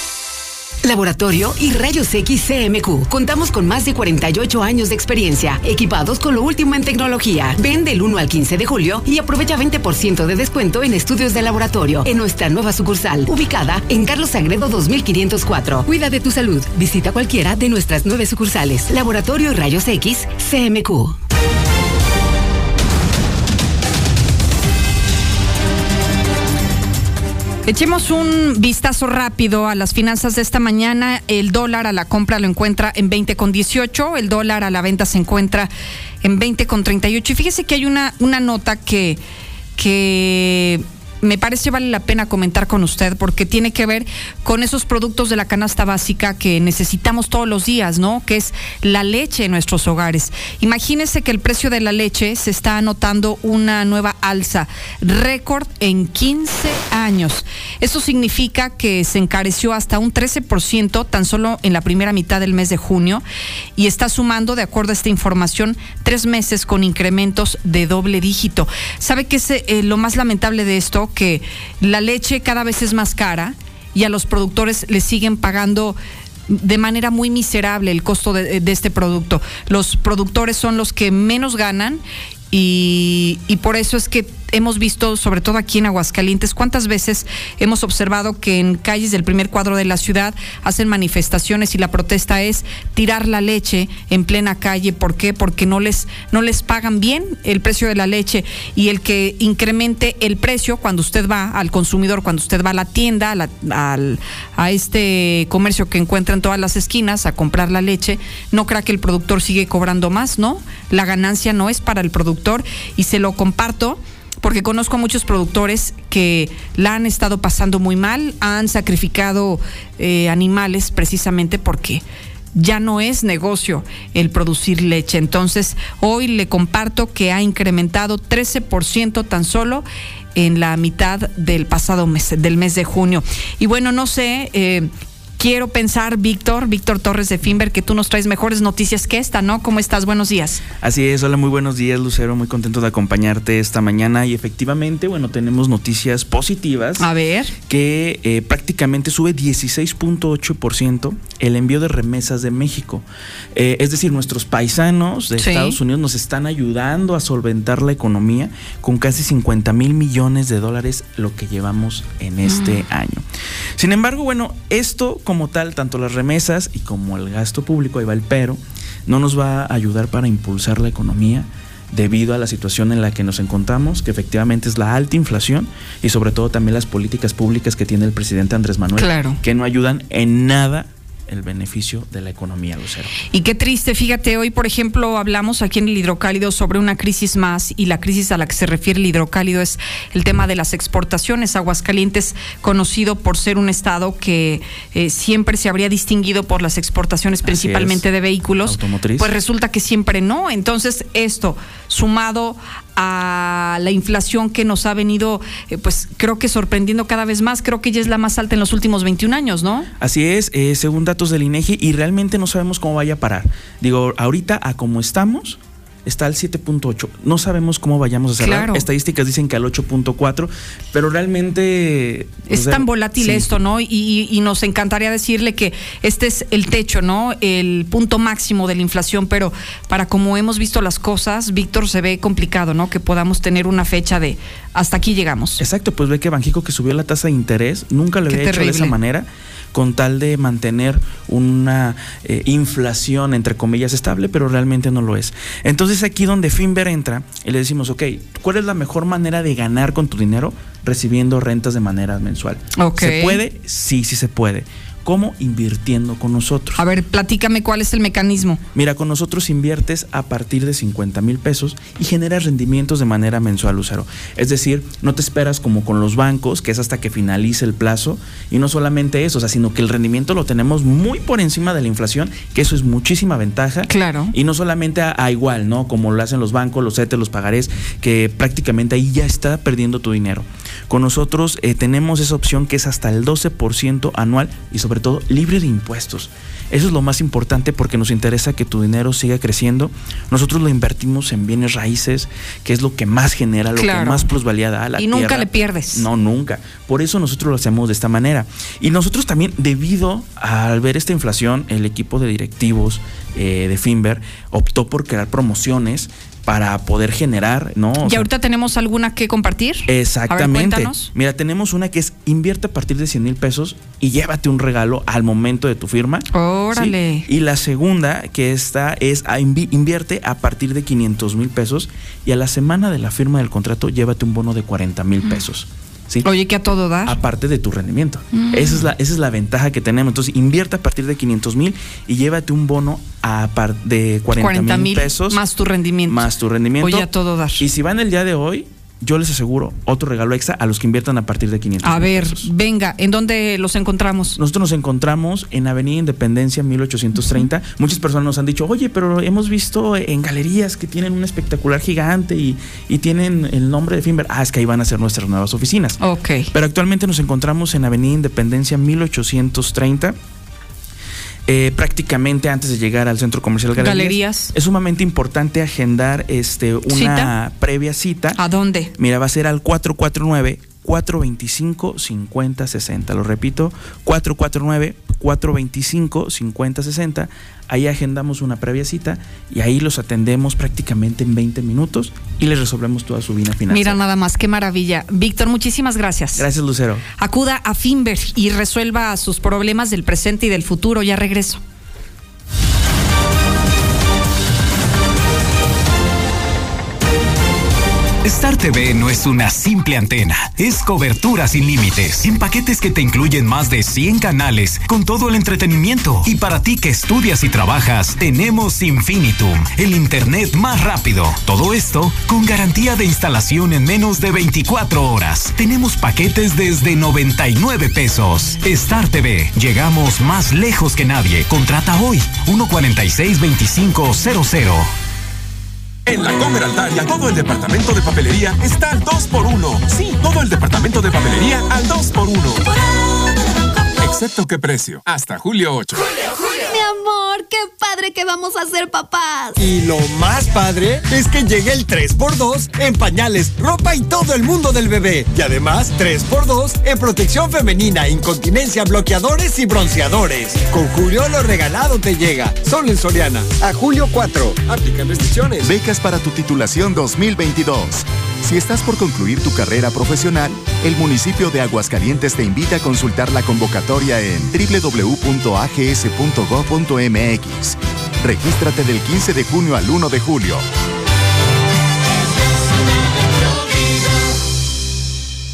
Laboratorio y Rayos X CMQ. Contamos con más de 48 años de experiencia, equipados con lo último en tecnología. Ven del 1 al 15 de julio y aprovecha 20% de descuento en estudios de laboratorio en nuestra nueva sucursal, ubicada en Carlos Sagredo 2504. Cuida de tu salud. Visita cualquiera de nuestras nueve sucursales. Laboratorio Rayos X CMQ. Echemos un vistazo rápido a las finanzas de esta mañana. El dólar a la compra lo encuentra en 20,18, el dólar a la venta se encuentra en 20,38. Y fíjese que hay una, una nota que, que me parece vale la pena comentar con usted porque tiene que ver con esos productos de la canasta básica que necesitamos todos los días, ¿no? Que es la leche en nuestros hogares. Imagínese que el precio de la leche se está anotando una nueva alza, récord en 15 años. Eso significa que se encareció hasta un 13% tan solo en la primera mitad del mes de junio y está sumando, de acuerdo a esta información, tres meses con incrementos de doble dígito. ¿Sabe qué es eh, lo más lamentable de esto? Que la leche cada vez es más cara y a los productores les siguen pagando de manera muy miserable el costo de, de, este producto. Los productores son los que menos ganan y, y por eso es que hemos visto, sobre todo aquí en Aguascalientes, cuántas veces hemos observado que en calles del primer cuadro de la ciudad hacen manifestaciones y la protesta es tirar la leche en plena calle. ¿Por qué? Porque no les, no les pagan bien el precio de la leche y el que incremente el precio cuando usted va al consumidor, cuando usted va a la tienda, a, a este comercio que encuentra en todas las esquinas a comprar la leche, no crea que el productor sigue cobrando más, ¿no? La ganancia no es para el productor y se lo comparto porque conozco a muchos productores que la han estado pasando muy mal, han sacrificado eh, animales precisamente porque ya no es negocio el producir leche. Entonces, hoy le comparto que ha incrementado 13% tan solo en la mitad del pasado mes, del mes de junio. Y bueno, no sé, eh, quiero pensar, Víctor, Víctor Torres de Finber, que tú nos traes mejores noticias que esta, ¿no? ¿Cómo estás? Buenos días. Así es, hola, muy buenos días, Lucero, muy contento de acompañarte esta mañana y efectivamente, bueno, tenemos noticias positivas. A ver. Que eh, prácticamente sube 16.8% el envío de remesas de México. Eh, es decir, nuestros paisanos de sí. Estados Unidos nos están ayudando a solventar la economía con casi 50 mil millones de dólares lo que llevamos en este mm. año. Sin embargo, bueno, esto como tal, tanto las remesas y como el gasto público, ahí va el pero, no nos va a ayudar para impulsar la economía debido a la situación en la que nos encontramos, que efectivamente es la alta inflación y sobre todo también las políticas públicas que tiene el presidente Andrés Manuel, claro. que no ayudan en nada el beneficio de la economía, Lucero. Y qué triste, fíjate, hoy por ejemplo hablamos aquí en el hidrocálido sobre una crisis más y la crisis a la que se refiere el hidrocálido es el tema de las exportaciones. Aguascalientes, conocido por ser un estado que eh, siempre se habría distinguido por las exportaciones principalmente de vehículos, Automotriz. pues resulta que siempre no. Entonces esto, sumado a la inflación que nos ha venido, eh, pues creo que sorprendiendo cada vez más, creo que ya es la más alta en los últimos 21 años, ¿no? Así es, eh, según datos del INEGI, y realmente no sabemos cómo vaya a parar. Digo, ahorita a como estamos, está al 7.8. No sabemos cómo vayamos a cerrar. Claro. Estadísticas dicen que al 8.4, pero realmente... Es tan volátil sí. esto, ¿no? Y, y, nos encantaría decirle que este es el techo, ¿no? El punto máximo de la inflación, pero para como hemos visto las cosas, Víctor, se ve complicado, ¿no? Que podamos tener una fecha de hasta aquí llegamos. Exacto, pues ve que Banjico que subió la tasa de interés, nunca lo había hecho de esa manera con tal de mantener una eh, inflación, entre comillas, estable, pero realmente no lo es. Entonces aquí donde Finver entra y le decimos, ok, ¿cuál es la mejor manera de ganar con tu dinero? Recibiendo rentas de manera mensual. Okay. ¿Se puede? Sí, sí se puede. ¿Cómo? Invirtiendo con nosotros. A ver, platícame cuál es el mecanismo. Mira, con nosotros inviertes a partir de 50 mil pesos y generas rendimientos de manera mensual, Lucero. Es decir, no te esperas como con los bancos, que es hasta que finalice el plazo, y no solamente eso, o sea, sino que el rendimiento lo tenemos muy por encima de la inflación, que eso es muchísima ventaja. Claro. Y no solamente a, a igual, ¿no? Como lo hacen los bancos, los CETES, los pagarés, que prácticamente ahí ya está perdiendo tu dinero. Con nosotros eh, tenemos esa opción que es hasta el 12% anual y sobre sobre todo libre de impuestos. Eso es lo más importante porque nos interesa que tu dinero siga creciendo. Nosotros lo invertimos en bienes raíces, que es lo que más genera, lo que más plusvalía da a la Y nunca le pierdes. No, nunca. Por eso nosotros lo hacemos de esta manera. Y nosotros también, debido al ver esta inflación, el equipo de directivos eh, de Finver optó por crear promociones para poder generar, ¿no? ¿Y ahorita tenemos alguna que compartir? Exactamente. Mira, tenemos una que es invierte a partir de 100 mil pesos y llévate un regalo al momento de tu firma. Órale. Y la segunda que está es invierte a partir de 500 mil pesos y a la semana de la firma del contrato llévate un bono de 40 mil pesos. Oye, que a todo da. Aparte de tu rendimiento. Mm. Esa, es la, esa es la ventaja que tenemos. Entonces, invierte a partir de 500 mil y llévate un bono a de 40 mil pesos. Más tu rendimiento. Más tu rendimiento. Oye, a todo dar. Y si van el día de hoy, yo les aseguro otro regalo extra a los que inviertan a partir de 500 A ver, venga, ¿en dónde los encontramos? Nosotros nos encontramos en Avenida Independencia 1830. Muchas personas nos han dicho, oye, pero hemos visto en galerías que tienen un espectacular gigante y, y tienen el nombre de Finver. Ah, es que ahí van a ser nuestras nuevas oficinas. Ok. Pero actualmente nos encontramos en Avenida Independencia 1830 eh, prácticamente antes de llegar al centro comercial Galerías. Es sumamente importante agendar este, una previa cita. ¿A dónde? Mira, va a ser al 449 425 5060. Lo repito, 449 425 5060. Ahí agendamos una previa cita y ahí los atendemos prácticamente en 20 minutos y les resolvemos toda su vida financiera. Mira nada más, qué maravilla. Víctor, muchísimas gracias. Gracias, Lucero. Acuda a Finver y resuelva sus problemas del presente y del futuro. Ya regreso. Star TV no es una simple antena, es cobertura sin límites, en paquetes que te incluyen más de 100 canales con todo el entretenimiento. Y para ti que estudias y trabajas, tenemos Infinitum, el internet más rápido. Todo esto con garantía de instalación en menos de 24 horas. Tenemos paquetes desde 99 pesos. Star TV, llegamos más lejos que nadie. Contrata hoy 146 2500. En la Comer Altaria, todo el departamento de papelería está al 2x1. Sí, todo el departamento de papelería al 2x1. Excepto qué precio. Hasta julio 8. Mi amor, qué padre que vamos a ser papás. Y lo más padre es que llegue el 3x2 en pañales, ropa y todo el mundo del bebé. Y además, 3x2 en protección femenina, incontinencia, bloqueadores y bronceadores. Con Julio lo regalado te llega. Solo en Soriana. A julio 4. Aplican restricciones. Becas para tu titulación 2022. Si estás por concluir tu carrera profesional, el municipio de Aguascalientes te invita a consultar la convocatoria en www.ags.gov.mx. Regístrate del 15 de junio al 1 de julio.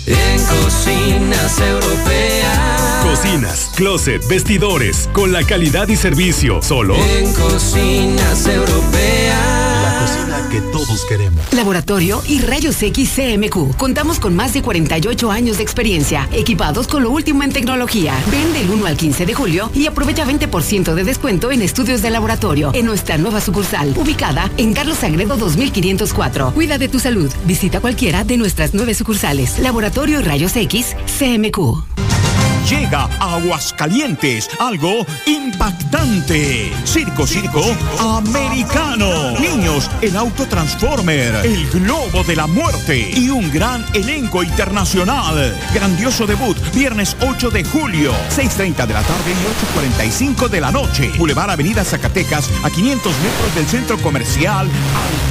En cocinas europeas. Cocinas, closet, vestidores, con la calidad y servicio. Solo. En cocinas europeas cocina que todos queremos. Laboratorio y Rayos X CMQ. Contamos con más de 48 años de experiencia, equipados con lo último en tecnología. Ven del 1 al 15 de julio y aprovecha 20% de descuento en estudios de laboratorio en nuestra nueva sucursal, ubicada en Carlos Sagredo 2504. Cuida de tu salud. Visita cualquiera de nuestras nueve sucursales. Laboratorio Rayos X CMQ. Llega Aguascalientes algo impactante. Circo, circo, americano. Niños, el auto Transformer, el globo de la muerte y un gran elenco internacional. Grandioso debut, viernes 8 de julio, 6.30 de la tarde y 8.45 de la noche. Boulevard Avenida Zacatecas, a 500 metros del centro comercial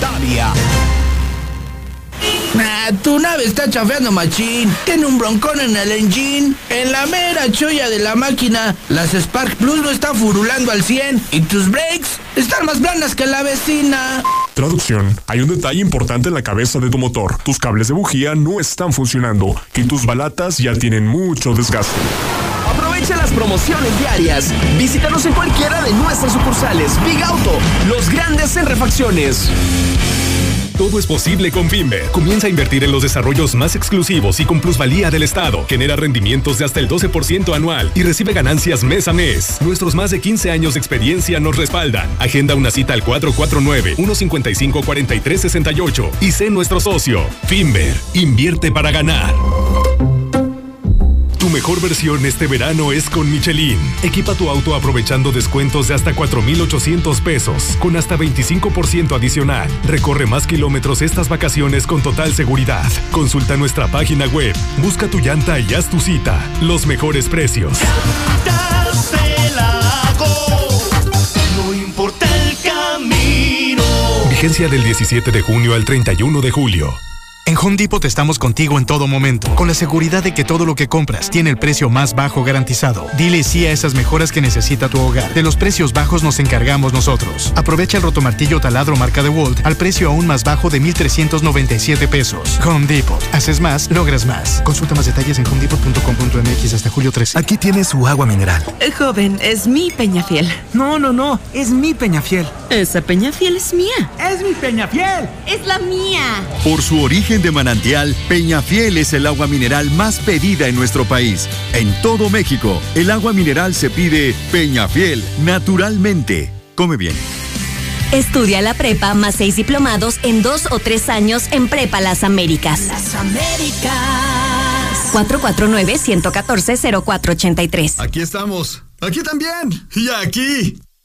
Altaria. Nah, tu nave está chafeando machín. Tiene un broncón en el engine. En la mera cholla de la máquina, las Spark Plus no están furulando al 100. Y tus brakes están más blandas que la vecina. Traducción. Hay un detalle importante en la cabeza de tu motor. Tus cables de bujía no están funcionando. Y tus balatas ya tienen mucho desgaste. Aprovecha las promociones diarias. Visítanos en cualquiera de nuestras sucursales. Big Auto, los grandes en refacciones. Todo es posible con Finver. Comienza a invertir en los desarrollos más exclusivos y con plusvalía del Estado. Genera rendimientos de hasta el 12% anual y recibe ganancias mes a mes. Nuestros más de 15 años de experiencia nos respaldan. Agenda una cita al 449-155-4368 y sé nuestro socio. Finver. Invierte para ganar. Tu mejor versión este verano es con Michelin. Equipa tu auto aprovechando descuentos de hasta 4,800 pesos, con hasta 25% adicional. Recorre más kilómetros estas vacaciones con total seguridad. Consulta nuestra página web, busca tu llanta y haz tu cita. Los mejores precios. No importa el camino. Vigencia del 17 de junio al 31 de julio. En Home Depot estamos contigo en todo momento, con la seguridad de que todo lo que compras tiene el precio más bajo garantizado. Dile sí a esas mejoras que necesita tu hogar. De los precios bajos nos encargamos nosotros. Aprovecha el rotomartillo taladro marca de Walt al precio aún más bajo de 1,397 pesos. Home Depot. Haces más, logras más. Consulta más detalles en homedepot.com.mx hasta julio 13. Aquí tienes su agua mineral. Joven, es mi Peñafiel. No, no, no, es mi Peñafiel. Esa Peñafiel es mía. Es mi Peñafiel. Es la mía. Por su origen de manantial, Peñafiel es el agua mineral más pedida en nuestro país. En todo México, el agua mineral se pide Peñafiel, naturalmente. Come bien. Estudia la prepa más seis diplomados en dos o tres años en Prepa Las Américas. Las Américas. 449-114-0483. Aquí estamos. Aquí también. Y aquí.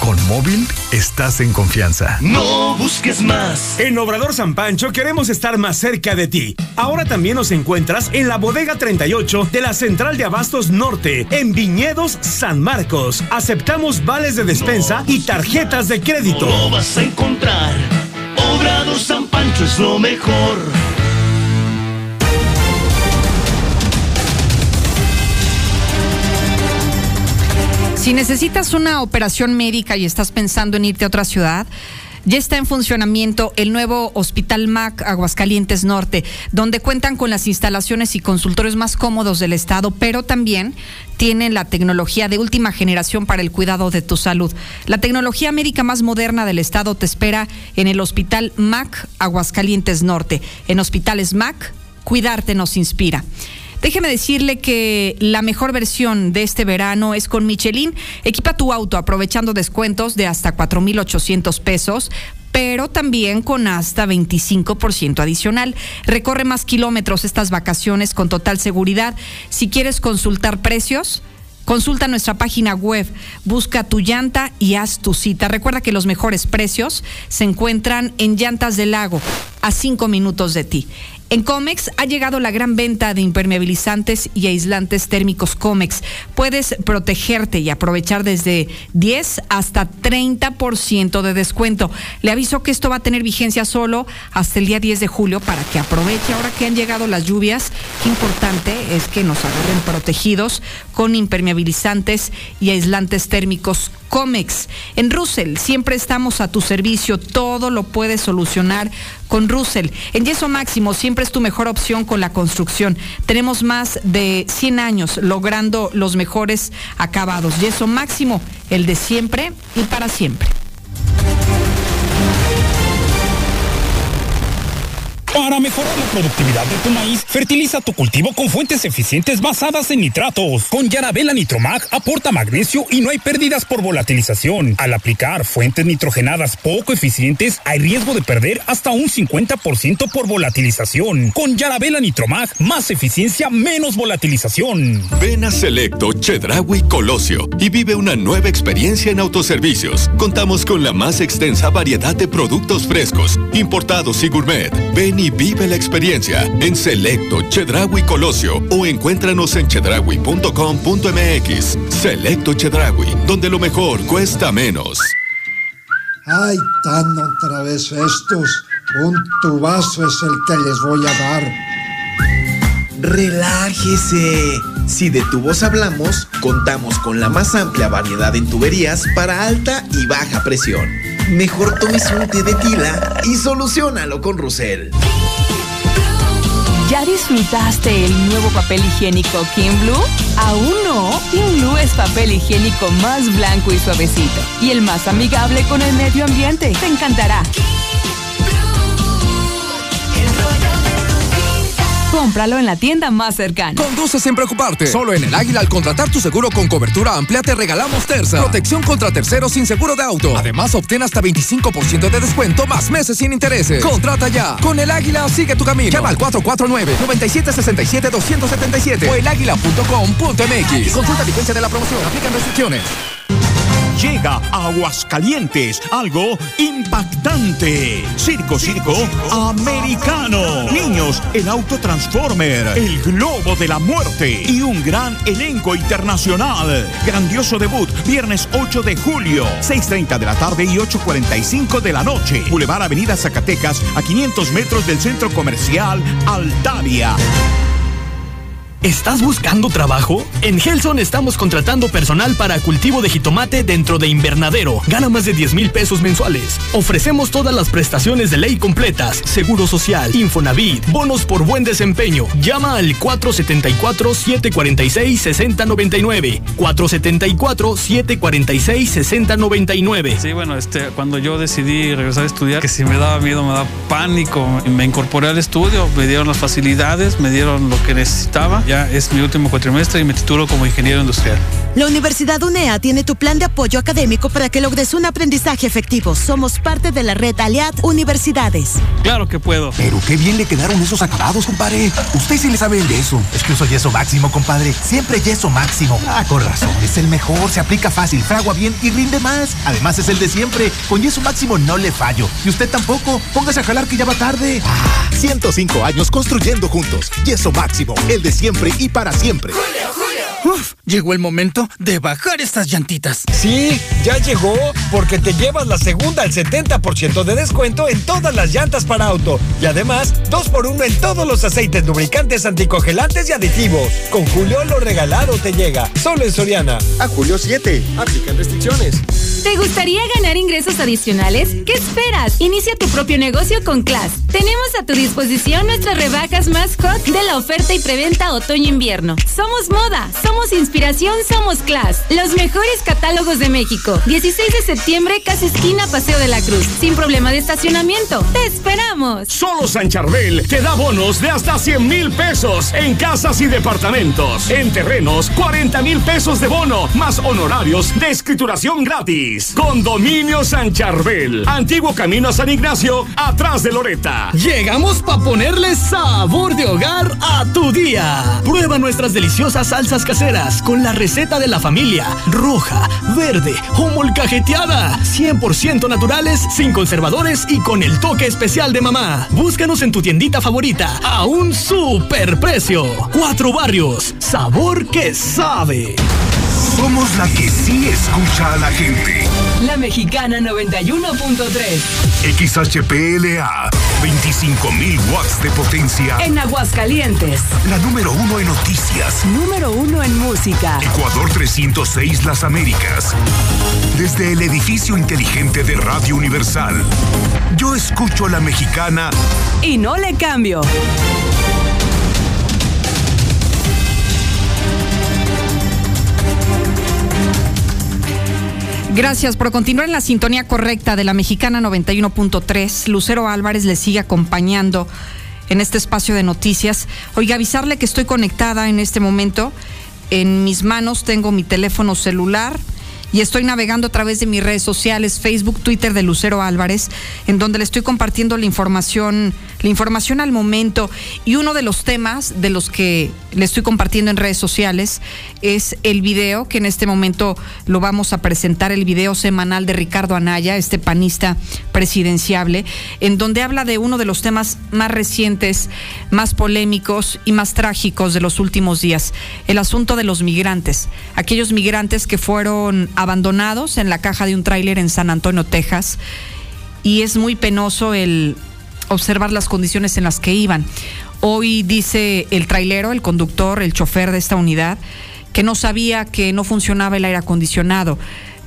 con móvil estás en confianza. No busques más. En Obrador San Pancho queremos estar más cerca de ti. Ahora también nos encuentras en la bodega 38 de la Central de Abastos Norte, en Viñedos San Marcos. Aceptamos vales de despensa y tarjetas de crédito. Lo vas a encontrar. Obrador San Pancho es lo mejor. Si necesitas una operación médica y estás pensando en irte a otra ciudad, ya está en funcionamiento el nuevo Hospital MAC Aguascalientes Norte, donde cuentan con las instalaciones y consultorios más cómodos del estado, pero también tienen la tecnología de última generación para el cuidado de tu salud. La tecnología médica más moderna del estado te espera en el Hospital MAC Aguascalientes Norte. En Hospitales MAC, cuidarte nos inspira. Déjeme decirle que la mejor versión de este verano es con Michelin. Equipa tu auto aprovechando descuentos de hasta 4,800 pesos pero también con hasta 25% adicional. Recorre más kilómetros estas vacaciones con total seguridad. Si quieres consultar precios, Consulta nuestra página web, busca tu llanta y haz tu cita. Recuerda que los mejores precios se encuentran en Llantas del Lago, a cinco minutos de ti. En Comex ha llegado la gran venta de impermeabilizantes y aislantes térmicos Comex. Puedes protegerte y aprovechar desde 10 hasta 30% de descuento. Le aviso que esto va a tener vigencia solo hasta el día 10 de julio para que aproveche ahora que han llegado las lluvias. Qué importante es que nos agarren protegidos con impermeabilizantes y aislantes térmicos Comex. En Russell siempre estamos a tu servicio, todo lo puedes solucionar con Russell. En Yeso Máximo siempre es tu mejor opción con la construcción. Tenemos más de 100 años logrando los mejores acabados. Yeso Máximo, el de siempre y para siempre. Para mejorar la productividad de tu maíz, fertiliza tu cultivo con fuentes eficientes basadas en nitratos. Con Yarabela Nitromag aporta magnesio y no hay pérdidas por volatilización. Al aplicar fuentes nitrogenadas poco eficientes, hay riesgo de perder hasta un 50% por volatilización. Con Yarabela Nitromag, más eficiencia, menos volatilización. Ven a Selecto, Chedraui Colosio y vive una nueva experiencia en autoservicios. Contamos con la más extensa variedad de productos frescos, importados y gourmet. Ven y vive la experiencia en Selecto, Chedraui Colosio o encuéntranos en chedraui.com.mx. Selecto Chedraui, donde lo mejor cuesta menos. Ay, tan otra vez estos. Un tubazo es el que les voy a dar. Relájese. Si de tubos hablamos, contamos con la más amplia variedad en tuberías para alta y baja presión. Mejor tómese un té de tila y solucionalo con Rusel. ¿Ya disfrutaste el nuevo papel higiénico Kim Blue? ¿Aún no? Kim Blue es papel higiénico más blanco y suavecito y el más amigable con el medio ambiente. Te encantará. Cómpralo en la tienda más cercana. Conduce sin preocuparte. Solo en el Águila al contratar tu seguro con cobertura amplia te regalamos Terza. Protección contra terceros sin seguro de auto. Además, obtén hasta 25% de descuento más meses sin intereses. Contrata ya. Con el Águila sigue tu camino. Llama al 449-9767-277 o elaguila.com.mx. Consulta vigencia de la promoción. Aplican restricciones. Llega a Aguascalientes algo impactante. Circo, circo, americano. Niños, el auto Transformer, el globo de la muerte y un gran elenco internacional. Grandioso debut, viernes 8 de julio, 6.30 de la tarde y 8.45 de la noche. Boulevard Avenida Zacatecas, a 500 metros del centro comercial Altavia. ¿Estás buscando trabajo? En Helson estamos contratando personal para cultivo de jitomate dentro de invernadero. Gana más de 10 mil pesos mensuales. Ofrecemos todas las prestaciones de ley completas, seguro social, Infonavit, bonos por buen desempeño. Llama al 474-746-6099. 474-746-6099. Sí, bueno, este, cuando yo decidí regresar a estudiar, que si me daba miedo, me daba pánico, me incorporé al estudio, me dieron las facilidades, me dieron lo que necesitaba es mi último cuatrimestre y me titulo como ingeniero industrial. La Universidad UNEA tiene tu plan de apoyo académico para que logres un aprendizaje efectivo. Somos parte de la red Aliad Universidades. Claro que puedo. Pero qué bien le quedaron esos acabados, compadre. Usted sí le sabe el yeso. Es que uso yeso máximo, compadre. Siempre yeso máximo. Ah, con razón. Es el mejor, se aplica fácil, fragua bien y rinde más. Además es el de siempre. Con yeso máximo no le fallo. Y usted tampoco. Póngase a jalar que ya va tarde. Ah, 105 años construyendo juntos. Yeso máximo, el de siempre y para siempre. Uf, llegó el momento de bajar estas llantitas. Sí, ya llegó, porque te llevas la segunda al 70% de descuento en todas las llantas para auto. Y además, 2 por 1 en todos los aceites lubricantes, anticongelantes y aditivos. Con Julio lo regalado te llega, solo en Soriana. A julio 7, aplican restricciones. ¿Te gustaría ganar ingresos adicionales? ¿Qué esperas? Inicia tu propio negocio con Class. Tenemos a tu disposición nuestras rebajas más hot de la oferta y preventa otoño-invierno. Somos moda, somos inspiración, somos Class. Los mejores catálogos de México. 16 de septiembre, casi esquina Paseo de la Cruz. Sin problema de estacionamiento. ¡Te esperamos! Solo San Charbel te da bonos de hasta 100 mil pesos en casas y departamentos. En terrenos, 40 mil pesos de bono, más honorarios de escrituración gratis. Condominio San Charbel. Antiguo camino a San Ignacio, atrás de Loreta. Llegamos para ponerle sabor de hogar a tu día. Prueba nuestras deliciosas salsas caseras con la receta de la familia. Roja, verde o molcajeteada. 100% naturales, sin conservadores y con el toque especial de mamá. Búscanos en tu tiendita favorita a un super precio. Cuatro barrios. Sabor que sabe. Somos la que sí escucha a la gente. La Mexicana 91.3. XHPLA, 25.000 watts de potencia. En Aguascalientes. La número uno en noticias. Número uno en música. Ecuador 306 Las Américas. Desde el edificio inteligente de Radio Universal. Yo escucho a la mexicana. Y no le cambio. Gracias por continuar en la sintonía correcta de la Mexicana 91.3. Lucero Álvarez le sigue acompañando en este espacio de noticias. Oiga, avisarle que estoy conectada en este momento. En mis manos tengo mi teléfono celular y estoy navegando a través de mis redes sociales, Facebook, Twitter de Lucero Álvarez, en donde le estoy compartiendo la información, la información al momento. Y uno de los temas de los que le estoy compartiendo en redes sociales es el video que en este momento lo vamos a presentar, el video semanal de Ricardo Anaya, este panista presidenciable, en donde habla de uno de los temas más recientes, más polémicos y más trágicos de los últimos días, el asunto de los migrantes, aquellos migrantes que fueron abandonados en la caja de un tráiler en San Antonio, Texas, y es muy penoso el observar las condiciones en las que iban. Hoy dice el trailero, el conductor, el chofer de esta unidad, que no sabía que no funcionaba el aire acondicionado,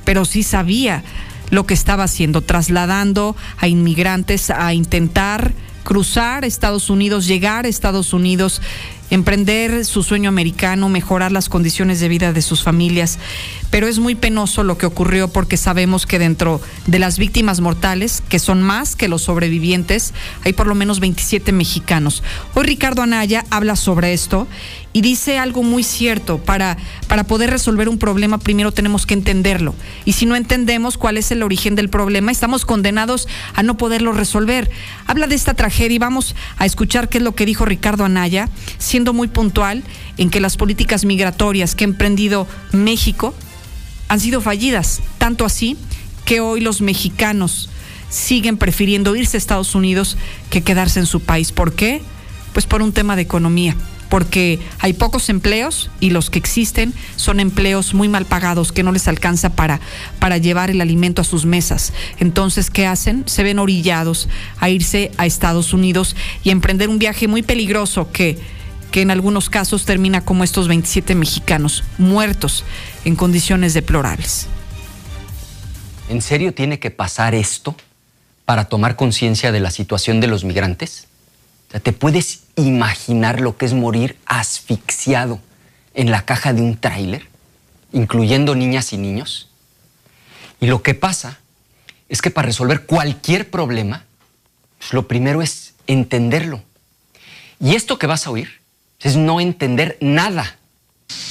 pero sí sabía lo que estaba haciendo, trasladando a inmigrantes a intentar cruzar Estados Unidos, llegar a Estados Unidos emprender su sueño americano, mejorar las condiciones de vida de sus familias. Pero es muy penoso lo que ocurrió porque sabemos que dentro de las víctimas mortales, que son más que los sobrevivientes, hay por lo menos 27 mexicanos. Hoy Ricardo Anaya habla sobre esto y dice algo muy cierto. Para, para poder resolver un problema, primero tenemos que entenderlo. Y si no entendemos cuál es el origen del problema, estamos condenados a no poderlo resolver. Habla de esta tragedia y vamos a escuchar qué es lo que dijo Ricardo Anaya, siendo muy puntual en que las políticas migratorias que ha emprendido México han sido fallidas, tanto así que hoy los mexicanos siguen prefiriendo irse a Estados Unidos que quedarse en su país. ¿Por qué? Pues por un tema de economía porque hay pocos empleos y los que existen son empleos muy mal pagados que no les alcanza para, para llevar el alimento a sus mesas. Entonces, ¿qué hacen? Se ven orillados a irse a Estados Unidos y emprender un viaje muy peligroso que, que en algunos casos termina como estos 27 mexicanos muertos en condiciones deplorables. ¿En serio tiene que pasar esto para tomar conciencia de la situación de los migrantes? ¿Te puedes imaginar lo que es morir asfixiado en la caja de un tráiler, incluyendo niñas y niños? Y lo que pasa es que para resolver cualquier problema, pues lo primero es entenderlo. Y esto que vas a oír es no entender nada.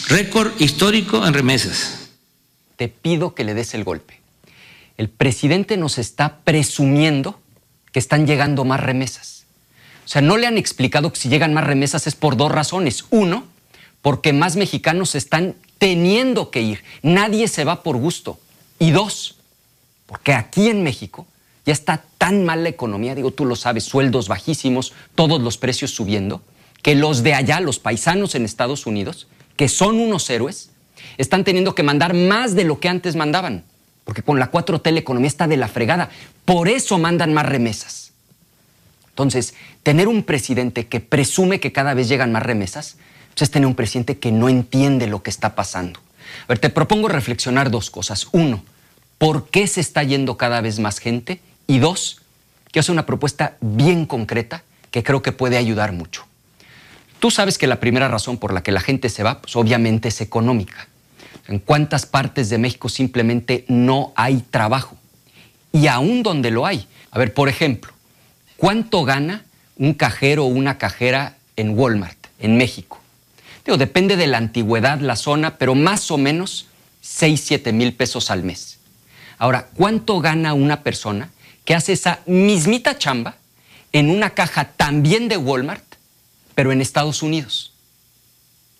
Récord histórico en remesas. Te pido que le des el golpe. El presidente nos está presumiendo que están llegando más remesas. O sea, no le han explicado que si llegan más remesas es por dos razones. Uno, porque más mexicanos están teniendo que ir. Nadie se va por gusto. Y dos, porque aquí en México ya está tan mal la economía, digo, tú lo sabes, sueldos bajísimos, todos los precios subiendo, que los de allá, los paisanos en Estados Unidos, que son unos héroes, están teniendo que mandar más de lo que antes mandaban. Porque con la 4T la economía está de la fregada. Por eso mandan más remesas. Entonces, tener un presidente que presume que cada vez llegan más remesas, pues es tener un presidente que no entiende lo que está pasando. A ver, te propongo reflexionar dos cosas. Uno, ¿por qué se está yendo cada vez más gente? Y dos, que hace una propuesta bien concreta que creo que puede ayudar mucho. Tú sabes que la primera razón por la que la gente se va, pues obviamente es económica. En cuántas partes de México simplemente no hay trabajo. Y aún donde lo hay. A ver, por ejemplo, ¿Cuánto gana un cajero o una cajera en Walmart, en México? Digo, depende de la antigüedad, la zona, pero más o menos 6, 7 mil pesos al mes. Ahora, ¿cuánto gana una persona que hace esa mismita chamba en una caja también de Walmart, pero en Estados Unidos?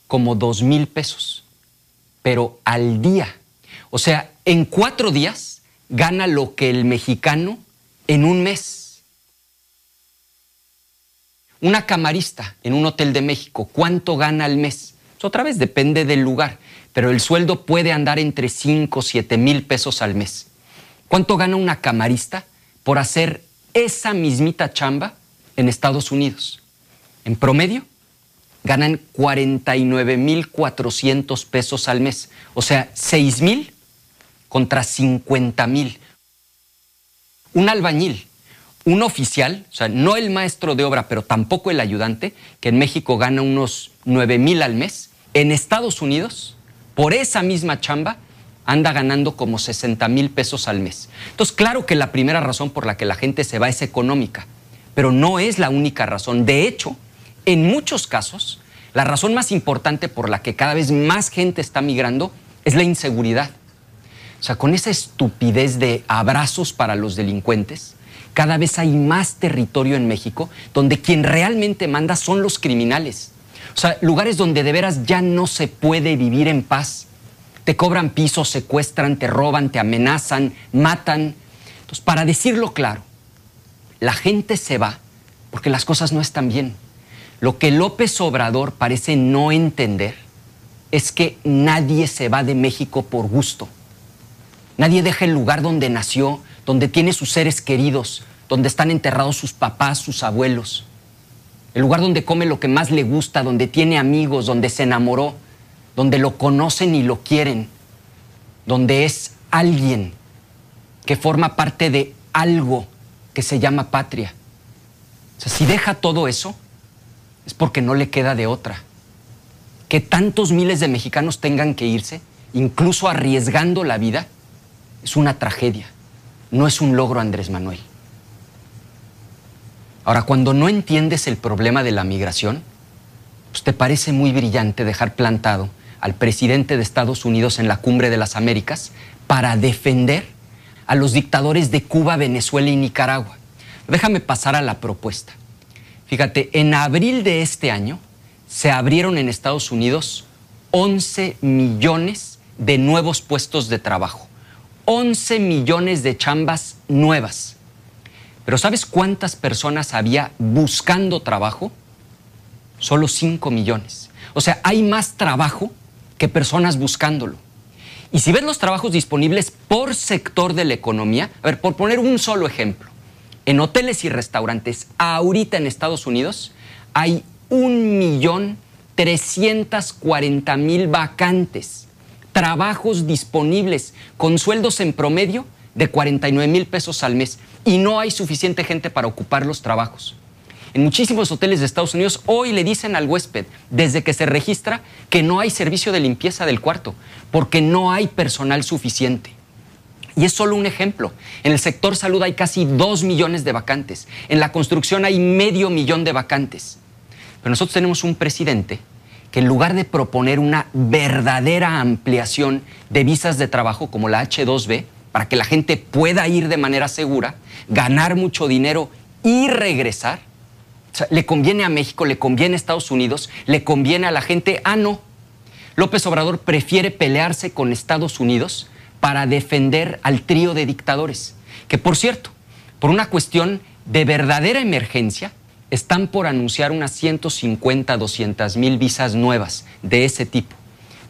Como 2 mil pesos, pero al día. O sea, en cuatro días gana lo que el mexicano en un mes. Una camarista en un hotel de México, ¿cuánto gana al mes? Pues otra vez depende del lugar, pero el sueldo puede andar entre 5 o 7 mil pesos al mes. ¿Cuánto gana una camarista por hacer esa mismita chamba en Estados Unidos? En promedio, ganan 49 mil 400 pesos al mes, o sea, 6 mil contra 50 mil. Un albañil un oficial, o sea, no el maestro de obra, pero tampoco el ayudante, que en México gana unos 9 mil al mes, en Estados Unidos, por esa misma chamba, anda ganando como 60 mil pesos al mes. Entonces, claro que la primera razón por la que la gente se va es económica, pero no es la única razón. De hecho, en muchos casos, la razón más importante por la que cada vez más gente está migrando es la inseguridad. O sea, con esa estupidez de abrazos para los delincuentes, cada vez hay más territorio en México donde quien realmente manda son los criminales. O sea, lugares donde de veras ya no se puede vivir en paz. Te cobran pisos, secuestran, te roban, te amenazan, matan. Entonces, para decirlo claro, la gente se va porque las cosas no están bien. Lo que López Obrador parece no entender es que nadie se va de México por gusto. Nadie deja el lugar donde nació, donde tiene sus seres queridos, donde están enterrados sus papás, sus abuelos. El lugar donde come lo que más le gusta, donde tiene amigos, donde se enamoró, donde lo conocen y lo quieren, donde es alguien que forma parte de algo que se llama patria. O sea, si deja todo eso, es porque no le queda de otra. que tantos miles de mexicanos tengan que irse, incluso arriesgando la vida, es una tragedia, no es un logro, Andrés Manuel. Ahora, cuando no entiendes el problema de la migración, pues te parece muy brillante dejar plantado al presidente de Estados Unidos en la cumbre de las Américas para defender a los dictadores de Cuba, Venezuela y Nicaragua. Déjame pasar a la propuesta. Fíjate, en abril de este año se abrieron en Estados Unidos 11 millones de nuevos puestos de trabajo. 11 millones de chambas nuevas. Pero ¿sabes cuántas personas había buscando trabajo? Solo 5 millones. O sea, hay más trabajo que personas buscándolo. Y si ves los trabajos disponibles por sector de la economía, a ver, por poner un solo ejemplo, en hoteles y restaurantes, ahorita en Estados Unidos, hay un millón mil vacantes, trabajos disponibles con sueldos en promedio de 49 mil pesos al mes y no hay suficiente gente para ocupar los trabajos. En muchísimos hoteles de Estados Unidos hoy le dicen al huésped, desde que se registra, que no hay servicio de limpieza del cuarto, porque no hay personal suficiente. Y es solo un ejemplo. En el sector salud hay casi dos millones de vacantes. En la construcción hay medio millón de vacantes. Pero nosotros tenemos un presidente en lugar de proponer una verdadera ampliación de visas de trabajo como la H2B, para que la gente pueda ir de manera segura, ganar mucho dinero y regresar, le conviene a México, le conviene a Estados Unidos, le conviene a la gente. Ah, no. López Obrador prefiere pelearse con Estados Unidos para defender al trío de dictadores, que por cierto, por una cuestión de verdadera emergencia, están por anunciar unas 150, 200 mil visas nuevas de ese tipo.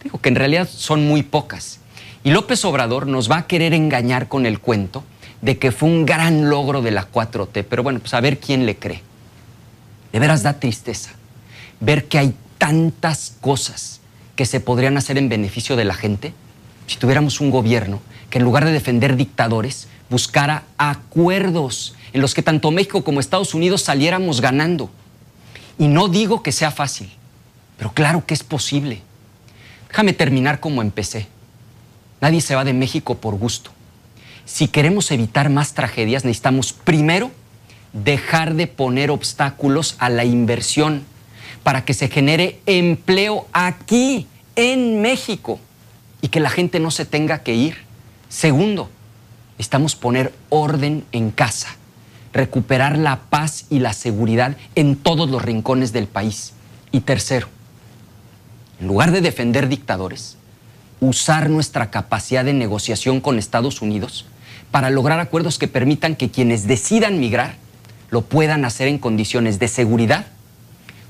Digo que en realidad son muy pocas. Y López Obrador nos va a querer engañar con el cuento de que fue un gran logro de la 4T, pero bueno, pues a ver quién le cree. De veras da tristeza ver que hay tantas cosas que se podrían hacer en beneficio de la gente si tuviéramos un gobierno que en lugar de defender dictadores buscara acuerdos en los que tanto México como Estados Unidos saliéramos ganando. Y no digo que sea fácil, pero claro que es posible. Déjame terminar como empecé. Nadie se va de México por gusto. Si queremos evitar más tragedias, necesitamos primero dejar de poner obstáculos a la inversión para que se genere empleo aquí, en México, y que la gente no se tenga que ir. Segundo, necesitamos poner orden en casa, recuperar la paz y la seguridad en todos los rincones del país. Y tercero, en lugar de defender dictadores, usar nuestra capacidad de negociación con Estados Unidos para lograr acuerdos que permitan que quienes decidan migrar lo puedan hacer en condiciones de seguridad,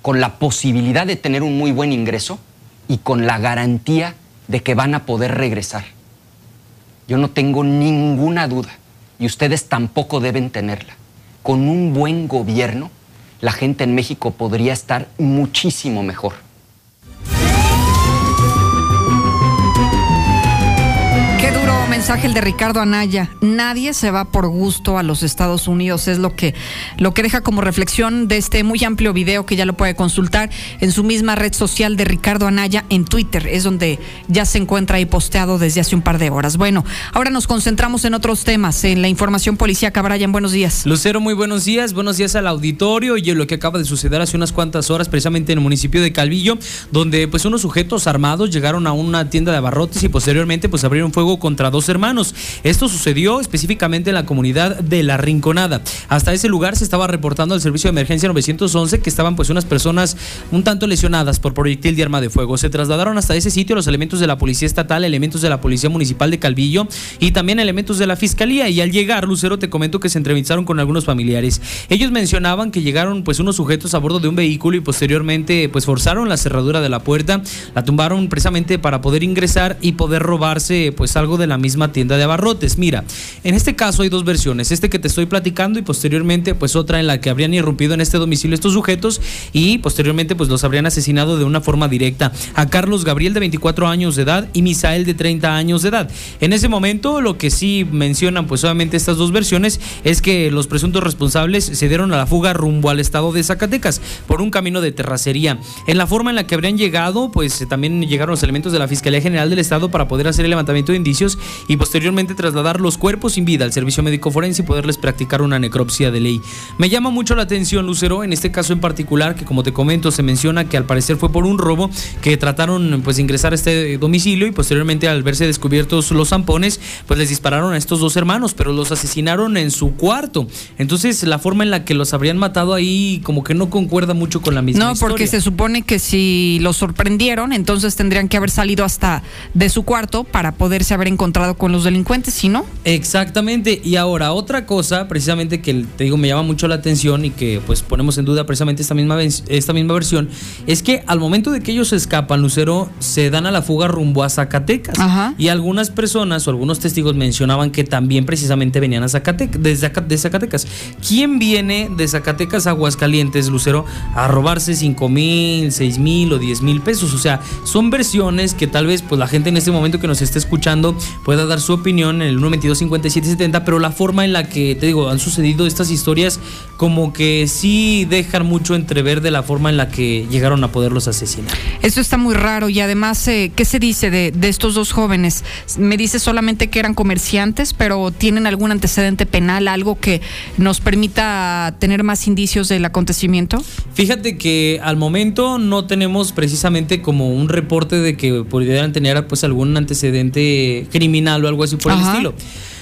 con la posibilidad de tener un muy buen ingreso y con la garantía de que van a poder regresar. Yo no tengo ninguna duda, y ustedes tampoco deben tenerla. Con un buen gobierno, la gente en México podría estar muchísimo mejor. Mensaje de Ricardo Anaya. Nadie se va por gusto a los Estados Unidos. Es lo que, lo que deja como reflexión de este muy amplio video que ya lo puede consultar en su misma red social de Ricardo Anaya en Twitter. Es donde ya se encuentra ahí posteado desde hace un par de horas. Bueno, ahora nos concentramos en otros temas, en la información policíaca. Brian, buenos días. Lucero, muy buenos días. Buenos días al auditorio y en lo que acaba de suceder hace unas cuantas horas, precisamente en el municipio de Calvillo, donde pues unos sujetos armados llegaron a una tienda de abarrotes y posteriormente pues abrieron fuego contra dos hermanos. Esto sucedió específicamente en la comunidad de La Rinconada. Hasta ese lugar se estaba reportando al servicio de emergencia 911 que estaban pues unas personas un tanto lesionadas por proyectil de arma de fuego. Se trasladaron hasta ese sitio los elementos de la Policía Estatal, elementos de la Policía Municipal de Calvillo y también elementos de la Fiscalía. Y al llegar, Lucero, te comento que se entrevistaron con algunos familiares. Ellos mencionaban que llegaron pues unos sujetos a bordo de un vehículo y posteriormente pues forzaron la cerradura de la puerta, la tumbaron precisamente para poder ingresar y poder robarse pues algo de la misma tienda de abarrotes. Mira, en este caso hay dos versiones, este que te estoy platicando y posteriormente pues otra en la que habrían irrumpido en este domicilio estos sujetos y posteriormente pues los habrían asesinado de una forma directa a Carlos Gabriel de 24 años de edad y Misael de 30 años de edad. En ese momento lo que sí mencionan pues obviamente estas dos versiones es que los presuntos responsables se dieron a la fuga rumbo al estado de Zacatecas por un camino de terracería. En la forma en la que habrían llegado pues también llegaron los elementos de la Fiscalía General del Estado para poder hacer el levantamiento de indicios y posteriormente trasladar los cuerpos sin vida al servicio médico forense y poderles practicar una necropsia de ley. Me llama mucho la atención, Lucero, en este caso en particular, que como te comento, se menciona que al parecer fue por un robo que trataron pues de ingresar a este domicilio y posteriormente al verse descubiertos los zampones, pues les dispararon a estos dos hermanos, pero los asesinaron en su cuarto. Entonces la forma en la que los habrían matado ahí como que no concuerda mucho con la misma No, porque se supone que si los sorprendieron, entonces tendrían que haber salido hasta de su cuarto para poderse haber encontrado con los delincuentes, ¿sí no? Exactamente. Y ahora otra cosa, precisamente que te digo me llama mucho la atención y que pues ponemos en duda precisamente esta misma esta misma versión, es que al momento de que ellos escapan, Lucero, se dan a la fuga rumbo a Zacatecas. Y algunas personas o algunos testigos mencionaban que también precisamente venían a Zacatecas, de Zacatecas. ¿Quién viene de Zacatecas a Aguascalientes, Lucero, a robarse 5 mil, 6 mil o 10 mil pesos? O sea, son versiones que tal vez pues la gente en este momento que nos esté escuchando pueda dar su opinión en el 122 5770, pero la forma en la que, te digo, han sucedido estas historias como que sí dejan mucho entrever de la forma en la que llegaron a poderlos asesinar. Eso está muy raro y además, eh, ¿qué se dice de, de, estos dos jóvenes? Me dice solamente que eran comerciantes, pero tienen algún antecedente penal, algo que nos permita tener más indicios del acontecimiento. Fíjate que al momento no tenemos precisamente como un reporte de que pudieran tener pues algún antecedente criminal o algo así por el estilo.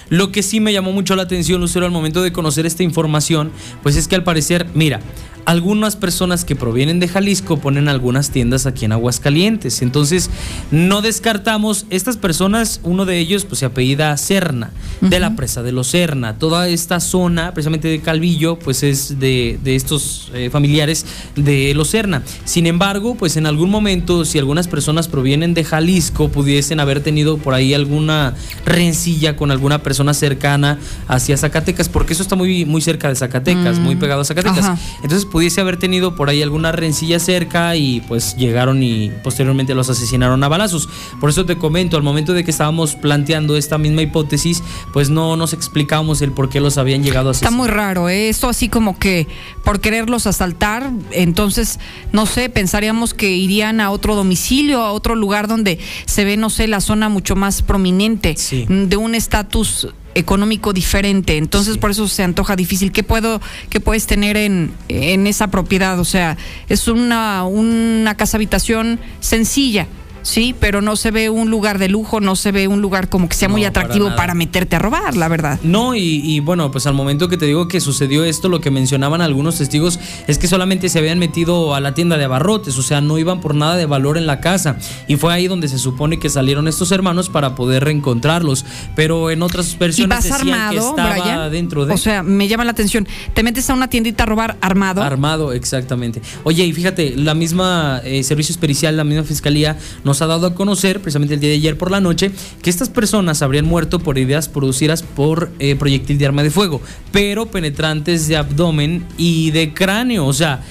Lo que sí me llamó mucho la atención, Lucero, al momento de conocer esta información, pues es que al parecer, mira, algunas personas que provienen de Jalisco ponen algunas tiendas aquí en Aguascalientes. Entonces, no descartamos, estas personas, uno de ellos pues se apellida Serna, de la presa de los Serna. Toda esta zona, precisamente de Calvillo, pues es de, estos eh, familiares de los Serna. Sin embargo, pues en algún momento, si algunas personas provienen de Jalisco, pudiesen haber tenido por ahí alguna rencilla con alguna persona cercana hacia Zacatecas, porque eso está muy, muy cerca de Zacatecas, muy mm. pegado a Zacatecas. Entonces, pudiese haber tenido por ahí alguna rencilla cerca y pues llegaron y posteriormente los asesinaron a balazos. Por eso te comento, al momento de que estábamos planteando esta misma hipótesis, pues no nos explicamos el por qué los habían llegado a asesinar. Está muy raro, ¿eh? esto así como que por quererlos asaltar, entonces, no sé, pensaríamos que irían a otro domicilio, a otro lugar donde se ve, no sé, la zona mucho más prominente, de un estatus económico diferente. Entonces, por eso se antoja difícil. ¿Qué puedo, qué puedes tener en, en esa propiedad? O sea, es una, una casa habitación sencilla sí, pero no se ve un lugar de lujo, no se ve un lugar como que sea muy atractivo para, meterte a robar, la verdad. No, y, bueno, pues al momento que te digo que sucedió esto, lo que mencionaban algunos testigos es que solamente se habían metido a la tienda de abarrotes, o sea, no iban por nada de valor en la casa. Y fue ahí donde se supone que salieron estos hermanos para poder reencontrarlos. Pero en otras versiones decían que estaba dentro de. O sea, me llama la atención. Te metes a una tiendita a robar armado. Armado, exactamente. Oye, y fíjate, la misma eh, servicio pericial, la misma fiscalía, nos ha dado a conocer, precisamente el día de ayer por la noche, que estas personas habrían muerto por ideas producidas por eh, proyectil de arma de fuego, pero penetrantes de abdomen y de cráneo. O sea,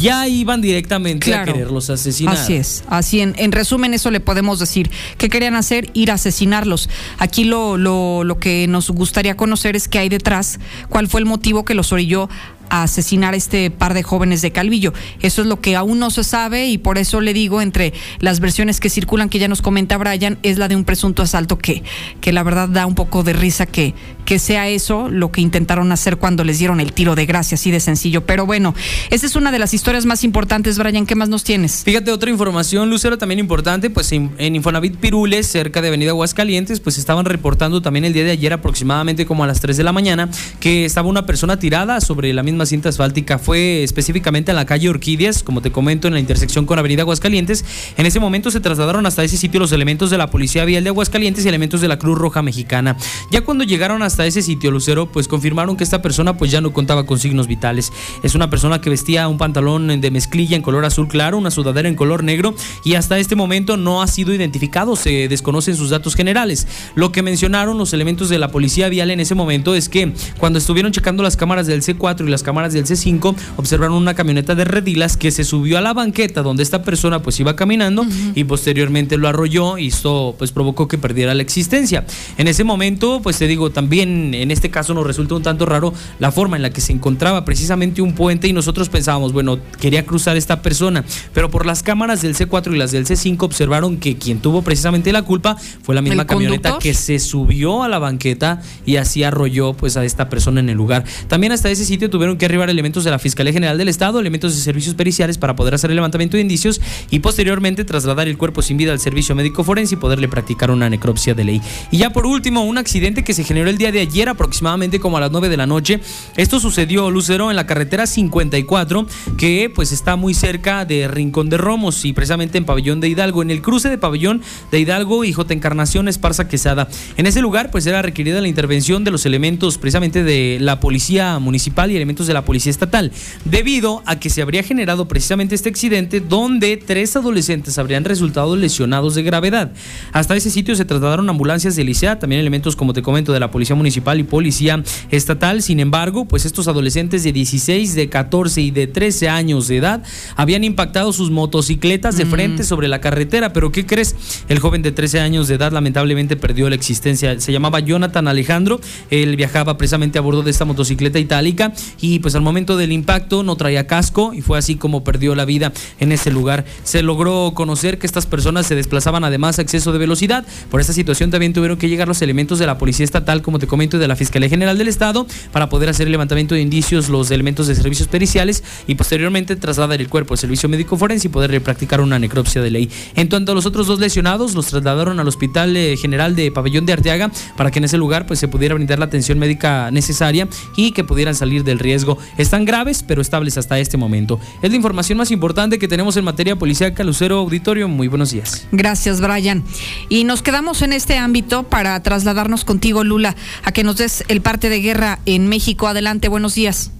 ya iban directamente a quererlos asesinar. Así es, así en, en, resumen eso le podemos decir. ¿Qué querían hacer? Ir a asesinarlos. Aquí lo, lo, lo que nos gustaría conocer es qué hay detrás, cuál fue el motivo que los orilló a asesinar a este par de jóvenes de Calvillo. Eso es lo que aún no se sabe y por eso le digo, entre las versiones que circulan, que ya nos comenta Brian, es la de un presunto asalto que, que la verdad da un poco de risa que, que sea eso lo que intentaron hacer cuando les dieron el tiro de gracia, así de sencillo. Pero bueno, esa es una de las historias más importantes, Brian. ¿Qué más nos tienes? Fíjate, otra información, Lucero, también importante, pues en, Infonavit Pirules, cerca de Avenida Aguascalientes, pues estaban reportando también el día de ayer, aproximadamente como a las 3 de la mañana, que estaba una persona tirada sobre la misma la cinta asfáltica. Fue específicamente en la calle Orquídeas, como te comento, en la intersección con Avenida Aguascalientes. En ese momento se trasladaron hasta ese sitio los elementos de la Policía Vial de Aguascalientes y elementos de la Cruz Roja Mexicana. Ya cuando llegaron hasta ese sitio, Lucero, pues confirmaron que esta persona pues ya no contaba con signos vitales. Es una persona que vestía un pantalón de mezclilla en color azul claro, una sudadera en color negro y hasta este momento no ha sido identificado, se desconocen sus datos generales. Lo que mencionaron los elementos de la Policía Vial en ese momento es que cuando estuvieron checando las cámaras del C4 y las cámaras del C5, observaron una camioneta de redilas que se subió a la banqueta donde esta persona pues iba caminando y posteriormente lo arrolló y esto pues provocó que perdiera la existencia. En ese momento, pues te digo, también en este caso nos resulta un tanto raro la forma en la que se encontraba precisamente un puente y nosotros pensábamos, bueno, quería cruzar esta persona, pero por las cámaras del C4 y las del C5 observaron que quien tuvo precisamente la culpa fue la misma camioneta que se subió a la banqueta y así arrolló pues a esta persona en el lugar. También hasta ese sitio tuvieron que arribar elementos de la Fiscalía General del Estado, elementos de servicios periciales para poder hacer el levantamiento de indicios y posteriormente trasladar el cuerpo sin vida al servicio médico forense y poderle practicar una necropsia de ley. Y ya por último, un accidente que se generó el día de ayer aproximadamente como a las 9 de la noche. Esto sucedió, Lucero, en la carretera 54, que pues está muy cerca de Rincón de Romos y precisamente en Pabellón de Hidalgo, en el cruce de Pabellón de Hidalgo y J. Encarnación Esparza Quesada. En ese lugar pues era requerida la intervención de los elementos precisamente de la policía municipal y elementos de la policía estatal, debido a que se habría generado precisamente este accidente donde tres adolescentes habrían resultado lesionados de gravedad. Hasta ese sitio se trasladaron ambulancias de Licea, también elementos como te comento de la policía municipal y policía estatal. Sin embargo, pues estos adolescentes de 16, de 14 y de 13 años de edad habían impactado sus motocicletas de frente sobre la carretera, pero ¿qué crees? El joven de 13 años de edad lamentablemente perdió la existencia. Se llamaba Jonathan Alejandro, él viajaba precisamente a bordo de esta motocicleta itálica y pues al momento del impacto no traía casco y fue así como perdió la vida en ese lugar. Se logró conocer que estas personas se desplazaban además a exceso de velocidad. Por esta situación también tuvieron que llegar los elementos de la Policía Estatal, como te comento, y de la Fiscalía General del Estado para poder hacer el levantamiento de indicios, los elementos de servicios periciales y posteriormente trasladar el cuerpo al servicio médico forense y poderle practicar una necropsia de ley. En cuanto a los otros dos lesionados, los trasladaron al Hospital eh, General de Pabellón de Arteaga para que en ese lugar pues se pudiera brindar la atención médica necesaria y que pudieran salir del riesgo. Están graves, pero estables hasta este momento. Es la información más importante que tenemos en materia policial. Lucero Auditorio. Muy buenos días. Gracias, Brian. Y nos quedamos en este ámbito para trasladarnos contigo, Lula, a que nos des el parte de guerra en México. Adelante, buenos días.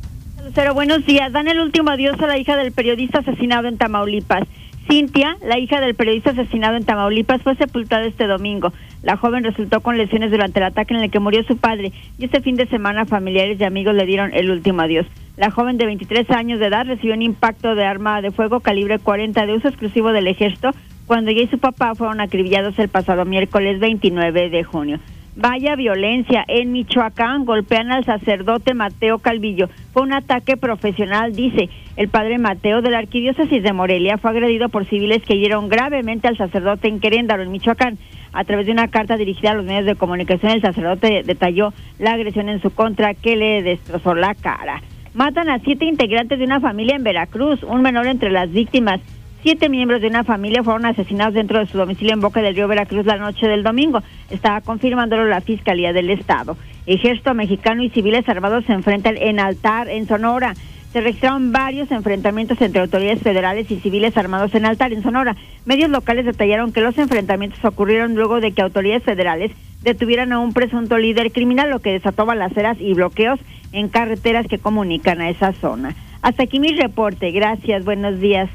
Lucero, buenos días. Dan el último adiós a la hija del periodista asesinado en Tamaulipas. Cintia, la hija del periodista asesinado en Tamaulipas, fue sepultada este domingo. La joven resultó con lesiones durante el ataque en el que murió su padre y este fin de semana familiares y amigos le dieron el último adiós. La joven de 23 años de edad recibió un impacto de arma de fuego calibre 40 de uso exclusivo del ejército cuando ella y su papá fueron acribillados el pasado miércoles 29 de junio. Vaya violencia. En Michoacán golpean al sacerdote Mateo Calvillo. Fue un ataque profesional, dice. El padre Mateo de la arquidiócesis de Morelia fue agredido por civiles que hirieron gravemente al sacerdote en Queréndaro, en Michoacán. A través de una carta dirigida a los medios de comunicación, el sacerdote detalló la agresión en su contra que le destrozó la cara. Matan a siete integrantes de una familia en Veracruz, un menor entre las víctimas. Siete miembros de una familia fueron asesinados dentro de su domicilio en Boca del Río Veracruz la noche del domingo. Estaba confirmándolo la Fiscalía del Estado. Ejército mexicano y civiles armados se enfrentan en Altar, en Sonora. Se registraron varios enfrentamientos entre autoridades federales y civiles armados en Altar, en Sonora. Medios locales detallaron que los enfrentamientos ocurrieron luego de que autoridades federales detuvieran a un presunto líder criminal, lo que desató balaceras y bloqueos en carreteras que comunican a esa zona. Hasta aquí mi reporte. Gracias. Buenos días.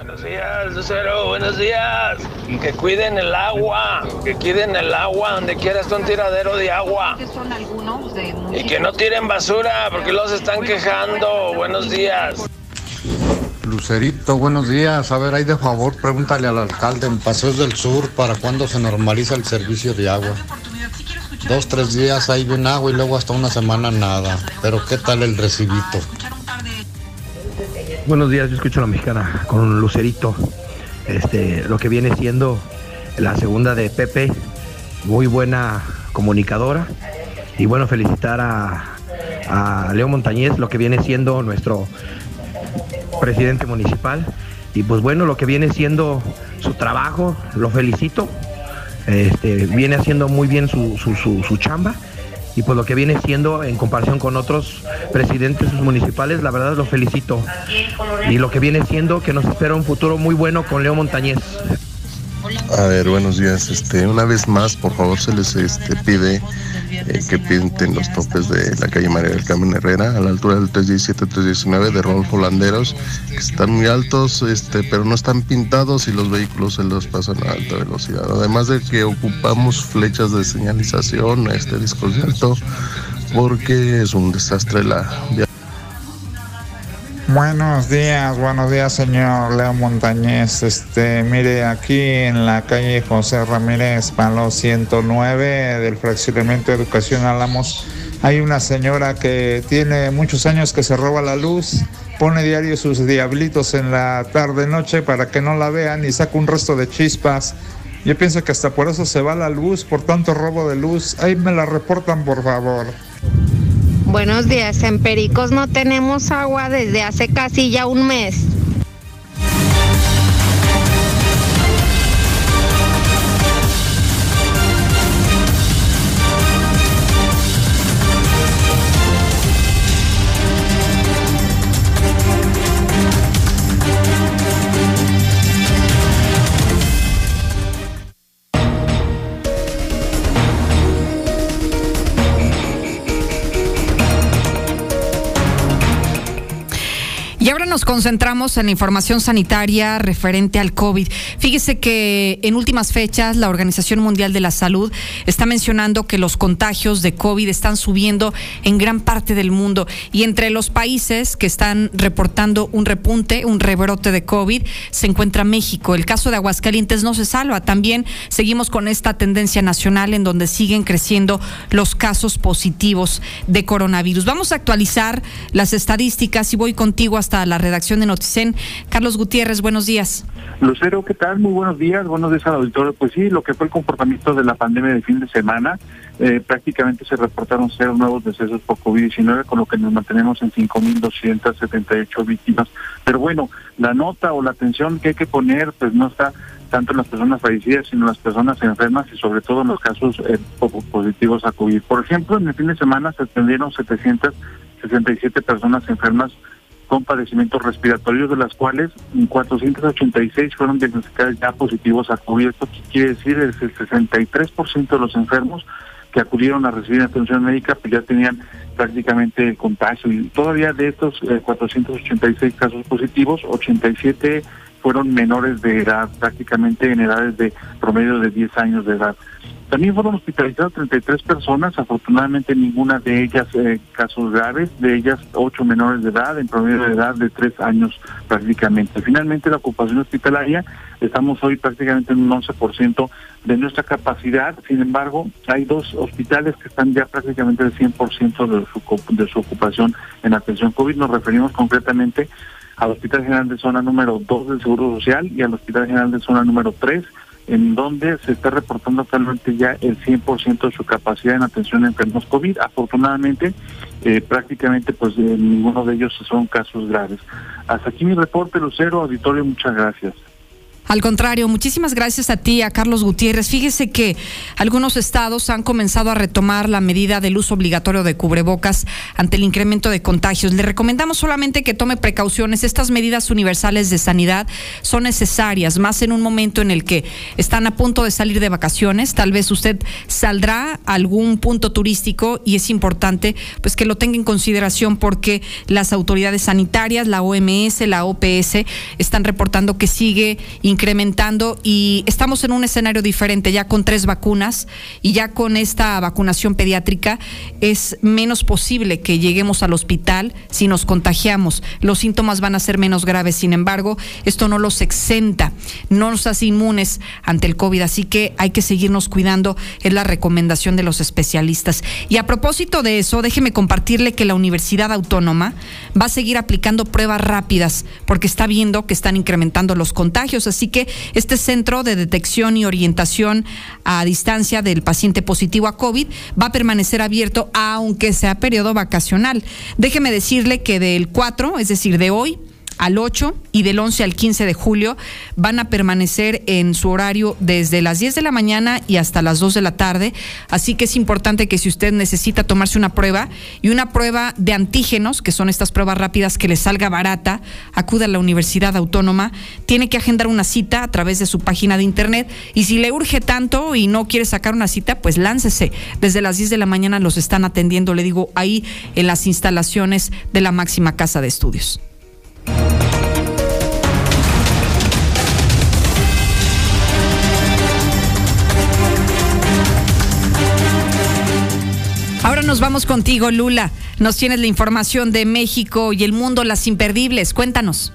Buenos días, Lucero, buenos días. Que cuiden el agua, que cuiden el agua, donde quiera está un tiradero de agua. Y que no tiren basura, porque los están quejando. Buenos días. Lucerito, buenos días. A ver, ahí de favor, pregúntale al alcalde en Paseos del Sur para cuándo se normaliza el servicio de agua. Dos, tres días hay bien agua y luego hasta una semana nada. Pero ¿qué tal el recibito? Buenos días, yo escucho a la mexicana con Lucerito. Este, lo que viene siendo la segunda de Pepe, muy buena comunicadora. Y bueno, felicitar a, a Leo Montañez, lo que viene siendo nuestro presidente municipal. Y pues bueno, lo que viene siendo su trabajo, lo felicito. Este, viene haciendo muy bien su, su, su, su chamba. Y pues lo que viene siendo en comparación con otros presidentes municipales, la verdad lo felicito. Y lo que viene siendo que nos espera un futuro muy bueno con Leo Montañez. A ver, buenos días. Este, una vez más, por favor, se les este, pide eh, que pinten los topes de la calle María del Carmen Herrera a la altura del 317-319 de Rolfo Landeros, que están muy altos, este, pero no están pintados y los vehículos se los pasan a alta velocidad. Además de que ocupamos flechas de señalización, este desconcierto, porque es un desastre la Buenos días, buenos días, señor Leo Montañez. Este, mire, aquí en la calle José Ramírez, Palo 109 del fraccionamiento de Educación Álamos, hay una señora que tiene muchos años que se roba la luz, pone diario sus diablitos en la tarde-noche para que no la vean y saca un resto de chispas. Yo pienso que hasta por eso se va la luz, por tanto robo de luz. Ahí me la reportan, por favor. Buenos días, en Pericos no tenemos agua desde hace casi ya un mes. Nos concentramos en la información sanitaria referente al COVID. Fíjese que en últimas fechas la Organización Mundial de la Salud está mencionando que los contagios de COVID están subiendo en gran parte del mundo y entre los países que están reportando un repunte, un rebrote de COVID, se encuentra México. El caso de Aguascalientes no se salva. También seguimos con esta tendencia nacional en donde siguen creciendo los casos positivos de coronavirus. Vamos a actualizar las estadísticas y voy contigo hasta la redacción de Noticen. Carlos Gutiérrez, buenos días. Lucero, ¿qué tal? Muy buenos días, buenos días al auditorio. Pues sí, lo que fue el comportamiento de la pandemia de fin de semana, eh, prácticamente se reportaron cero nuevos decesos por COVID-19, con lo que nos mantenemos en 5.278 víctimas. Pero bueno, la nota o la atención que hay que poner, pues no está tanto en las personas fallecidas, sino en las personas enfermas y sobre todo en los casos eh, positivos a COVID. Por ejemplo, en el fin de semana se atendieron 767 personas enfermas con padecimientos respiratorios, de las cuales 486 fueron diagnosticadas ya positivos a COVID. Esto quiere decir es el 63% de los enfermos que acudieron a recibir atención médica pues ya tenían prácticamente el contagio y todavía de estos 486 eh, casos positivos, 87 fueron menores de edad, prácticamente en edades de promedio de 10 años de edad. También fueron hospitalizadas 33 personas, afortunadamente ninguna de ellas eh, casos graves, de ellas 8 menores de edad, en promedio de edad de 3 años prácticamente. Finalmente la ocupación hospitalaria, estamos hoy prácticamente en un 11% de nuestra capacidad, sin embargo hay dos hospitales que están ya prácticamente al 100% de su, de su ocupación en atención COVID, nos referimos concretamente al Hospital General de Zona número 2 del Seguro Social y al Hospital General de Zona número 3 en donde se está reportando actualmente ya el 100% de su capacidad en atención a enfermos COVID. Afortunadamente, eh, prácticamente pues eh, ninguno de ellos son casos graves. Hasta aquí mi reporte, Lucero, auditorio, muchas gracias. Al contrario, muchísimas gracias a ti, a Carlos Gutiérrez. Fíjese que algunos estados han comenzado a retomar la medida del uso obligatorio de cubrebocas ante el incremento de contagios. Le recomendamos solamente que tome precauciones. Estas medidas universales de sanidad son necesarias, más en un momento en el que están a punto de salir de vacaciones. Tal vez usted saldrá a algún punto turístico y es importante pues que lo tenga en consideración porque las autoridades sanitarias, la OMS, la OPS están reportando que sigue incrementando y estamos en un escenario diferente, ya con tres vacunas y ya con esta vacunación pediátrica es menos posible que lleguemos al hospital si nos contagiamos. Los síntomas van a ser menos graves, sin embargo, esto no los exenta, no nos hace inmunes ante el COVID, así que hay que seguirnos cuidando, es la recomendación de los especialistas. Y a propósito de eso, déjeme compartirle que la Universidad Autónoma va a seguir aplicando pruebas rápidas porque está viendo que están incrementando los contagios, así que este centro de detección y orientación a distancia del paciente positivo a COVID va a permanecer abierto aunque sea periodo vacacional. Déjeme decirle que del 4, es decir, de hoy, al 8 y del 11 al 15 de julio van a permanecer en su horario desde las 10 de la mañana y hasta las 2 de la tarde. Así que es importante que si usted necesita tomarse una prueba y una prueba de antígenos, que son estas pruebas rápidas que le salga barata, acuda a la Universidad Autónoma, tiene que agendar una cita a través de su página de internet y si le urge tanto y no quiere sacar una cita, pues láncese. Desde las 10 de la mañana los están atendiendo, le digo, ahí en las instalaciones de la máxima casa de estudios. Nos vamos contigo, Lula. Nos tienes la información de México y el mundo, las imperdibles. Cuéntanos.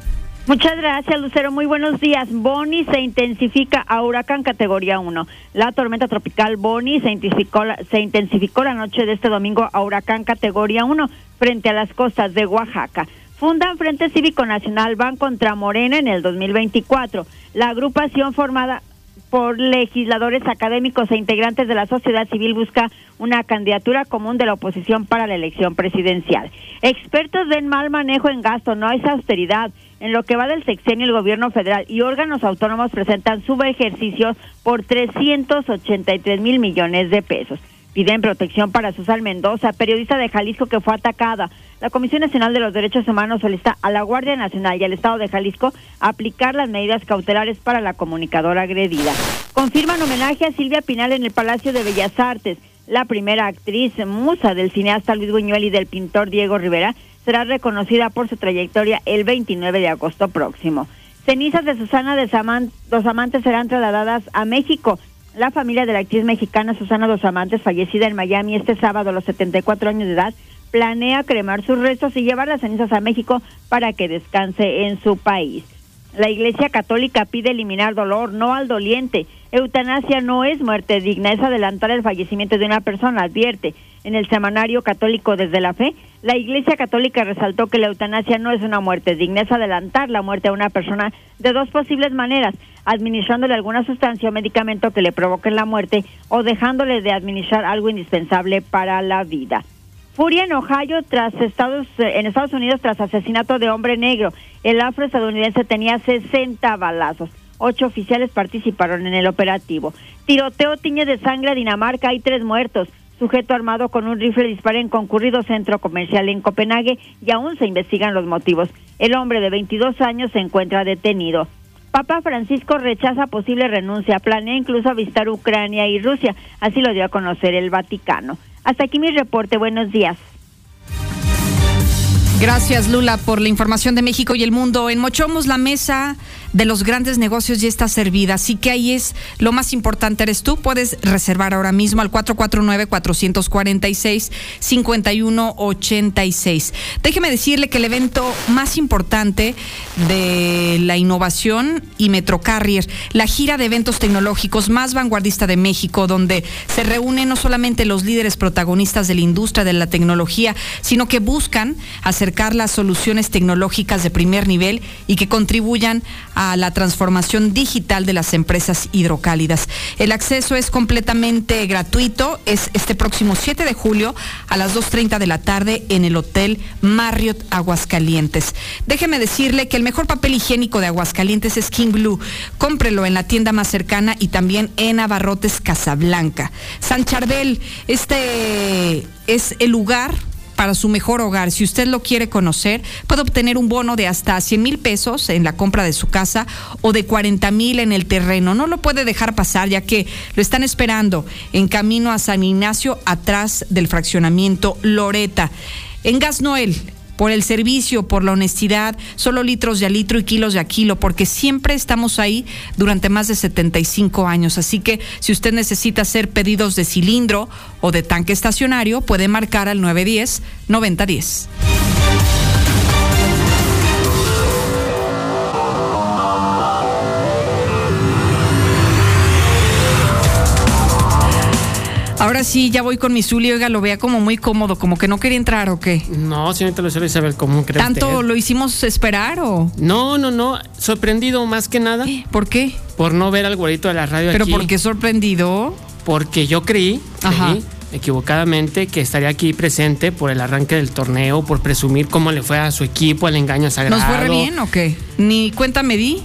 Muchas gracias, Lucero. Muy buenos días. Boni se intensifica a huracán categoría 1. La tormenta tropical Boni se intensificó, se intensificó la noche de este domingo a huracán categoría 1 frente a las costas de Oaxaca. Fundan Frente Cívico Nacional van contra Morena en el 2024. La agrupación formada por legisladores académicos e integrantes de la sociedad civil busca una candidatura común de la oposición para la elección presidencial. Expertos ven mal manejo en gasto, no hay austeridad. En lo que va del sexenio, el gobierno federal y órganos autónomos presentan subejercicios por 383 mil millones de pesos. Piden protección para Susan Mendoza, periodista de Jalisco que fue atacada. La Comisión Nacional de los Derechos Humanos solicita a la Guardia Nacional y al Estado de Jalisco aplicar las medidas cautelares para la comunicadora agredida. Confirman homenaje a Silvia Pinal en el Palacio de Bellas Artes. La primera actriz musa del cineasta Luis Buñuel y del pintor Diego Rivera será reconocida por su trayectoria el 29 de agosto próximo. Cenizas de Susana de Dos Amantes serán trasladadas a México. La familia de la actriz mexicana Susana Dos Amantes, fallecida en Miami este sábado a los 74 años de edad, planea cremar sus restos y llevar las cenizas a México para que descanse en su país. La Iglesia Católica pide eliminar dolor, no al doliente. Eutanasia no es muerte digna, es adelantar el fallecimiento de una persona, advierte. En el semanario católico Desde la Fe, la Iglesia Católica resaltó que la eutanasia no es una muerte digna, es adelantar la muerte a una persona de dos posibles maneras, administrándole alguna sustancia o medicamento que le provoquen la muerte o dejándole de administrar algo indispensable para la vida. Furia en Ohio tras Estados en Estados Unidos tras asesinato de hombre negro. El afroestadounidense tenía 60 balazos. Ocho oficiales participaron en el operativo. Tiroteo tiñe de sangre a Dinamarca. Hay tres muertos. Sujeto armado con un rifle dispara en concurrido centro comercial en Copenhague y aún se investigan los motivos. El hombre de 22 años se encuentra detenido. Papa Francisco rechaza posible renuncia, planea incluso visitar Ucrania y Rusia, así lo dio a conocer el Vaticano. Hasta aquí mi reporte. Buenos días. Gracias, Lula, por la información de México y el mundo. En Mochomos, la mesa de los grandes negocios ya está servida, así que ahí es lo más importante, eres tú. Puedes reservar ahora mismo al 449-446-5186. Déjeme decirle que el evento más importante de la innovación y Metrocarrier, la gira de eventos tecnológicos más vanguardista de México, donde se reúnen no solamente los líderes protagonistas de la industria de la tecnología, sino que buscan acercar las soluciones tecnológicas de primer nivel y que contribuyan a la transformación digital de las empresas hidrocálidas. El acceso es completamente gratuito, es este próximo 7 de julio a las 2.30 de la tarde en el Hotel Marriott Aguascalientes. Déjeme decirle que el mejor papel higiénico de Aguascalientes es King Blue. Cómprelo en la tienda más cercana y también en Abarrotes Casablanca. San Charbel, este es el lugar para su mejor hogar. Si usted lo quiere conocer, puede obtener un bono de hasta 100 mil pesos en la compra de su casa o de 40 mil en el terreno. No lo puede dejar pasar ya que lo están esperando en camino a San Ignacio atrás del fraccionamiento Loreta. En Gas Noel, por el servicio, por la honestidad, solo litros de a litro y kilos de a kilo, porque siempre estamos ahí durante más de 75 años. Así que si usted necesita hacer pedidos de cilindro o de tanque estacionario, puede marcar al 910 9010. Ahora sí, ya voy con mi Zuli, oiga, lo vea como muy cómodo, como que no quería entrar o qué. No, señorita Lucero Isabel, ¿cómo cree ¿Tanto lo hicimos esperar o...? No, no, no, sorprendido más que nada. ¿Por qué? Por no ver al güerito de la radio ¿Pero por qué sorprendido? Porque yo creí, creí equivocadamente, que estaría aquí presente por el arranque del torneo, por presumir cómo le fue a su equipo, al engaño sagrado. ¿Nos fue re bien o qué? Ni cuenta me di.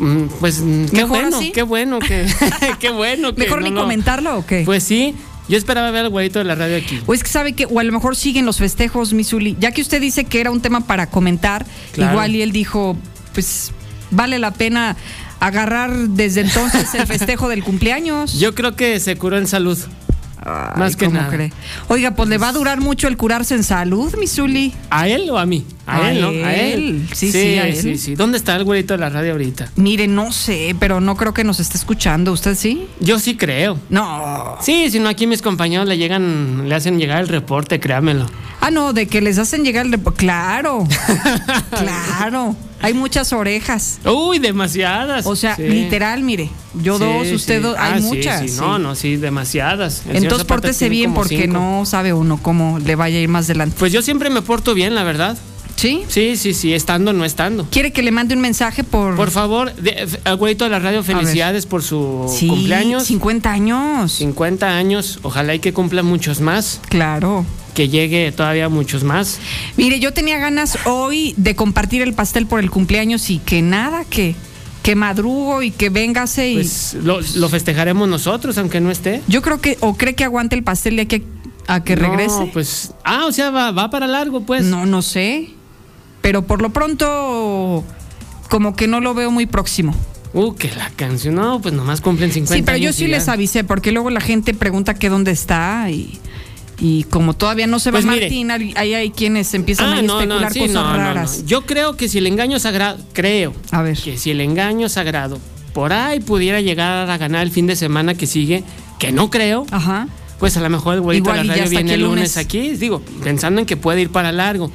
Mm, Pues qué ¿Mejor bueno, qué bueno que, qué bueno que ¿Mejor no, ni no. comentarlo o qué? Pues sí, yo esperaba ver al güeyito de la radio aquí. O es que sabe que, o a lo mejor siguen los festejos, Misuli. Ya que usted dice que era un tema para comentar, Claro. igual y él dijo, pues vale la pena agarrar desde entonces el festejo del cumpleaños. Yo creo que se curó en salud. más que ¿cómo nada. cree? Oiga, pues le va a durar mucho el curarse en salud, Misuli. ¿A él o a mí? A, A él, ¿no? A él. Sí, sí, a él. sí, sí. ¿Dónde está el güeyito de la radio ahorita? Mire, no sé, pero no creo que nos esté escuchando. ¿Usted sí? Yo sí creo. No. Sí, si no aquí mis compañeros le llegan, le hacen llegar el reporte, créamelo. Ah, no, de que les hacen llegar el... rep- Claro, claro. Hay muchas orejas. Uy, demasiadas. O sea, Sí. literal, mire, yo Sí, dos, sí. usted dos, hay Ah, muchas. No, no, sí, demasiadas. El Entonces pórtese bien porque cinco. no sabe uno cómo le vaya a ir más adelante. Pues yo siempre me porto bien, la verdad. ¿Sí? Sí, sí, sí, estando o no estando. ¿Quiere que le mande un mensaje por...? Por favor, de- al güeyito de la radio, felicidades por su Sí, cumpleaños. 50 años. 50 años, ojalá y que cumpla muchos más. Claro. Que llegue todavía muchos más. Mire, yo tenía ganas hoy de compartir el pastel por el cumpleaños y que nada, que, que madrugo y que véngase y... Pues lo, lo festejaremos nosotros, aunque no esté. Yo creo que, o cree que aguante el pastel de aquí a, a que No, regrese. pues. Ah, o sea, va, va para largo, pues. No, no sé. Pero por lo pronto, como que no lo veo muy próximo. Uh, que la canción. No, pues nomás cumplen 50 Sí, pero yo sí les avisé, porque luego la gente pregunta que dónde está y, y como todavía no se va Pues mire. Martín, ahí hay quienes empiezan Ah, a no, no, especular sí, cosas no, raras. Yo creo que si el engaño sagrado, creo A ver. que si el engaño sagrado por ahí pudiera llegar a ganar el fin de semana que sigue, que no creo, Ajá. pues a lo mejor el güeyito de la radio viene el el lunes lunes. aquí, digo, pensando en que puede ir para largo.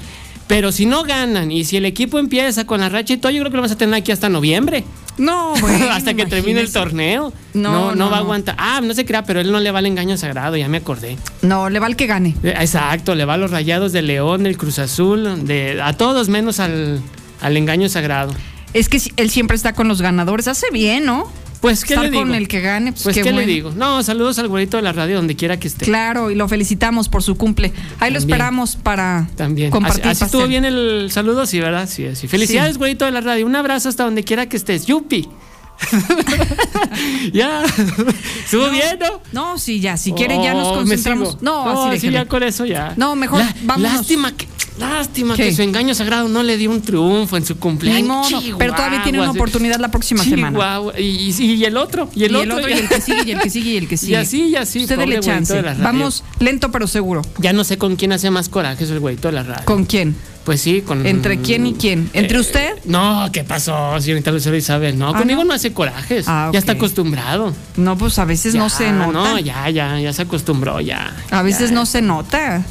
Pero si no ganan y si el equipo empieza con la racha y todo, yo creo que lo vamos a tener aquí hasta noviembre. No, bueno, hasta que termine el torneo. No, No, no, no, va a aguantar. Ah, no se crea, pero él no le va al engaño sagrado, ya me acordé. No, le va el que gane. Eh, Exacto, le va a los rayados de León, del Cruz Azul, de, a todos menos al, al engaño sagrado. Es que él siempre está con los ganadores. Hace bien, ¿no? Pues, ¿qué Estar le digo? con el que gane, pues, Pues, qué ¿qué, le digo? No, saludos al güerito de la radio donde quiera que esté. Claro, y lo felicitamos por su cumple. Ahí lo esperamos para También. compartir así así estuvo bien el saludo, sí, ¿verdad? Sí, sí. Felicidades, Sí. güerito de la radio. Un abrazo hasta donde quiera que estés. Yupi. ya. Estuvo bien, ¿no? No, sí, ya. Si quiere, ya nos Oh, concentramos. sigo. No, así sí, déjelo. ya con eso ya. No, mejor La- vámonos. Lástima que. Lástima ¿Qué? que su engaño sagrado no le dio un triunfo en su cumpleaños. Ni modo, pero todavía tiene una oportunidad la próxima semana. Y, y- y el otro. Y el, otro. y el que sigue, y el que sigue, y el que sigue. Y así, y así. Usted dele chance. Vamos lento pero seguro. Ya no sé con quién hace más coraje es el güeyito de la radio. ¿Con quién? Pues sí, con. ¿Entre quién y quién? ¿Entre Eh, usted? No, ¿qué pasó, señorita Lucero Isabel? No, Ah, conmigo ¿no? no, hace corajes. Ah, Ya está acostumbrado. No, pues a veces no se nota. No, ya, ya, ya se acostumbró, ya. A veces Ya. no se nota.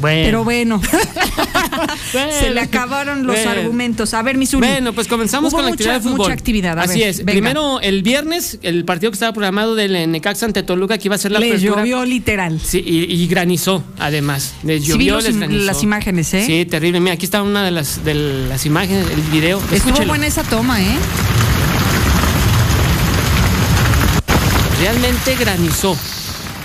Bueno. Pero bueno, Bueno. se le acabaron los Bueno. argumentos. A ver, Misuli. Bueno, pues comenzamos Hubo con la mucha- actividad de fútbol. Mucha actividad. a Así ver, es. venga. Primero, el viernes, el partido que estaba programado del Necaxa ante Toluca, que iba a ser la Les apertura. llovió literal. Sí, y, y granizó, además. Les Sí, vi llovió, los les im- granizó. las imágenes, ¿eh? Sí, terrible. Mira, aquí está una de las, de las imágenes, el video. Estuvo Escúchelo. buena esa toma, ¿eh? Realmente granizó.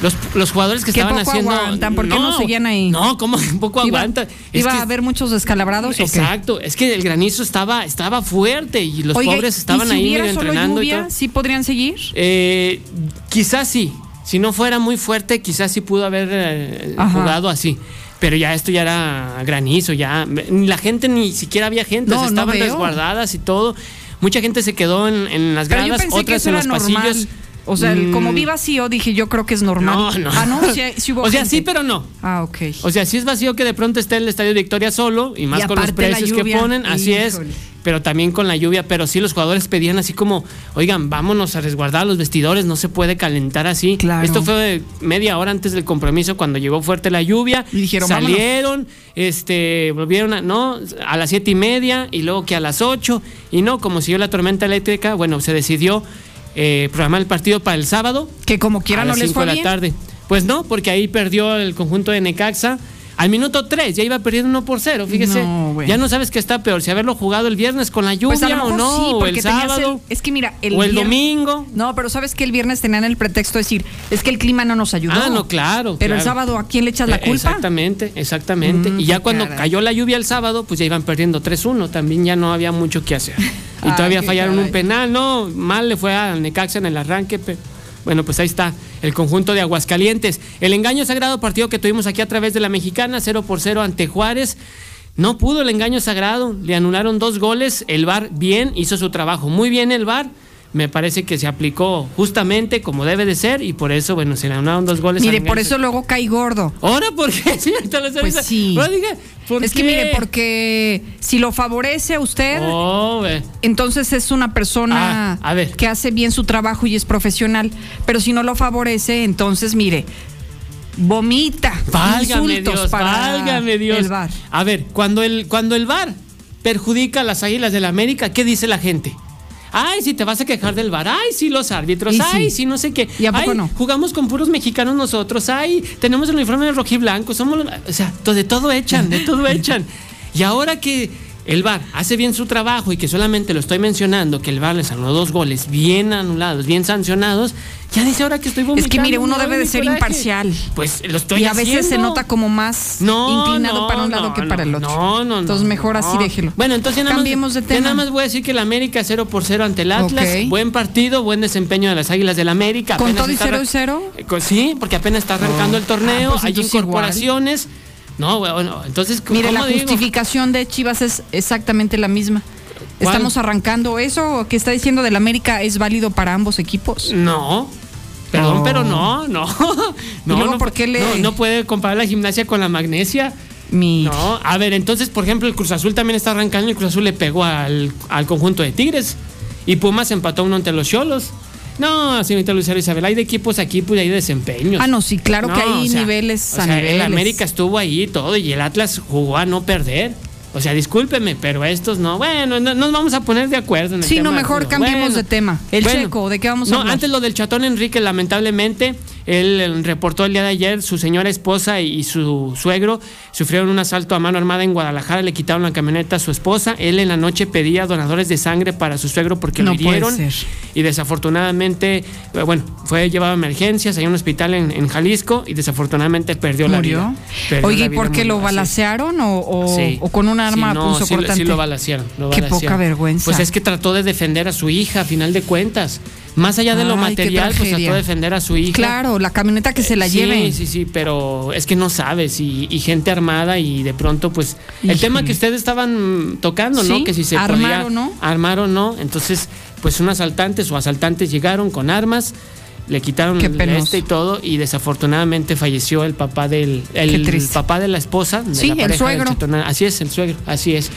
Los, los jugadores que Que estaban poco haciendo. aguantan, ¿por qué no seguían ahí? No, como un poco Iba- aguanta. Es ¿Iba que- a haber muchos descalabrados o qué? Exacto, es que el granizo estaba, estaba fuerte y los Oiga, pobres estaban ¿y si ahí medio solo entrenando y lluvia, todo. ¿sí podrían seguir? Eh, quizás sí. Si no fuera muy fuerte, quizás sí pudo haber eh, jugado así. Pero ya esto ya era granizo, ya. ni La gente ni siquiera había gente, No, no estaban veo. resguardadas y todo. Mucha gente se quedó en, en las Pero gradas, otras en los normal. pasillos. O sea, el- como Mm, vi vacío, dije yo creo que es normal. No, no. Ah, no, sí, sí hubo o sea, gente. sí, pero no. Ah, ok. O sea, sí es vacío que de pronto esté el Estadio Victoria solo y más Y con los precios que ponen, así es. Pero también con la lluvia, pero sí los jugadores pedían así como, oigan, vámonos a resguardar los vestidores, no se puede calentar así. Claro. Esto fue media hora antes del compromiso cuando llegó fuerte la lluvia. Y dijeron, salieron, este, volvieron a, no, a las siete y media y luego que a las ocho y no, como siguió la tormenta eléctrica, bueno, se decidió eh, programar el partido para el sábado Que como quiera a no las les 5 fue de la bien. tarde. Pues no, porque ahí perdió el conjunto de Necaxa. Al minuto 3 ya iba perdiendo 1 por 0, fíjese. No, ya no sabes qué está peor, si haberlo jugado el viernes con la lluvia Pues a lo o no, sí, o el sábado. es que mira, el o el domingo. No, pero sabes que el viernes tenían el pretexto de decir, es que el clima no nos ayudó. Ah, no, claro. Pero el sábado, ¿a quién le echas la culpa? Exactamente, exactamente. Mm, y ya cuando caray. cayó la lluvia el sábado, pues ya iban perdiendo 3-1. También ya no había mucho que hacer. Y Ay, todavía fallaron un penal. No, mal le fue al Necaxa en el arranque. Pero, bueno, pues ahí está el conjunto de Aguascalientes. El engaño sagrado partido que tuvimos aquí a través de la mexicana, 0 por 0 ante Juárez. No pudo el engaño sagrado, le anularon dos goles, el VAR bien, hizo su trabajo muy bien el VAR, me parece que se aplicó justamente como debe de ser y por eso, bueno, se le anularon dos goles. Mire, por eso luego cae gordo. ¿Ahora por qué? Pues sí. ¿Por es que mire, porque si lo favorece a usted, Oh, entonces es una persona Ah, a ver. que hace bien su trabajo y es profesional. Pero si no lo favorece, entonces mire, vomita Válgame insultos Dios, para válgame Dios. el VAR. A ver, cuando el, cuando el VAR perjudica a las águilas del la América, ¿qué dice la gente? Ay, si te vas a quejar del VAR. Ay, sí, los árbitros. Y Ay, sí. sí, no sé qué. ¿Y a poco Ay, no? jugamos con puros mexicanos nosotros. Ay, tenemos el uniforme de rojiblanco. Somos los- O sea, de todo echan, de todo echan. Y ahora que el VAR hace bien su trabajo y que solamente lo estoy mencionando, que el VAR les anuló dos goles bien anulados, bien sancionados, ya dice ahora que estoy vomitando. Es que mire, uno debe de ser coraje. imparcial. Pues lo estoy y a veces se nota como más No, inclinado no, para un lado no, que para el otro. No, no, no. Entonces mejor así déjelo. Bueno, entonces ya nada, Cambiemos más, de ya tema. nada más voy a decir que el América 0 por 0 ante el Atlas. Buen partido, buen desempeño de las Águilas del América. ¿Con Apenas todo y está cero arran- y cero? Eh, con- Sí, porque apenas está arrancando el torneo, Ah, pues hay incorporaciones. No, bueno, entonces, ¿cómo Mire, la digo? justificación de Chivas es exactamente la misma. ¿Cuál? ¿Estamos arrancando eso que está diciendo del América es válido para ambos equipos? No. Perdón, Oh. pero no, no. No, luego no, por qué le- no, no puede comparar la gimnasia con la magnesia. No, a ver, entonces, por ejemplo, el Cruz Azul también está arrancando y el Cruz Azul le pegó al, al conjunto de Tigres. Y Pumas empató uno ante los Cholos. No, señorita Lucero Isabel, hay de equipos aquí, pues hay desempeños. Ah, no, sí, claro que hay niveles o a sea, niveles. El América estuvo ahí y todo, y el Atlas jugó a no perder. O sea, discúlpeme, pero estos no. Bueno, no nos vamos a poner de acuerdo en el Sí, tema. no, mejor cambiemos bueno. de tema. El Bueno. Checo, ¿de qué vamos a No, hablar? antes lo del chatón Enrique, lamentablemente, él eh, reportó el día de ayer, su señora esposa y su suegro sufrieron un asalto a mano armada en Guadalajara, le quitaron la camioneta a su esposa, él en la noche pedía donadores de sangre para su suegro porque No lo hirieron y desafortunadamente, eh, bueno, fue llevado a emergencias, hay un hospital en, en Jalisco y desafortunadamente perdió la vida. Perdió Oye, ¿y por qué lo balacearon o, o- Sí. o con un arma Sí, no, punzo sí, cortante? sí lo balacearon. lo Qué balacearon. poca vergüenza. Pues es que trató de defender a su hija, a final de cuentas. Más allá de lo Ay, material, pues trató de defender a su hija. Claro, la camioneta que se la sí, lleve. Sí, sí, pero es que no sabes. Y, y gente armada y de pronto, pues. El tema que ustedes estaban tocando, Sí, ¿no? Que si se armar podía o no. armar o no. Entonces, pues un asaltantes o asaltantes llegaron con armas. Le quitaron este y todo y desafortunadamente falleció el papá del el papá de la esposa de Sí, la el pareja suegro. así es el suegro así es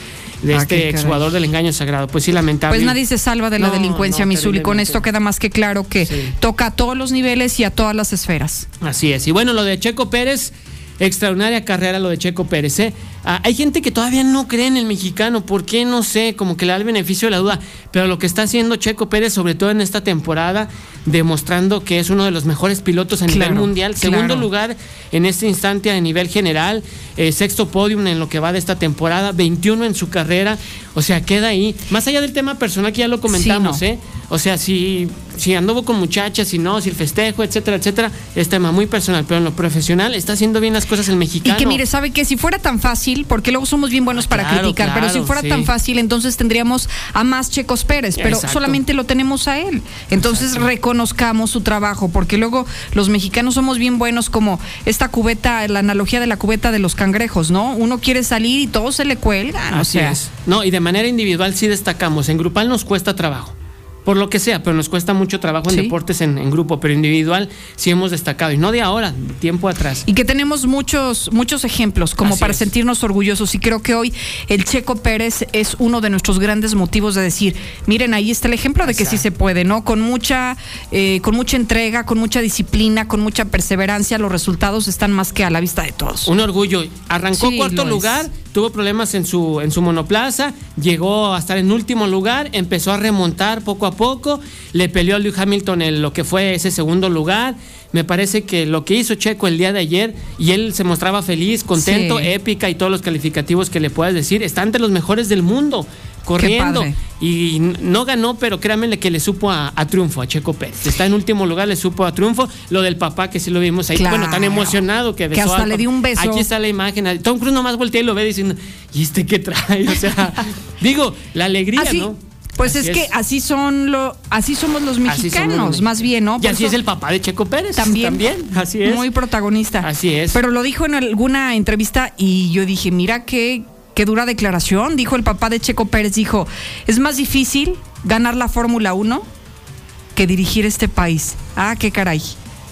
de Ah, este exjugador del engaño sagrado pues sí lamentable Pues nadie se salva de la No, delincuencia, no, Misul, y con esto queda más que claro que toca a todos los niveles y a todas las esferas. Así es. Y bueno, lo de Checo Pérez, extraordinaria carrera lo de Checo Pérez. ¿eh? Ah, hay gente que todavía no cree en el mexicano. ¿Por qué? No sé, como que le da el beneficio de la duda. Pero lo que está haciendo Checo Pérez, sobre todo en esta temporada, demostrando que es uno de los mejores pilotos a nivel Claro, mundial. Segundo lugar en este instante a nivel general. eh, sexto podium en lo que va de esta temporada. 21 en su carrera. O sea, queda ahí. Más allá del tema personal que ya lo comentamos, Sí, no. ¿eh? O sea, si, si anduvo con muchachas, si no, si el festejo, etcétera, etcétera, es tema muy personal, pero en lo profesional está haciendo bien las cosas el Y mexicano. que mire, sabe que si fuera tan fácil, porque luego somos bien buenos para Claro, criticar, pero si fuera sí. tan fácil, entonces tendríamos a más Checos Pérez, pero Exacto. solamente lo tenemos a él. Entonces reconozcamos su trabajo, porque luego los mexicanos somos bien buenos como esta cubeta, la analogía de la cubeta de los cangrejos, ¿no? Uno quiere salir y todos se le cuelgan, o Así sea. es. No, y de manera individual sí destacamos. En grupal nos cuesta trabajo. Por lo que sea, pero nos cuesta mucho trabajo en Sí. deportes en, en grupo, pero individual sí hemos destacado. Y no de ahora, de tiempo atrás. Y que tenemos muchos, muchos ejemplos como Así para es. sentirnos orgullosos. Y creo que hoy el Checo Pérez es uno de nuestros grandes motivos de decir, miren, ahí está el ejemplo de que sí se puede, ¿no? Con mucha, eh, con mucha entrega, con mucha disciplina, con mucha perseverancia, los resultados están más que a la vista de todos. Un orgullo. Arrancó Sí, cuarto es. lugar, tuvo problemas en su, en su monoplaza, llegó a estar en último lugar, empezó a remontar poco a a poco, le peleó a Lewis Hamilton en lo que fue ese segundo lugar. Me parece que lo que hizo Checo el día de ayer, y él se mostraba feliz, contento, Sí. épica y todos los calificativos que le puedas decir, está entre los mejores del mundo, corriendo. Y no ganó, pero créanme que le supo a, a triunfo a Checo Pérez. Está en último lugar, le supo a triunfo. Lo del papá, que sí lo vimos ahí, Claro. bueno, tan emocionado que Que besó hasta al le dio un beso. Aquí está la imagen. Tom Cruise nomás voltea y lo ve diciendo, ¿y este qué trae? O sea, digo, la alegría, Así, ¿no? Pues Así es que así son lo, así somos los mexicanos, somos los más bien, ¿no? Y así eso- es el papá de Checo Pérez. También. También, así es. Muy protagonista. Así es. Pero lo dijo en alguna entrevista y yo dije, mira qué, qué dura declaración. Dijo el papá de Checo Pérez, dijo, es más difícil ganar la Fórmula 1 que dirigir este país. Ah, qué caray.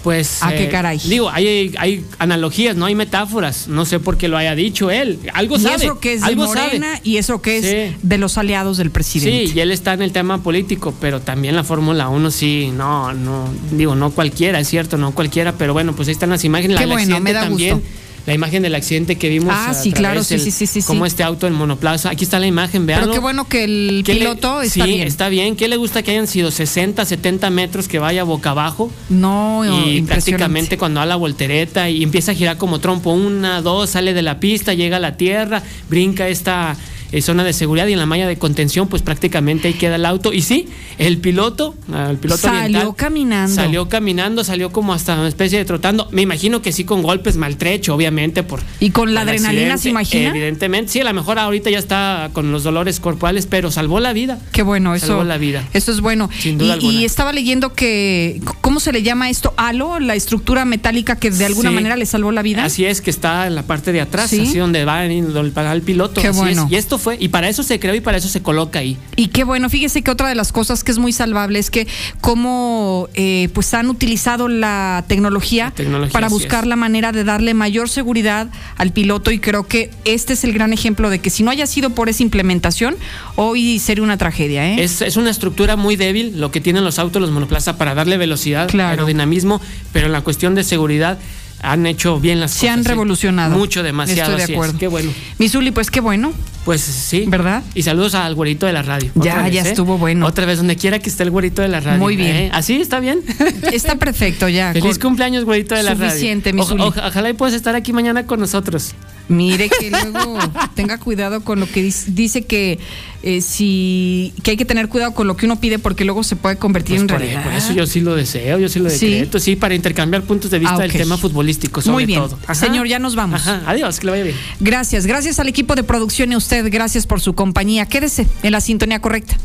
Pues. Ah, qué eh, caray. Digo, hay, hay analogías, no hay metáforas. No sé por qué lo haya dicho él. Algo y sabe. eso que es de Morena sabe. y eso que es Sí. de los aliados del presidente. Sí, y él está en el tema político, pero también la Fórmula 1 sí, no, no, digo, no cualquiera, es cierto, no cualquiera, pero bueno, pues ahí están las imágenes. Qué la bueno, me da también. gusto. La imagen del accidente que vimos. Ah, sí, claro, sí, sí, sí, sí, Como este auto en monoplaza. Aquí está la imagen, vean. Pero qué bueno que el ¿Qué le- piloto está sí, bien. está bien. ¿Qué le gusta que hayan sido 60, 70 metros que vaya boca abajo? No, y prácticamente cuando da la voltereta y empieza a girar como trompo, una, dos, sale de la pista, llega a la tierra, brinca esta eh, zona de seguridad y en la malla de contención, pues prácticamente ahí queda el auto. Y sí, el piloto, el piloto Salió oriental, caminando. Salió caminando, salió como hasta una especie de trotando. Me imagino que sí con golpes maltrecho, obviamente, por. Y con la adrenalina, ¿se imagina? Evidentemente, sí, a lo mejor ahorita ya está con los dolores corporales, pero salvó la vida. Qué bueno, eso. Salvó la vida. Eso es bueno. Sin duda y, alguna. y estaba leyendo que, ¿cómo se le llama esto? Halo, la estructura metálica que de alguna Sí. manera le salvó la vida. Así es, que está en la parte de atrás, Sí. así donde va donde va el piloto. Qué así bueno. es. Y esto fue, y para eso se creó y para eso se coloca ahí. Y qué bueno, fíjese que otra de las cosas que es muy salvable es que cómo eh, pues han utilizado la tecnología, tecnología, para buscar la manera de darle mayor seguridad al piloto y creo que este es el gran ejemplo de que si no haya sido por esa implementación, hoy sería una tragedia. ¿eh? Es, es una estructura muy débil lo que tienen los autos, los monoplaza, para darle velocidad, Claro. aerodinamismo, pero en la cuestión de seguridad han hecho bien las Se cosas. han ¿sí? revolucionado. Mucho, demasiado. Estoy de así es. acuerdo. Qué bueno. Misuli, pues qué bueno. Pues sí. ¿Verdad? Y saludos al güerito de la radio. Ya, vez, ya ¿eh? estuvo bueno. Otra vez, donde quiera que esté el güerito de la radio. Muy bien. ¿eh? ¿Así está bien? Está perfecto ya. Feliz cumpleaños, güerito de la radio. Suficiente, mi ojalá y puedas estar aquí mañana con nosotros. Mire que luego tenga cuidado con lo que dice, dice que eh, si que hay que tener cuidado con lo que uno pide porque luego se puede convertir Pues en por, realidad. por eso yo sí lo deseo, yo sí lo Sí. decreto, sí, para intercambiar puntos de vista Ah, del tema futbolístico, sobre Muy bien. todo. Ajá. Señor, ya nos vamos. Ajá, adiós, que le vaya bien. Gracias, gracias al equipo de producción y a gracias por su compañía. Quédese en la sintonía correcta.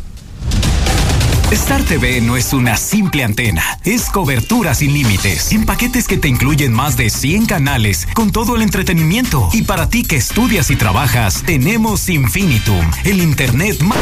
Star TV no es una simple antena, es cobertura sin límites, en paquetes que te incluyen más de 100 canales con todo el entretenimiento. Y para ti que estudias y trabajas, tenemos Infinitum, el internet más